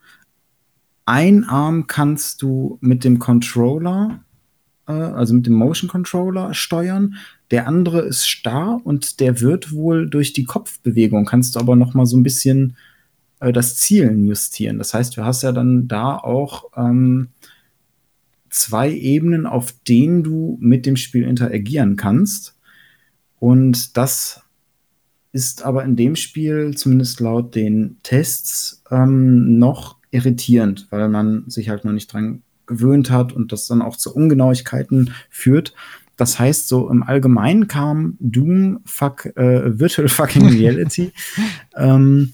Ein Arm kannst du mit dem Controller, äh, also mit dem Motion Controller steuern. Der andere ist starr und der wird wohl durch die Kopfbewegung, kannst du aber noch mal so ein bisschen äh, das Zielen justieren. Das heißt, du hast ja dann da auch ähm, zwei Ebenen, auf denen du mit dem Spiel interagieren kannst. Und das ist aber in dem Spiel, zumindest laut den Tests, ähm, noch irritierend, weil man sich halt noch nicht dran gewöhnt hat und das dann auch zu Ungenauigkeiten führt. Das heißt, so im Allgemeinen kam Doom fuck, äh, Virtual Fucking Reality ähm,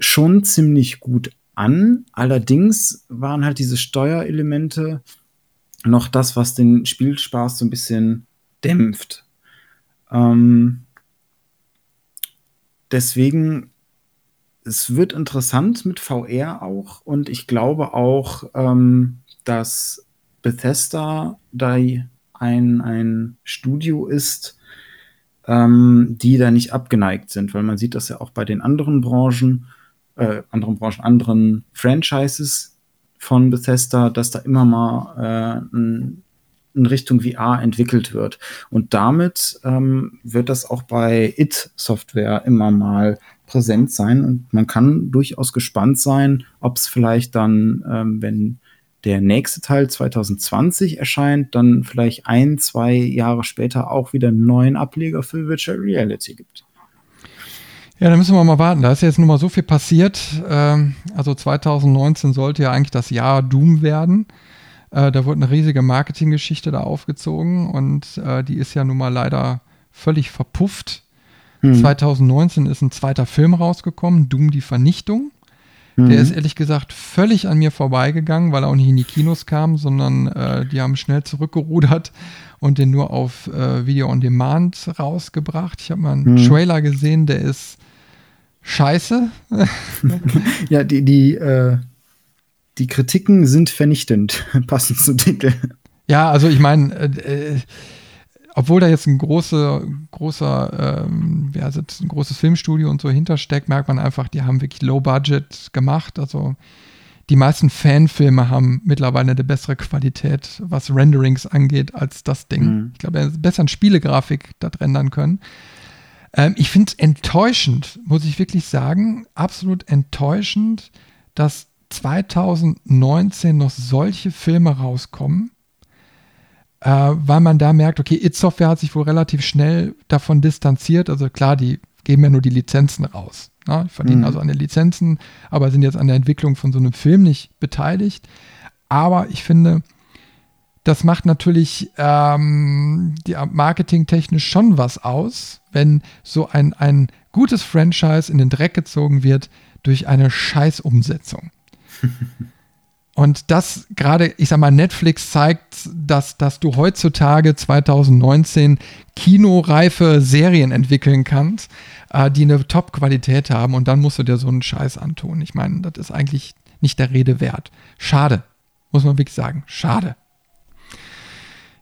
schon ziemlich gut an. Allerdings waren halt diese Steuerelemente noch das, was den Spielspaß so ein bisschen dämpft. Ähm, deswegen, es wird interessant mit VR auch und ich glaube auch, ähm, dass Bethesda da ein, ein Studio ist, ähm, die da nicht abgeneigt sind, weil man sieht das ja auch bei den anderen Branchen, äh, anderen Branchen, anderen Franchises von Bethesda, dass da immer mal äh, in Richtung VR entwickelt wird. Und damit ähm, wird das auch bei IT-Software immer mal präsent sein. Und man kann durchaus gespannt sein, ob es vielleicht dann, ähm, wenn der nächste Teil 2020 erscheint, dann vielleicht ein, zwei Jahre später auch wieder einen neuen Ableger für Virtual Reality gibt. Ja, da müssen wir mal warten. Da ist jetzt nun mal so viel passiert. Ähm, also 2019 sollte ja eigentlich das Jahr Doom werden. Äh, da wurde eine riesige Marketinggeschichte da aufgezogen und äh, die ist ja nun mal leider völlig verpufft. Mhm. 2019 ist ein zweiter Film rausgekommen, Doom die Vernichtung. Mhm. Der ist ehrlich gesagt völlig an mir vorbeigegangen, weil er auch nicht in die Kinos kam, sondern äh, die haben schnell zurückgerudert und den nur auf äh, Video on Demand rausgebracht. Ich habe mal einen mhm. Trailer gesehen, der ist scheiße. ja, die, die, äh, die Kritiken sind vernichtend, passend zum Titel. Ja, also ich meine, äh, äh, obwohl da jetzt ein großer, großer, ähm, ja, ein großes Filmstudio und so hintersteckt, merkt man einfach, die haben wirklich Low Budget gemacht. Also die meisten Fanfilme haben mittlerweile eine bessere Qualität, was Renderings angeht, als das Ding. Mhm. Ich glaube, er ist besser in Spielegrafik das rendern können. Ähm, ich finde es enttäuschend, muss ich wirklich sagen, absolut enttäuschend, dass 2019 noch solche Filme rauskommen, äh, weil man da merkt, okay, It Software hat sich wohl relativ schnell davon distanziert. Also klar, die geben ja nur die Lizenzen raus. Ne? Die verdienen mhm. also an den Lizenzen, aber sind jetzt an der Entwicklung von so einem Film nicht beteiligt. Aber ich finde, das macht natürlich ähm, die marketingtechnisch schon was aus, wenn so ein, ein gutes Franchise in den Dreck gezogen wird durch eine Scheißumsetzung. Und das gerade, ich sag mal, Netflix zeigt, dass, dass du heutzutage 2019 kinoreife Serien entwickeln kannst, äh, die eine Top-Qualität haben und dann musst du dir so einen Scheiß antun. Ich meine, das ist eigentlich nicht der Rede wert. Schade, muss man wirklich sagen. Schade.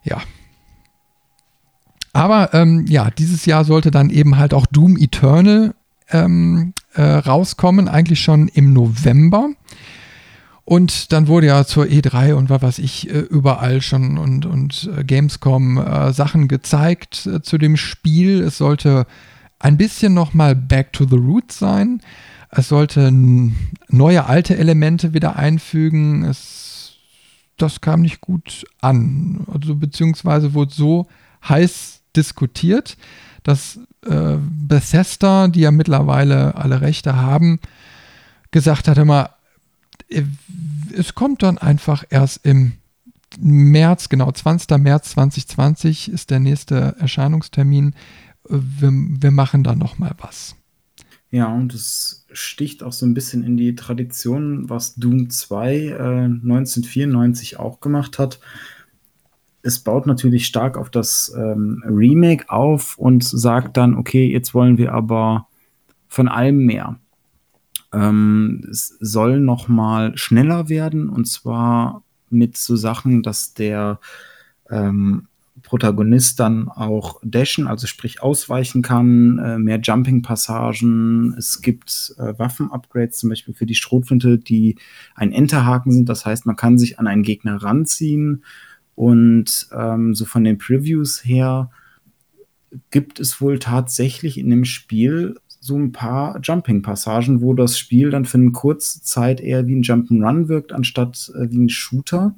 Ja. Aber ähm, ja, dieses Jahr sollte dann eben halt auch Doom Eternal ähm, äh, rauskommen, eigentlich schon im November. Und dann wurde ja zur E3 und was weiß ich äh, überall schon und, und äh, Gamescom äh, Sachen gezeigt äh, zu dem Spiel. Es sollte ein bisschen nochmal Back to the Roots sein. Es sollte neue alte Elemente wieder einfügen. Es, das kam nicht gut an. Also beziehungsweise wurde so heiß diskutiert, dass äh, Bethesda, die ja mittlerweile alle Rechte haben, gesagt hat immer, es kommt dann einfach erst im März, genau, 20. März 2020 ist der nächste Erscheinungstermin. Äh, wir, wir machen da nochmal was. Ja, und es sticht auch so ein bisschen in die Tradition, was Doom 2 äh, 1994 auch gemacht hat. Es baut natürlich stark auf das ähm, Remake auf und sagt dann, okay, jetzt wollen wir aber von allem mehr. Ähm, es soll noch mal schneller werden und zwar mit so Sachen, dass der ähm, Protagonist dann auch dashen, also sprich ausweichen kann, äh, mehr Jumping-Passagen. Es gibt äh, Waffen-Upgrades, zum Beispiel für die Schrotflinte, die ein Enterhaken sind. Das heißt, man kann sich an einen Gegner ranziehen. Und ähm, so von den Previews her gibt es wohl tatsächlich in dem Spiel so ein paar Jumping-Passagen, wo das Spiel dann für eine kurze Zeit eher wie ein Jump'n'Run wirkt, anstatt äh, wie ein Shooter.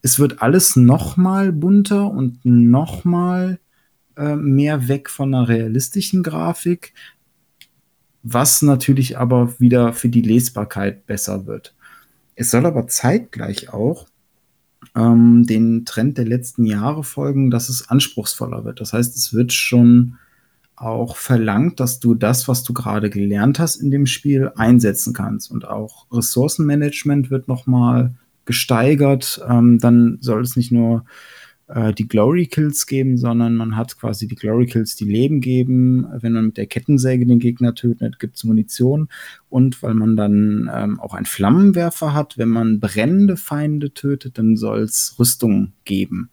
Es wird alles noch mal bunter und noch mal äh, mehr weg von einer realistischen Grafik, was natürlich aber wieder für die Lesbarkeit besser wird. Es soll aber zeitgleich auch ähm, den Trend der letzten Jahre folgen, dass es anspruchsvoller wird. Das heißt, es wird schon auch verlangt, dass du das, was du gerade gelernt hast in dem Spiel, einsetzen kannst. Und auch Ressourcenmanagement wird nochmal gesteigert. Ähm, dann soll es nicht nur äh, die Glory Kills geben, sondern man hat quasi die Glory Kills, die Leben geben. Wenn man mit der Kettensäge den Gegner tötet, gibt es Munition. Und weil man dann ähm, auch einen Flammenwerfer hat, wenn man brennende Feinde tötet, dann soll es Rüstung geben.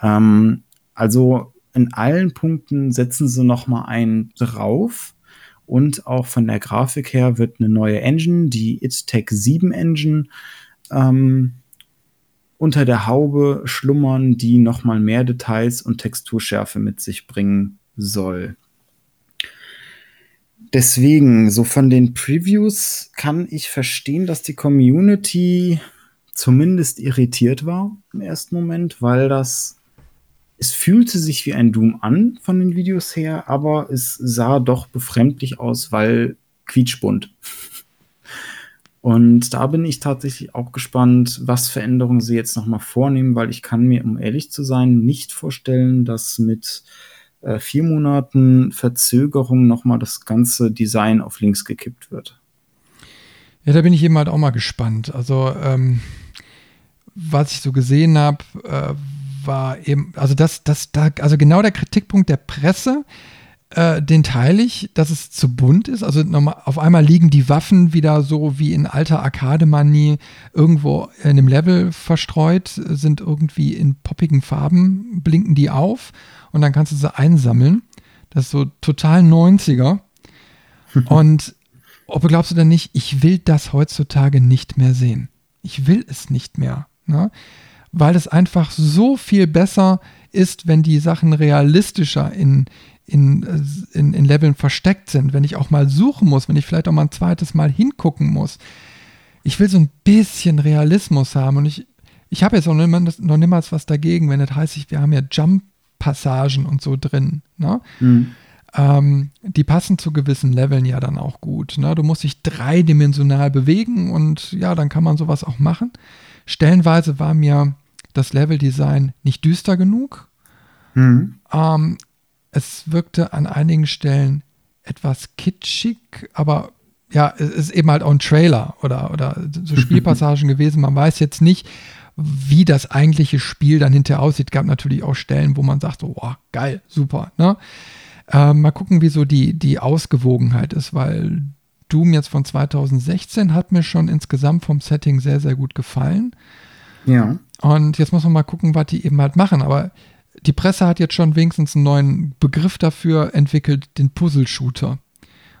Ähm, also in allen Punkten setzen sie noch mal einen drauf. Und auch von der Grafik her wird eine neue Engine, die ITTEC 7 Engine, ähm, unter der Haube schlummern, die noch mal mehr Details und Texturschärfe mit sich bringen soll. Deswegen, so von den Previews kann ich verstehen, dass die Community zumindest irritiert war im ersten Moment, weil das es fühlte sich wie ein Doom an von den Videos her, aber es sah doch befremdlich aus, weil quietschbunt. Und da bin ich tatsächlich auch gespannt, was Veränderungen sie jetzt nochmal vornehmen, weil ich kann mir, um ehrlich zu sein, nicht vorstellen, dass mit äh, vier Monaten Verzögerung nochmal das ganze Design auf links gekippt wird. Ja, da bin ich eben halt auch mal gespannt. Also, ähm, was ich so gesehen habe, äh, war eben, also das, das, da, also genau der Kritikpunkt der Presse, äh, den teile ich, dass es zu bunt ist. Also nochmal, auf einmal liegen die Waffen wieder so wie in alter Arcade-Manie irgendwo in einem Level verstreut, sind irgendwie in poppigen Farben, blinken die auf und dann kannst du sie einsammeln. Das ist so total 90er. und ob glaubst du denn nicht, ich will das heutzutage nicht mehr sehen. Ich will es nicht mehr. Ne? Weil es einfach so viel besser ist, wenn die Sachen realistischer in, in, in, in Leveln versteckt sind, wenn ich auch mal suchen muss, wenn ich vielleicht auch mal ein zweites Mal hingucken muss. Ich will so ein bisschen Realismus haben und ich, ich habe jetzt noch niemals, noch niemals was dagegen, wenn das heißt, wir haben ja Jump-Passagen und so drin. Ne? Mhm. Ähm, die passen zu gewissen Leveln ja dann auch gut. Ne? Du musst dich dreidimensional bewegen und ja, dann kann man sowas auch machen. Stellenweise war mir das Leveldesign nicht düster genug. Mhm. Ähm, es wirkte an einigen Stellen etwas kitschig, aber ja, es ist eben halt auch ein Trailer oder, oder so Spielpassagen gewesen. Man weiß jetzt nicht, wie das eigentliche Spiel dann hinterher aussieht. Gab natürlich auch Stellen, wo man sagt, so, oh, geil, super. Ne? Äh, mal gucken, wie so die, die Ausgewogenheit ist, weil Doom jetzt von 2016 hat mir schon insgesamt vom Setting sehr, sehr gut gefallen. Ja. Und jetzt muss man mal gucken, was die eben halt machen. Aber die Presse hat jetzt schon wenigstens einen neuen Begriff dafür entwickelt, den Puzzle-Shooter.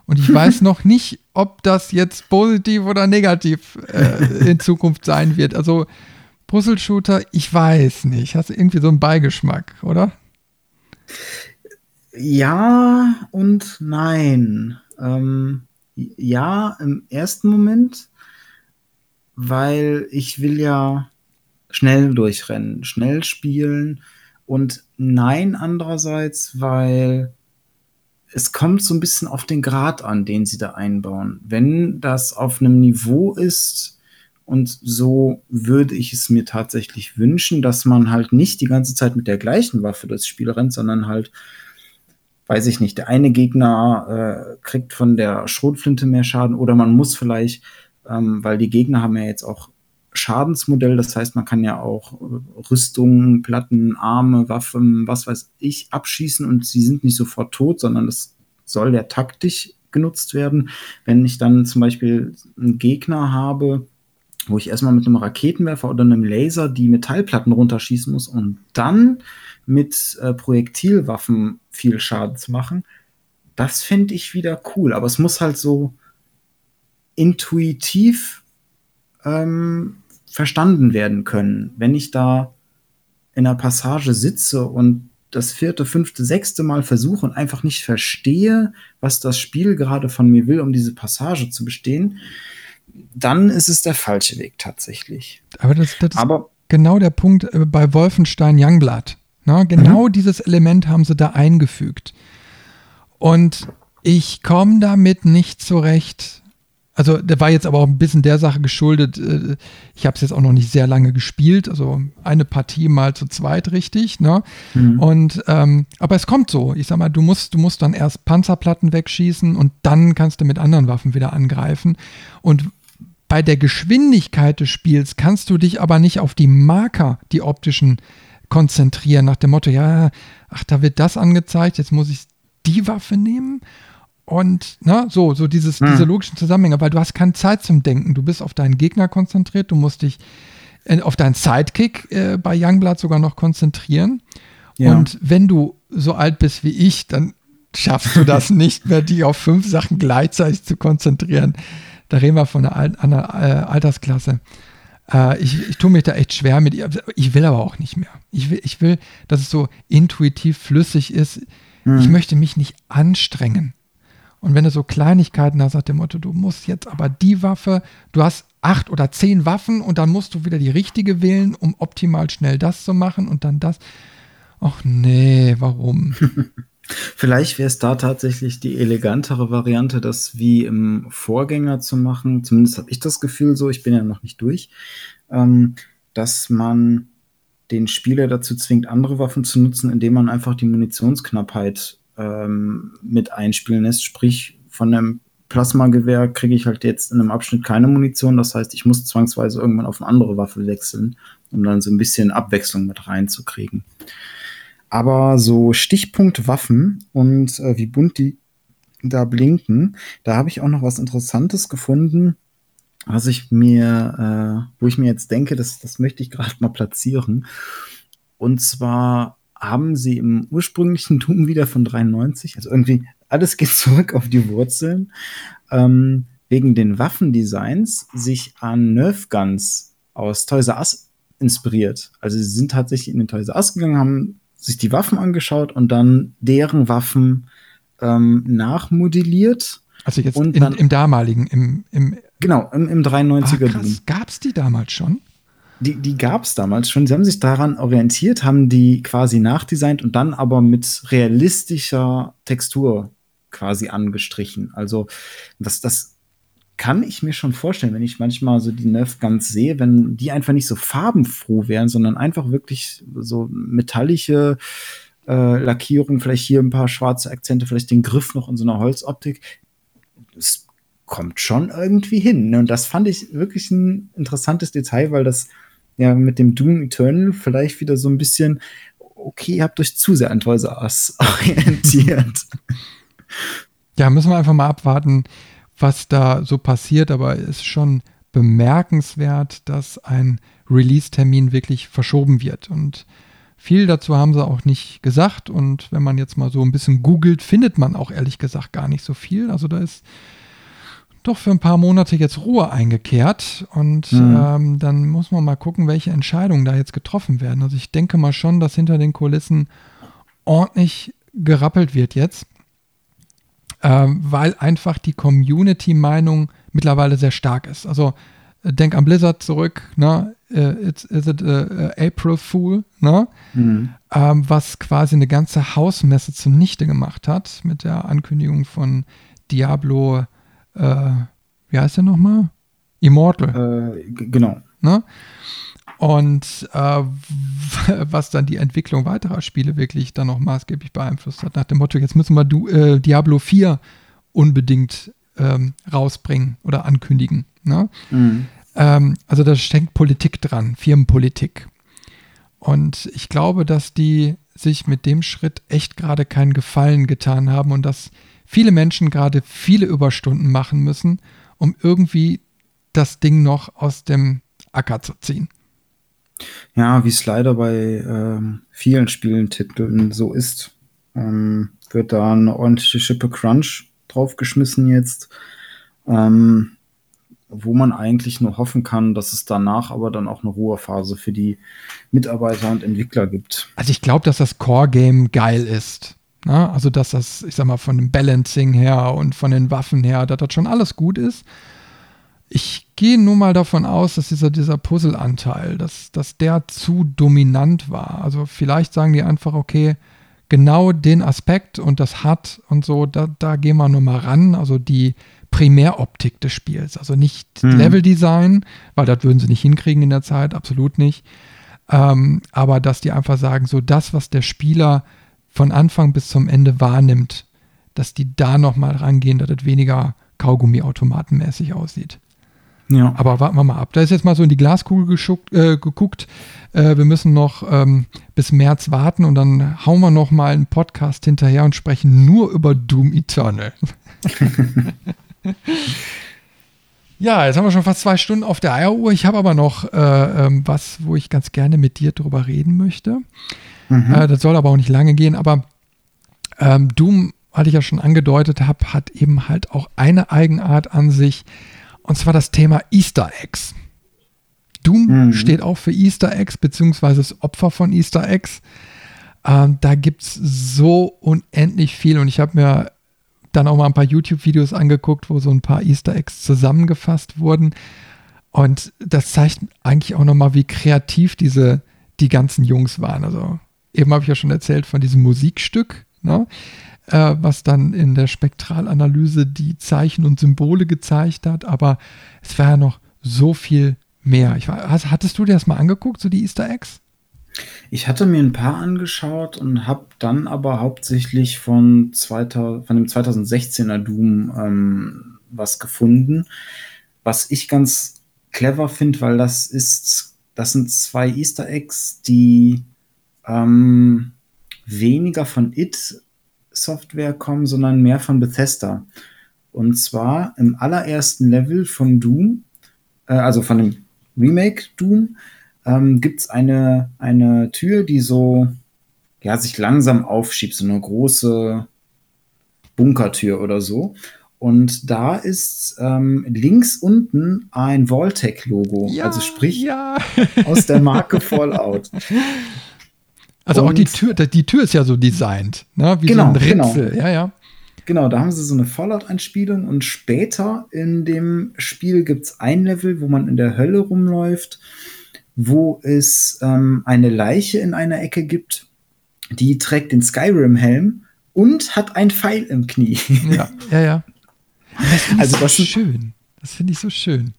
Und ich weiß noch nicht, ob das jetzt positiv oder negativ äh, in Zukunft sein wird. Also Puzzle-Shooter, ich weiß nicht. Hast du irgendwie so einen Beigeschmack, oder? Ja und nein. Ähm, ja, im ersten Moment, weil ich will ja schnell durchrennen, schnell spielen und nein andererseits, weil es kommt so ein bisschen auf den Grad an, den sie da einbauen. Wenn das auf einem Niveau ist, und so würde ich es mir tatsächlich wünschen, dass man halt nicht die ganze Zeit mit der gleichen Waffe durchs Spiel rennt, sondern halt, weiß ich nicht, der eine Gegner äh, kriegt von der Schrotflinte mehr Schaden oder man muss vielleicht, ähm, weil die Gegner haben ja jetzt auch Schadensmodell, das heißt, man kann ja auch äh, Rüstungen, Platten, Arme, Waffen, was weiß ich, abschießen und sie sind nicht sofort tot, sondern das soll ja taktisch genutzt werden. Wenn ich dann zum Beispiel einen Gegner habe, wo ich erstmal mit einem Raketenwerfer oder einem Laser die Metallplatten runterschießen muss und dann mit äh, Projektilwaffen viel Schaden zu machen, das finde ich wieder cool. Aber es muss halt so intuitiv ähm, verstanden werden können. Wenn ich da in einer Passage sitze und das vierte, fünfte, sechste Mal versuche und einfach nicht verstehe, was das Spiel gerade von mir will, um diese Passage zu bestehen, dann ist es der falsche Weg tatsächlich. Aber das, das Aber, ist genau der Punkt äh, bei Wolfenstein Youngblood. Na, genau mhm. dieses Element haben sie da eingefügt. Und ich komme damit nicht zurecht, also der war jetzt aber auch ein bisschen der Sache geschuldet. Äh, ich habe es jetzt auch noch nicht sehr lange gespielt, also eine Partie mal zu zweit richtig. Ne? Mhm. Und ähm, aber es kommt so. Ich sag mal, du musst, du musst dann erst Panzerplatten wegschießen und dann kannst du mit anderen Waffen wieder angreifen. Und bei der Geschwindigkeit des Spiels kannst du dich aber nicht auf die Marker, die optischen, konzentrieren, nach dem Motto, ja, ach, da wird das angezeigt, jetzt muss ich die Waffe nehmen und ne, so, so dieses, hm. diese logischen Zusammenhänge, weil du hast keine Zeit zum Denken. Du bist auf deinen Gegner konzentriert, du musst dich äh, auf deinen Sidekick äh, bei Youngblood sogar noch konzentrieren. Ja. Und wenn du so alt bist wie ich, dann schaffst du das nicht mehr, dich auf fünf Sachen gleichzeitig zu konzentrieren. Da reden wir von einer, Al einer äh, Altersklasse. Äh, ich, ich tue mich da echt schwer mit ihr. Ich will aber auch nicht mehr. Ich will, ich will, dass es so intuitiv flüssig ist. Hm. Ich möchte mich nicht anstrengen. Und wenn du so Kleinigkeiten hast, sagt der Motto, du musst jetzt aber die Waffe, du hast acht oder zehn Waffen und dann musst du wieder die richtige wählen, um optimal schnell das zu machen und dann das. Ach nee, warum? Vielleicht wäre es da tatsächlich die elegantere Variante, das wie im Vorgänger zu machen. Zumindest habe ich das Gefühl so, ich bin ja noch nicht durch, ähm, dass man den Spieler dazu zwingt, andere Waffen zu nutzen, indem man einfach die Munitionsknappheit ähm, mit einspielen lässt. Sprich, von einem Plasmagewehr kriege ich halt jetzt in einem Abschnitt keine Munition. Das heißt, ich muss zwangsweise irgendwann auf eine andere Waffe wechseln, um dann so ein bisschen Abwechslung mit reinzukriegen. Aber so Stichpunktwaffen und äh, wie bunt die da blinken, da habe ich auch noch was Interessantes gefunden, was ich mir, äh, wo ich mir jetzt denke, das, das möchte ich gerade mal platzieren. Und zwar haben sie im ursprünglichen Doom wieder von 93, also irgendwie alles geht zurück auf die Wurzeln, ähm, wegen den Waffendesigns sich an Nerf Guns aus Toys R Us inspiriert. Also sie sind tatsächlich in den Toys R Us gegangen, haben sich die Waffen angeschaut und dann deren Waffen ähm, nachmodelliert. Also jetzt in, dann, im damaligen, im, im Genau, im, im 93er ah, Gab es die damals schon? Die, die gab es damals schon. Sie haben sich daran orientiert, haben die quasi nachdesignt und dann aber mit realistischer Textur quasi angestrichen. Also das, das kann ich mir schon vorstellen, wenn ich manchmal so die Nerf Guns sehe, wenn die einfach nicht so farbenfroh wären, sondern einfach wirklich so metallische äh, Lackierung, vielleicht hier ein paar schwarze Akzente, vielleicht den Griff noch in so einer Holzoptik. Das kommt schon irgendwie hin. Ne? Und das fand ich wirklich ein interessantes Detail, weil das ja mit dem Doom Eternal vielleicht wieder so ein bisschen, okay, ihr habt euch zu sehr an Toys R Us orientiert. Ja, müssen wir einfach mal abwarten, was da so passiert, aber es ist schon bemerkenswert, dass ein Release-Termin wirklich verschoben wird. Und viel dazu haben sie auch nicht gesagt. Und wenn man jetzt mal so ein bisschen googelt, findet man auch ehrlich gesagt gar nicht so viel. Also da ist doch für ein paar Monate jetzt Ruhe eingekehrt. Und mhm. ähm, dann muss man mal gucken, welche Entscheidungen da jetzt getroffen werden. Also ich denke mal schon, dass hinter den Kulissen ordentlich gerappelt wird jetzt ähm, weil einfach die Community-Meinung mittlerweile sehr stark ist. Also äh, denk an Blizzard zurück, ne? Uh, it's, is it a, a April Fool, ne? Mhm. Ähm, was quasi eine ganze Hausmesse zunichte gemacht hat mit der Ankündigung von Diablo, äh, wie heißt der nochmal? Immortal. Äh, genau. Ne? Und äh, was dann die Entwicklung weiterer Spiele wirklich dann noch maßgeblich beeinflusst hat, nach dem Motto, jetzt müssen wir du, äh, Diablo 4 unbedingt ähm, rausbringen oder ankündigen. Ne? Mhm. Ähm, also da steckt Politik dran, Firmenpolitik. Und ich glaube, dass die sich mit dem Schritt echt gerade keinen Gefallen getan haben und dass viele Menschen gerade viele Überstunden machen müssen, um irgendwie das Ding noch aus dem Acker zu ziehen. Ja, wie es leider bei ähm, vielen Spielentiteln so ist, ähm, wird da eine ordentliche Schippe Crunch draufgeschmissen jetzt, ähm, wo man eigentlich nur hoffen kann, dass es danach aber dann auch eine Ruhephase für die Mitarbeiter und Entwickler gibt. Also ich glaube, dass das Core-Game geil ist. Ne? Also dass das, ich sag mal, von dem Balancing her und von den Waffen her, dass das schon alles gut ist. Ich gehe nun mal davon aus, dass dieser, dieser Puzzle-Anteil, dass, dass der zu dominant war. Also vielleicht sagen die einfach, okay, genau den Aspekt und das hat und so, da, da gehen wir nur mal ran. Also die Primäroptik des Spiels. Also nicht mhm. Leveldesign, weil das würden sie nicht hinkriegen in der Zeit, absolut nicht. Ähm, aber dass die einfach sagen, so das, was der Spieler von Anfang bis zum Ende wahrnimmt, dass die da nochmal rangehen, dass es weniger Kaugummi-automatenmäßig aussieht. Ja. Aber warten wir mal ab. Da ist jetzt mal so in die Glaskugel geschuckt, äh, geguckt. Äh, wir müssen noch ähm, bis März warten und dann hauen wir noch mal einen Podcast hinterher und sprechen nur über Doom Eternal. ja, jetzt haben wir schon fast zwei Stunden auf der Eieruhr. Ich habe aber noch äh, ähm, was, wo ich ganz gerne mit dir drüber reden möchte. Mhm. Äh, das soll aber auch nicht lange gehen. Aber ähm, Doom, hatte ich ja schon angedeutet habe, hat eben halt auch eine Eigenart an sich und zwar das Thema Easter Eggs. Doom mhm. steht auch für Easter Eggs, beziehungsweise das Opfer von Easter Eggs. Ähm, da gibt es so unendlich viel und ich habe mir dann auch mal ein paar YouTube-Videos angeguckt, wo so ein paar Easter Eggs zusammengefasst wurden. Und das zeigt eigentlich auch nochmal, wie kreativ diese, die ganzen Jungs waren. Also eben habe ich ja schon erzählt von diesem Musikstück. Ne? äh, was dann in der Spektralanalyse die Zeichen und Symbole gezeigt hat, aber es war ja noch so viel mehr. Ich war, hattest du dir das mal angeguckt, so die Easter Eggs? Ich hatte mir ein paar angeschaut und habe dann aber hauptsächlich von, 2000, von dem 2016er Doom ähm, was gefunden, was ich ganz clever finde, weil das ist, das sind zwei Easter Eggs, die ähm, weniger von It Software kommen, sondern mehr von Bethesda. Und zwar im allerersten Level von Doom, äh, also von dem Remake Doom, ähm, gibt es eine, eine Tür, die so ja, sich langsam aufschiebt, so eine große Bunkertür oder so. Und da ist ähm, links unten ein Vaultec-Logo. Ja, also sprich ja. aus der Marke Fallout. Also auch die Und- Tür, die Tür ist ja so designt, ne? Wie Genau, so ein genau. Ritzel. Ja, ja. Genau, da haben sie so eine Fallout-Anspielung und später in dem Spiel gibt es ein Level, wo man in der Hölle rumläuft, wo es ähm, eine Leiche in einer Ecke gibt, die trägt den Skyrim-Helm und hat ein Pfeil im Knie. Ja, ja, ja. Das Also so das schön. Das finde ich so schön.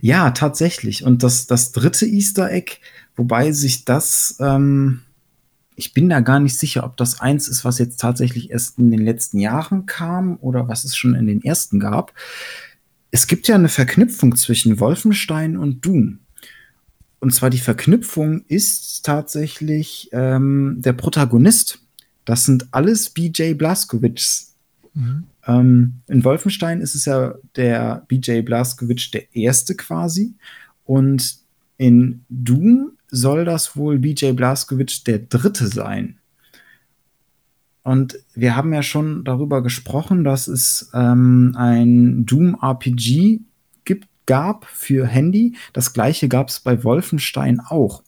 Ja, tatsächlich. Und das, das dritte Easter Egg, wobei sich das, ähm, ich bin da gar nicht sicher, ob das eins ist, was jetzt tatsächlich erst in den letzten Jahren kam oder was es schon in den ersten gab. Es gibt ja eine Verknüpfung zwischen Wolfenstein und Doom. Und zwar die Verknüpfung ist tatsächlich ähm, der Protagonist. Das sind alles BJ Blazkowicz. Mhm. Ähm, in Wolfenstein ist es ja der BJ Blazkowicz der erste quasi. Und in Doom soll das wohl BJ Blazkowicz der dritte sein. Und wir haben ja schon darüber gesprochen, dass es ähm, ein Doom-RPG gibt, gab für Handy. Das gleiche gab es bei Wolfenstein auch.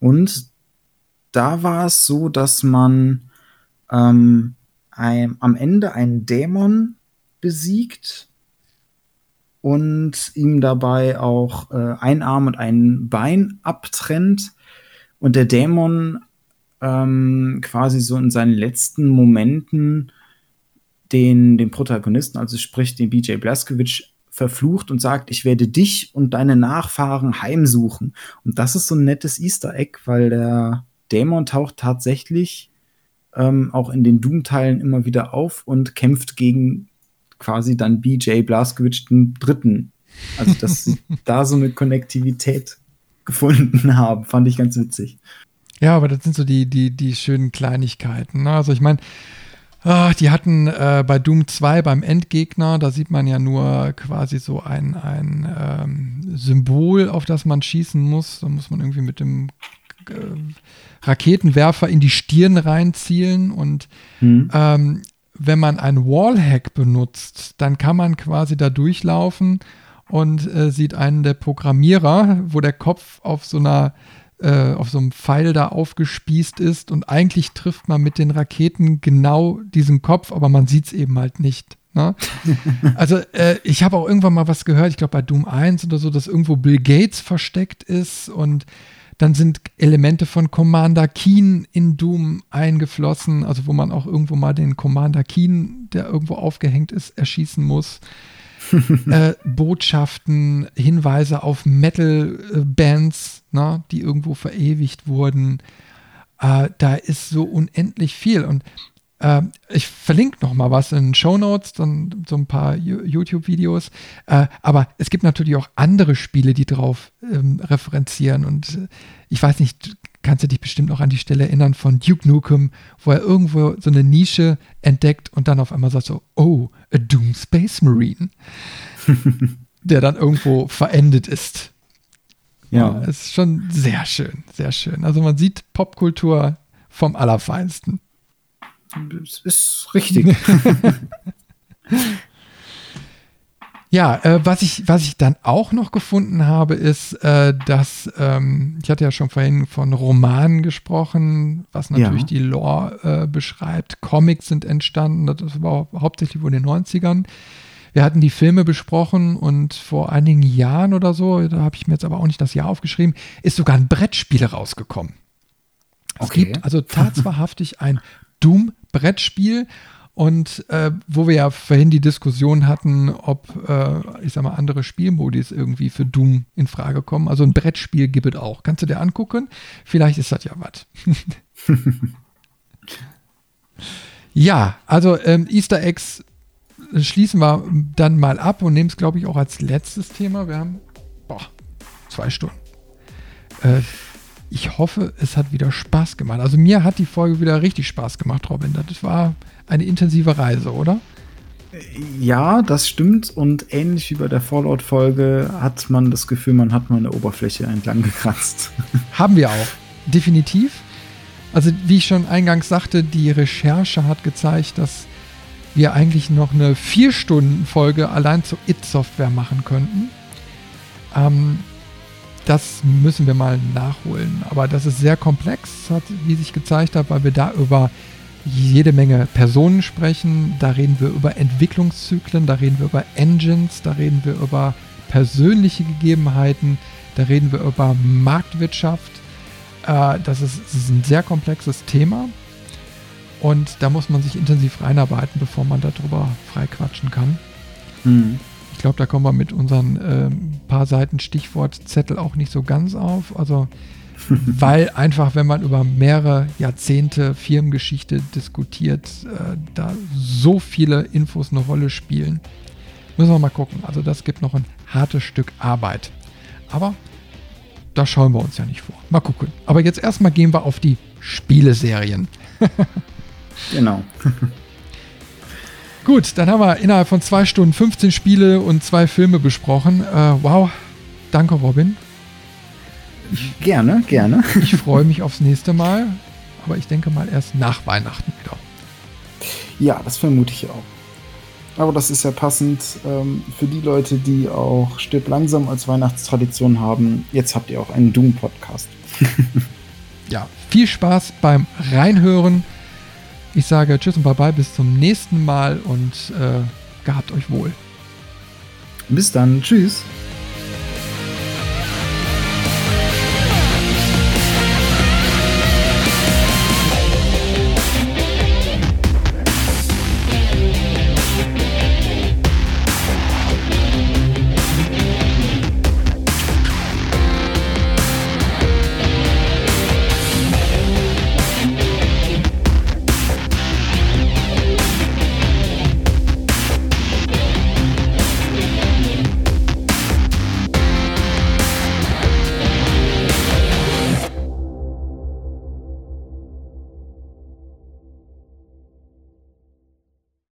Und da war es so, dass man ähm, ein, am Ende einen Dämon besiegt und ihm dabei auch äh, ein Arm und ein Bein abtrennt und der Dämon ähm, quasi so in seinen letzten Momenten den, den Protagonisten, also sprich den BJ Blazkowicz, verflucht und sagt, ich werde dich und deine Nachfahren heimsuchen. Und das ist so ein nettes Easter Egg, weil der Dämon taucht tatsächlich ähm, auch in den Doom-Teilen immer wieder auf und kämpft gegen quasi dann BJ Blazkowicz den Dritten. Also, dass sie da so eine Konnektivität gefunden haben, fand ich ganz witzig. Ja, aber das sind so die, die, die schönen Kleinigkeiten. Ne? Also ich meine, ah, die hatten äh, bei Doom 2 beim Endgegner, da sieht man ja nur quasi so ein, ein ähm, Symbol, auf das man schießen muss. Da muss man irgendwie mit dem äh, Raketenwerfer in die Stirn reinzielen und Hm. ähm, wenn man ein Wallhack benutzt, dann kann man quasi da durchlaufen und äh, sieht einen der Programmierer, wo der Kopf auf so einer äh, auf so einem Pfeil da aufgespießt ist und eigentlich trifft man mit den Raketen genau diesen Kopf, aber man sieht es eben halt nicht. Ne? also äh, ich habe auch irgendwann mal was gehört, ich glaube bei Doom 1 oder so, dass irgendwo Bill Gates versteckt ist und dann sind Elemente von Commander Keen in Doom eingeflossen, also wo man auch irgendwo mal den Commander Keen, der irgendwo aufgehängt ist, erschießen muss. äh, Botschaften, Hinweise auf Metal-Bands, ne, die irgendwo verewigt wurden. Äh, da ist so unendlich viel. Und äh, ich verlinke noch mal was in den Show Notes, dann so ein paar Yo- YouTube-Videos. Äh, aber es gibt natürlich auch andere Spiele, die drauf ähm, referenzieren. Und äh, ich weiß nicht, kannst du dich bestimmt noch an die Stelle erinnern von Duke Nukem, wo er irgendwo so eine Nische entdeckt und dann auf einmal sagt so, oh, a Doom Space Marine, der dann irgendwo verendet ist. Ja. ist schon sehr schön, sehr schön. Also man sieht Popkultur vom Allerfeinsten. Das ist richtig. Ja, äh, was, ich, was ich dann auch noch gefunden habe, ist, äh, dass, ähm, ich hatte ja schon vorhin von Romanen gesprochen, was natürlich Ja. die Lore äh, beschreibt. Comics sind entstanden, das war hauptsächlich wohl in den 90ern. Wir hatten die Filme besprochen und vor einigen Jahren oder so, da habe ich mir jetzt aber auch nicht das Jahr aufgeschrieben, ist sogar ein Brettspiel rausgekommen. Es Okay. gibt also tatsächlich ein Doom-Brettspiel und äh, wo wir ja vorhin die Diskussion hatten, ob, äh, ich sag mal, andere Spielmodis irgendwie für Doom in Frage kommen. Also ein Brettspiel gibt es auch. Kannst du dir angucken? Vielleicht ist das ja was. ja, also ähm, Easter Eggs schließen wir dann mal ab und nehmen es, glaube ich, auch als letztes Thema. Wir haben boah, zwei Stunden. Äh, ich hoffe, es hat wieder Spaß gemacht. Also mir hat die Folge wieder richtig Spaß gemacht, Robin. Das war eine intensive Reise, oder? Ja, das stimmt. Und ähnlich wie bei der Fallout-Folge hat man das Gefühl, man hat mal eine Oberfläche entlang gekratzt. Haben wir auch. Definitiv. Also wie ich schon eingangs sagte, die Recherche hat gezeigt, dass wir eigentlich noch eine 4-Stunden-Folge allein zu It-Software machen könnten. Ähm, das müssen wir mal nachholen. Aber das ist sehr komplex, hat, wie sich gezeigt hat, weil wir da über jede Menge Personen sprechen. Da reden wir über Entwicklungszyklen, da reden wir über Engines, da reden wir über persönliche Gegebenheiten, da reden wir über Marktwirtschaft. Äh, das, ist, das ist ein sehr komplexes Thema. Und da muss man sich intensiv reinarbeiten, bevor man darüber frei quatschen kann. Mhm. Ich glaube, da kommen wir mit unseren äh, paar Seiten Stichwortzettel auch nicht so ganz auf. Also, weil einfach, wenn man über mehrere Jahrzehnte Firmengeschichte diskutiert, äh, da so viele Infos eine Rolle spielen. Müssen wir mal gucken. Also, das gibt noch ein hartes Stück Arbeit. Aber da schauen wir uns ja nicht vor. Mal gucken. Aber jetzt erstmal gehen wir auf die Spieleserien. genau. Gut, dann haben wir innerhalb von zwei Stunden 15 Spiele und zwei Filme besprochen. Äh, wow, danke Robin. Gerne, gerne. Ich freue mich aufs nächste Mal, aber ich denke mal erst nach Weihnachten wieder. Ja, das vermute ich auch. Aber das ist ja passend ähm, für die Leute, die auch Stirb langsam als Weihnachtstradition haben. Jetzt habt ihr auch einen Doom-Podcast. ja, viel Spaß beim Reinhören. Ich sage Tschüss und Bye-bye, bis zum nächsten Mal und äh, gehabt euch wohl. Bis dann. Tschüss.